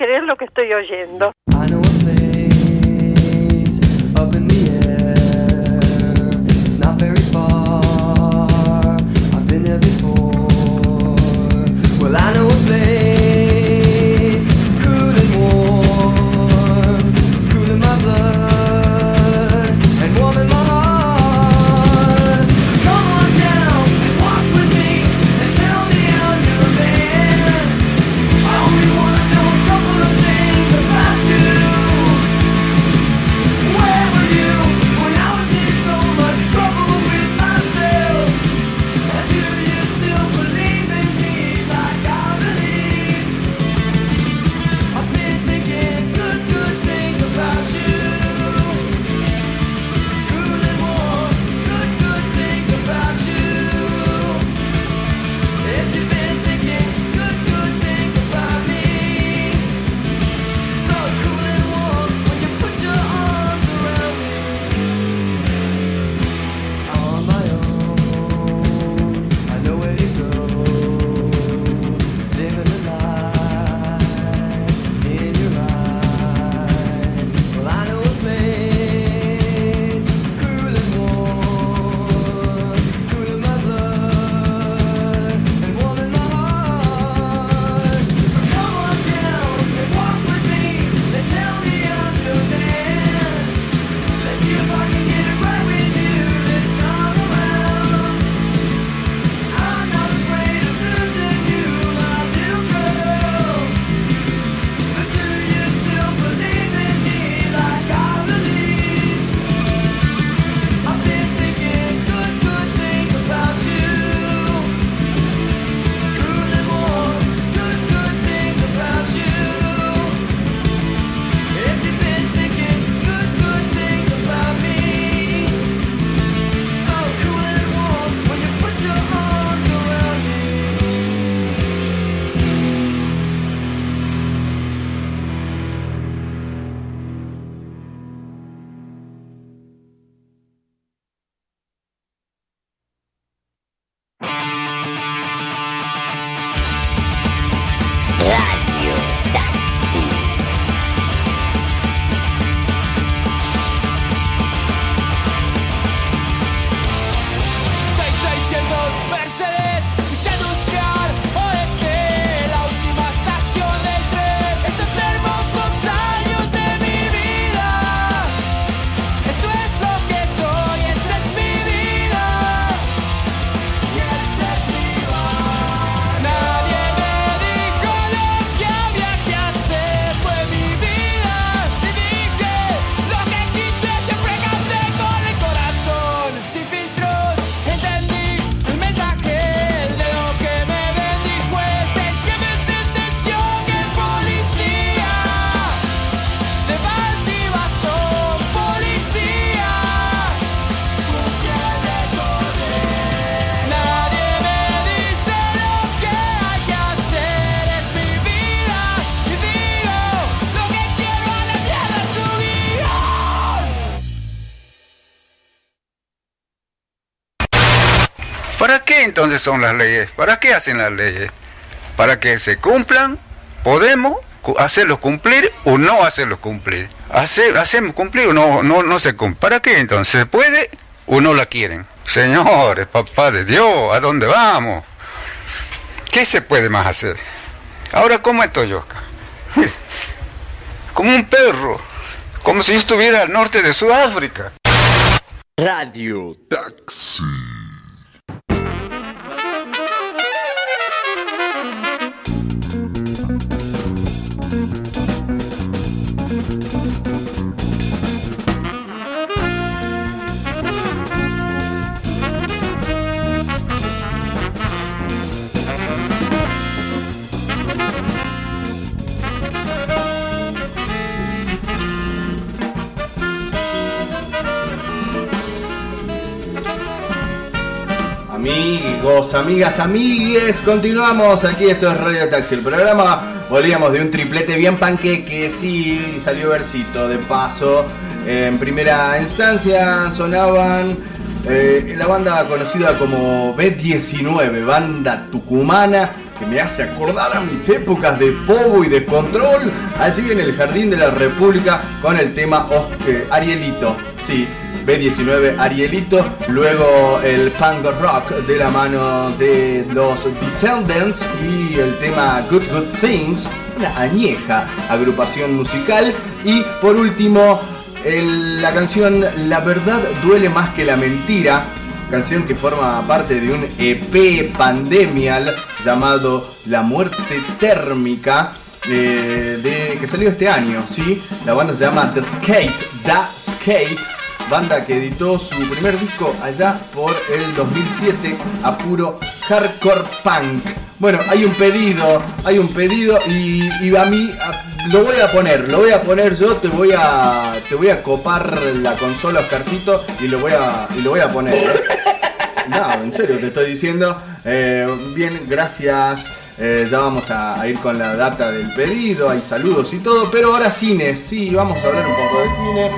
creer lo que estoy oyendo. entonces son las leyes? ¿Para qué hacen las leyes? Para que se cumplan, podemos hacerlos cumplir o no hacerlos cumplir. Hacer, hacemos cumplir o no, no, no se cumple. ¿Para qué entonces? ¿Se puede o no la quieren? Señores, papá de Dios, ¿a dónde vamos? ¿Qué se puede más hacer? Ahora, ¿cómo estoy yo acá? Como un perro, como si yo estuviera al norte de Sudáfrica. Radio Taxi. Amigos, amigas, amigues, continuamos aquí, esto es Radio Taxi, el programa. Volvíamos de un triplete bien panqueque, sí, salió versito de paso. En primera instancia sonaban eh, la banda conocida como B19, banda tucumana, que me hace acordar a mis épocas de pogo y de control, allí en el Jardín de la República con el tema eh, Arielito. Sí, B19 Arielito, luego el punk rock de la mano de los Descendants y el tema Good Good Things, una añeja agrupación musical y por último la canción La verdad duele más que la mentira, canción que forma parte de un EP pandemial llamado La muerte térmica. eh, de, que salió este año, ¿sí? La banda se llama The Skate, The Skate, banda que editó su primer disco allá por el 2007 a puro hardcore punk. Bueno, hay un pedido, hay un pedido y, a mí lo voy a poner, lo voy a poner yo, te voy a te voy a copar la consola Oscarcito y lo voy a y lo voy a poner. ¿eh? No, en serio te estoy diciendo. Eh, bien, gracias. Eh, ya vamos a, ir con la data del pedido, hay saludos y todo, pero ahora cine, sí, vamos a hablar un poco de cine.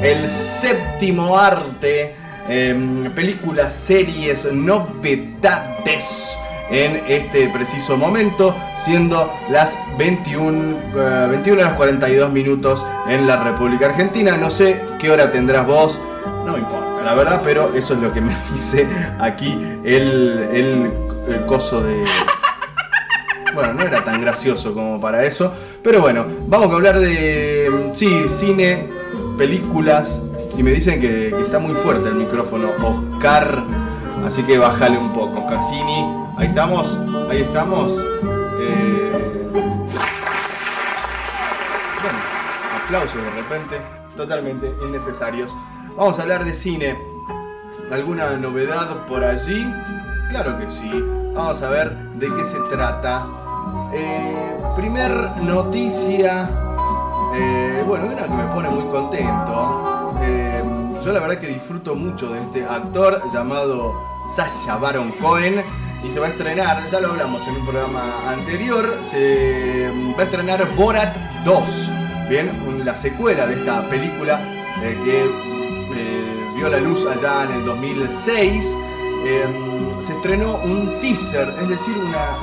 El séptimo arte, em, películas, series, novedades en este preciso momento, siendo las 21, eh, 21 horas 42 minutos en la República Argentina. No sé qué hora tendrás vos, no me importa, la verdad, pero eso es lo que me dice aquí el, el, el coso de... Bueno, no era tan gracioso como para eso. Pero bueno, vamos a hablar de. Sí, cine, películas. Y me dicen que, que está muy fuerte el micrófono Oscar. Así que bájale un poco, Oscarcini. Ahí estamos, ahí estamos. Eh, Bueno, aplausos de repente, totalmente innecesarios. Vamos a hablar de cine. ¿Alguna novedad por allí? Claro que sí. Vamos a ver de qué se trata. Eh, primer noticia. eh, bueno, una que me pone muy contento. Eh, yo la verdad que disfruto mucho de este actor llamado Sasha Baron Cohen. Y se va a estrenar, ya lo hablamos en un programa anterior, se va a estrenar Borat 2. Bien, la secuela de esta película eh, que vio la luz allá en el 2006. Eh, se estrenó un teaser, es decir, una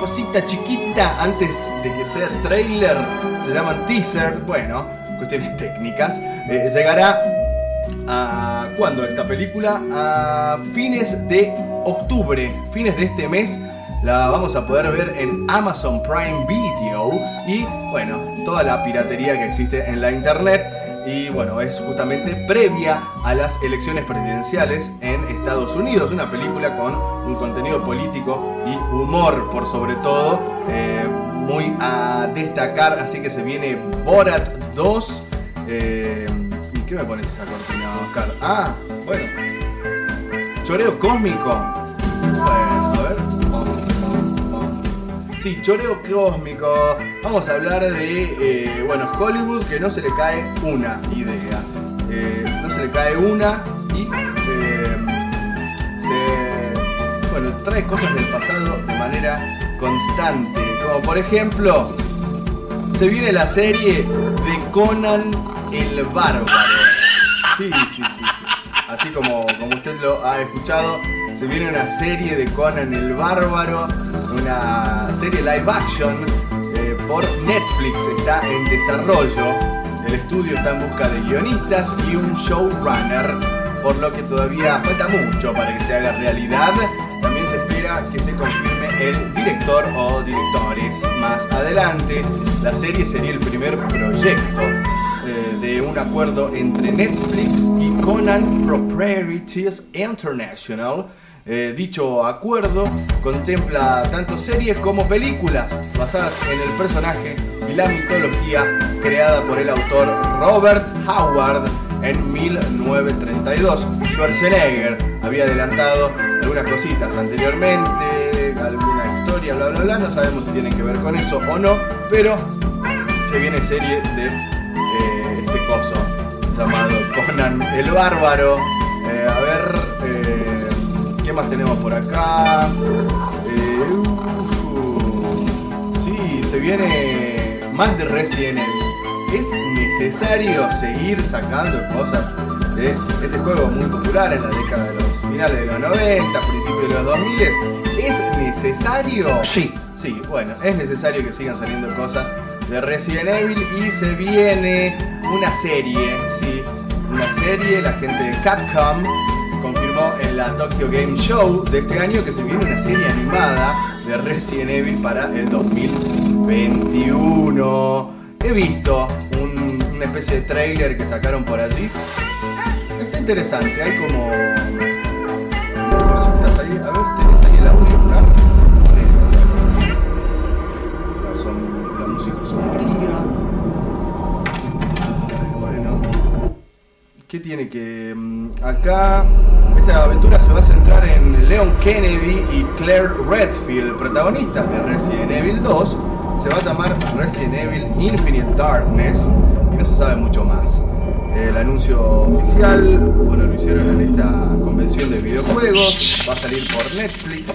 cosita chiquita antes de que sea trailer. Se llaman teaser, bueno, cuestiones técnicas. Eh, llegará a cuándo esta película a fines de octubre, fines de este mes. La vamos a poder ver en Amazon Prime Video y bueno, toda la piratería que existe en la internet. Y bueno, es justamente previa a las elecciones presidenciales en Estados Unidos. Una película con un contenido político y humor por sobre todo. eh, muy a destacar. Así que se viene Borat 2. eh, ¿Y qué me pones esa cortina, Oscar? Ah, bueno. Choreo cósmico. Bueno, a ver. Sí, choreo cósmico. Vamos a hablar de, eh, bueno, Hollywood que no se le cae una idea. Eh, no se le cae una y eh, se, bueno, trae cosas del pasado de manera constante. Como por ejemplo, se viene la serie de Conan el Bárbaro. Sí, sí, sí. sí. Así como, como usted lo ha escuchado, se viene una serie de Conan el Bárbaro, una serie live action eh, por Netflix, está en desarrollo. El estudio está en busca de guionistas y un showrunner, por lo que todavía falta mucho para que se haga realidad. También se espera que se confirme el director o directores más adelante. La serie sería el primer proyecto eh, de un acuerdo entre Netflix y Conan Proprietors International. Eh, dicho acuerdo contempla tanto series como películas basadas en el personaje y la mitología creada por el autor Robert Howard en 1932. Schwarzenegger había adelantado algunas cositas anteriormente, alguna historia, bla bla bla, no sabemos si tienen que ver con eso o no, pero se viene serie de eh, este coso llamado Conan el Bárbaro. Eh, a ver, ¿qué más tenemos por acá? Eh, uh, sí, se viene más de Resident Evil. Es necesario seguir sacando cosas de este juego muy popular en la década de los finales de los 90, principios de los 2000. ¿Es necesario? Sí. Sí, bueno, es necesario que sigan saliendo cosas de Resident Evil y se viene una serie, sí, una serie, la gente de Capcom en la Tokyo Game Show de este año que se viene una serie animada de Resident Evil para el 2021. He visto un- una especie de trailer que sacaron por allí. Está interesante, hay como cositas ahí. A ver, tenés ahí el audio, ¿no? Som- la música sombría. Bueno. ¿Qué tiene que.? mm, Acá. Esta aventura se va a centrar en Leon Kennedy y Claire Redfield, protagonistas de Resident Evil 2. Se va a llamar Resident Evil Infinite Darkness y no se sabe mucho más. El anuncio oficial, bueno, lo hicieron en esta convención de videojuegos, va a salir por Netflix.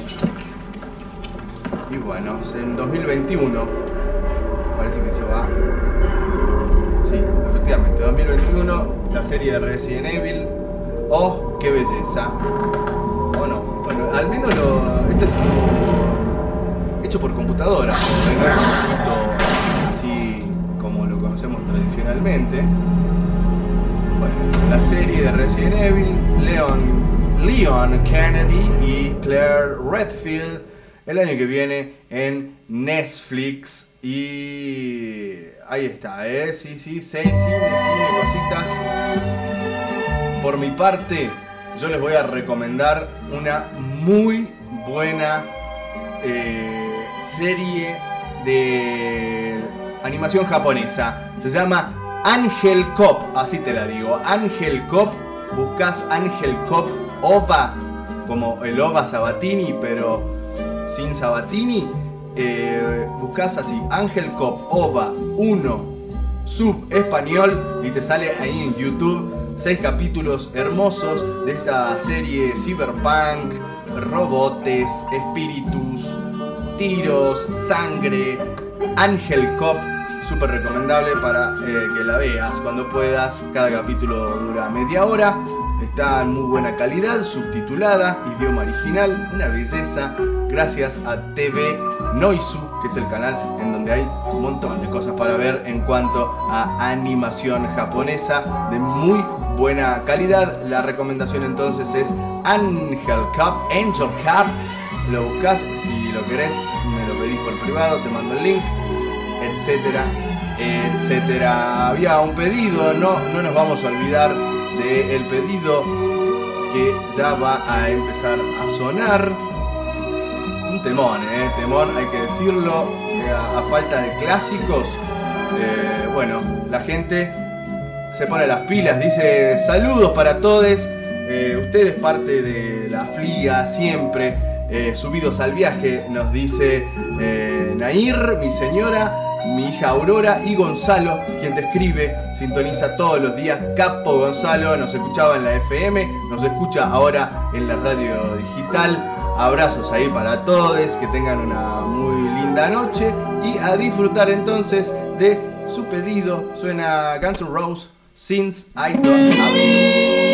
Y bueno, es en 2021 parece que se va. Sí, efectivamente, 2021, la serie de Resident Evil. Oh, qué belleza. O no, bueno, al menos lo. Este es como. hecho por computadora. Así como lo conocemos tradicionalmente. Bueno, la serie de Resident Evil, Leon, Leon Kennedy y Claire Redfield, el año que viene en Netflix. Y ahí está, ¿eh? Sí, sí, seis, cine, cine, cositas. Por mi parte, yo les voy a recomendar una muy buena eh, serie de animación japonesa. Se llama Ángel Cop, así te la digo. Ángel Cop, buscas Ángel Cop OVA, como el OVA Sabatini, pero sin Sabatini. Eh, buscas así, Ángel Cop OVA 1 sub español y te sale ahí en YouTube seis capítulos hermosos de esta serie cyberpunk, robotes, espíritus, tiros, sangre, Ángel Cop, súper recomendable para eh, que la veas cuando puedas. Cada capítulo dura media hora, está en muy buena calidad, subtitulada, idioma original, una belleza. Gracias a TV Noisu, que es el canal en donde hay un montón de cosas para ver en cuanto a animación japonesa de muy buena calidad. La recomendación entonces es Angel Cup, Angel Cup. Lo buscas, si lo querés, me lo pedís por privado, te mando el link, etcétera, etcétera. Había un pedido, no, no nos vamos a olvidar del pedido que ya va a empezar a sonar. Un temón, eh, temón, hay que decirlo, eh, a, falta de clásicos. eh, bueno, la gente se pone las pilas, dice saludos para todos, eh, ustedes parte de la fliga siempre, eh, subidos al viaje, nos dice eh, Nair, mi señora, mi hija Aurora y Gonzalo, quien te escribe, sintoniza todos los días, Capo Gonzalo, nos escuchaba en la FM, nos escucha ahora en la radio digital. Abrazos ahí para todos, que tengan una muy linda noche y a disfrutar entonces de su pedido. Suena Guns N' Roses, Since I Don't Have.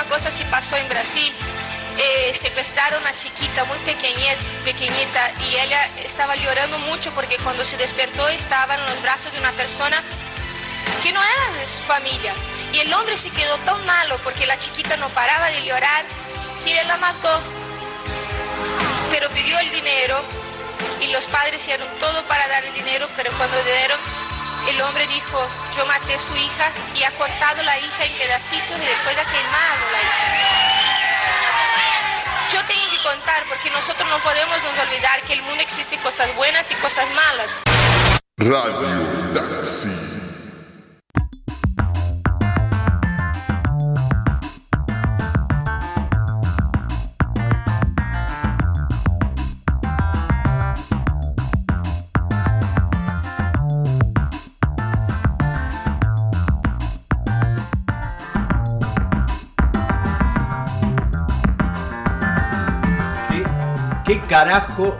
¿Saben que una cosa sí pasó en Brasil? Eh, secuestraron a chiquita muy pequeñita, y ella estaba llorando mucho porque cuando se despertó estaba en los brazos de una persona que no era de su familia. Y el hombre se quedó tan malo porque la chiquita no paraba de llorar que él la mató. Pero pidió el dinero y los padres hicieron todo para dar el dinero, pero cuando dieron, el hombre dijo, yo maté a su hija y ha cortado la hija en pedacitos y después ha quemado la hija. Yo tengo que contar porque nosotros no podemos nos olvidar que el mundo existe cosas buenas y cosas malas. Radio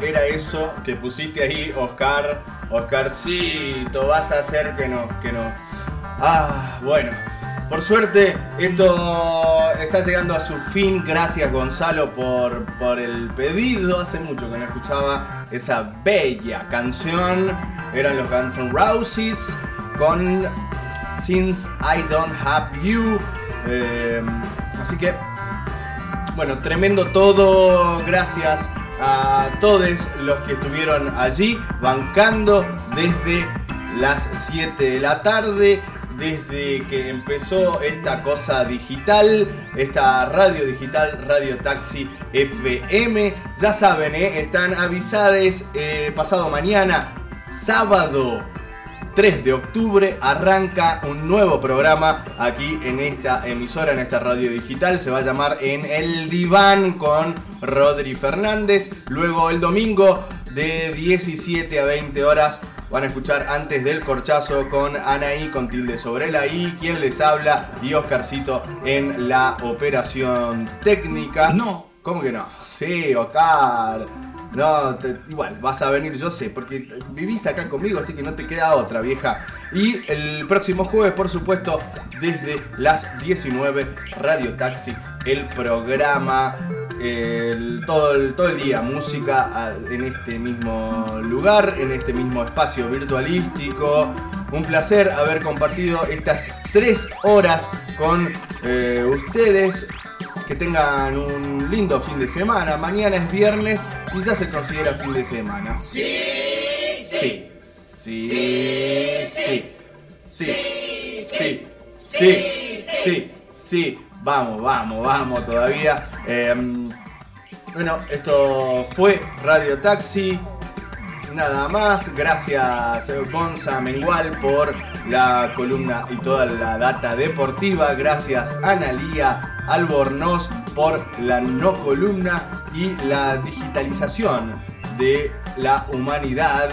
era eso que pusiste ahí, Oscar? Oscarcito, vas a hacer que no, que no. Ah, bueno. Por suerte, esto está llegando a su fin. Gracias, Gonzalo, por, por el pedido. Hace mucho que no escuchaba esa bella canción. Eran los Guns N' con Since I Don't Have You. Eh, así que bueno, tremendo todo. Gracias a todos los que estuvieron allí bancando desde las 7 de la tarde. Desde que empezó esta cosa digital, esta radio digital, Radio Taxi FM. Ya saben, ¿eh? están avisades eh, pasado mañana, sábado 3 de octubre arranca un nuevo programa aquí en esta emisora, en esta radio digital. Se va a llamar En el Diván con Rodri Fernández. Luego el domingo de 17 a 20 horas van a escuchar antes del corchazo con Anaí, con tilde sobre la I, quien les habla y Oscarcito en la operación técnica. No. ¿Cómo que no? Sí, Oscar. No, te- igual, vas a venir, yo sé, porque vivís acá conmigo, así que no te queda otra, vieja. Y el próximo jueves, por supuesto, desde las 19, Radio Taxi, el programa, todo, el, todo día, música en este mismo lugar, en este mismo espacio virtualístico. Un placer haber compartido estas tres horas con eh, ustedes que tengan un lindo fin de semana. Mañana es viernes, quizás se considera fin de semana. Sí, sí. Sí, sí. Sí, sí. Sí, sí, sí. Vamos, vamos, vamos todavía. Em, bueno, esto fue Radio Taxi. Nada más, gracias eh, Gonza Mengual por la columna y toda la data deportiva. Gracias Analía Albornoz por la no columna y la digitalización de la humanidad.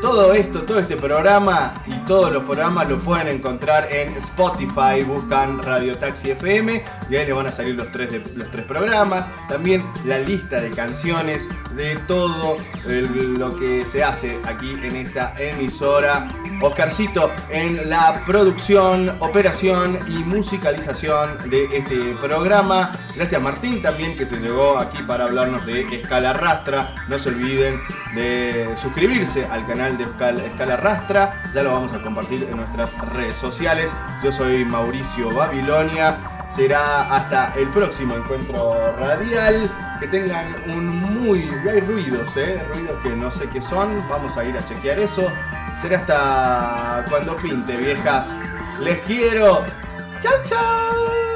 Todo esto, todo este programa y todos los programas lo pueden encontrar en Spotify. Buscan Radio Taxi FM y ahí les van a salir los tres, los tres programas. También la lista de canciones de todo lo que se hace aquí en esta emisora. Oscarcito en la producción, operación y musicalización de este programa. Gracias Martín también que se llegó aquí para hablarnos de Escala Rastra. No se olviden de suscribirse al canal de Escal- Escala Rastra. Ya lo vamos a compartir en nuestras redes sociales. Yo soy Mauricio Babilonia. Será hasta el próximo encuentro radial. Que tengan un muy... Hay ruidos, ¿eh? Ruidos que no sé qué son. Vamos a ir a chequear eso. Será hasta cuando pinte, viejas. Les quiero. Chau, chau.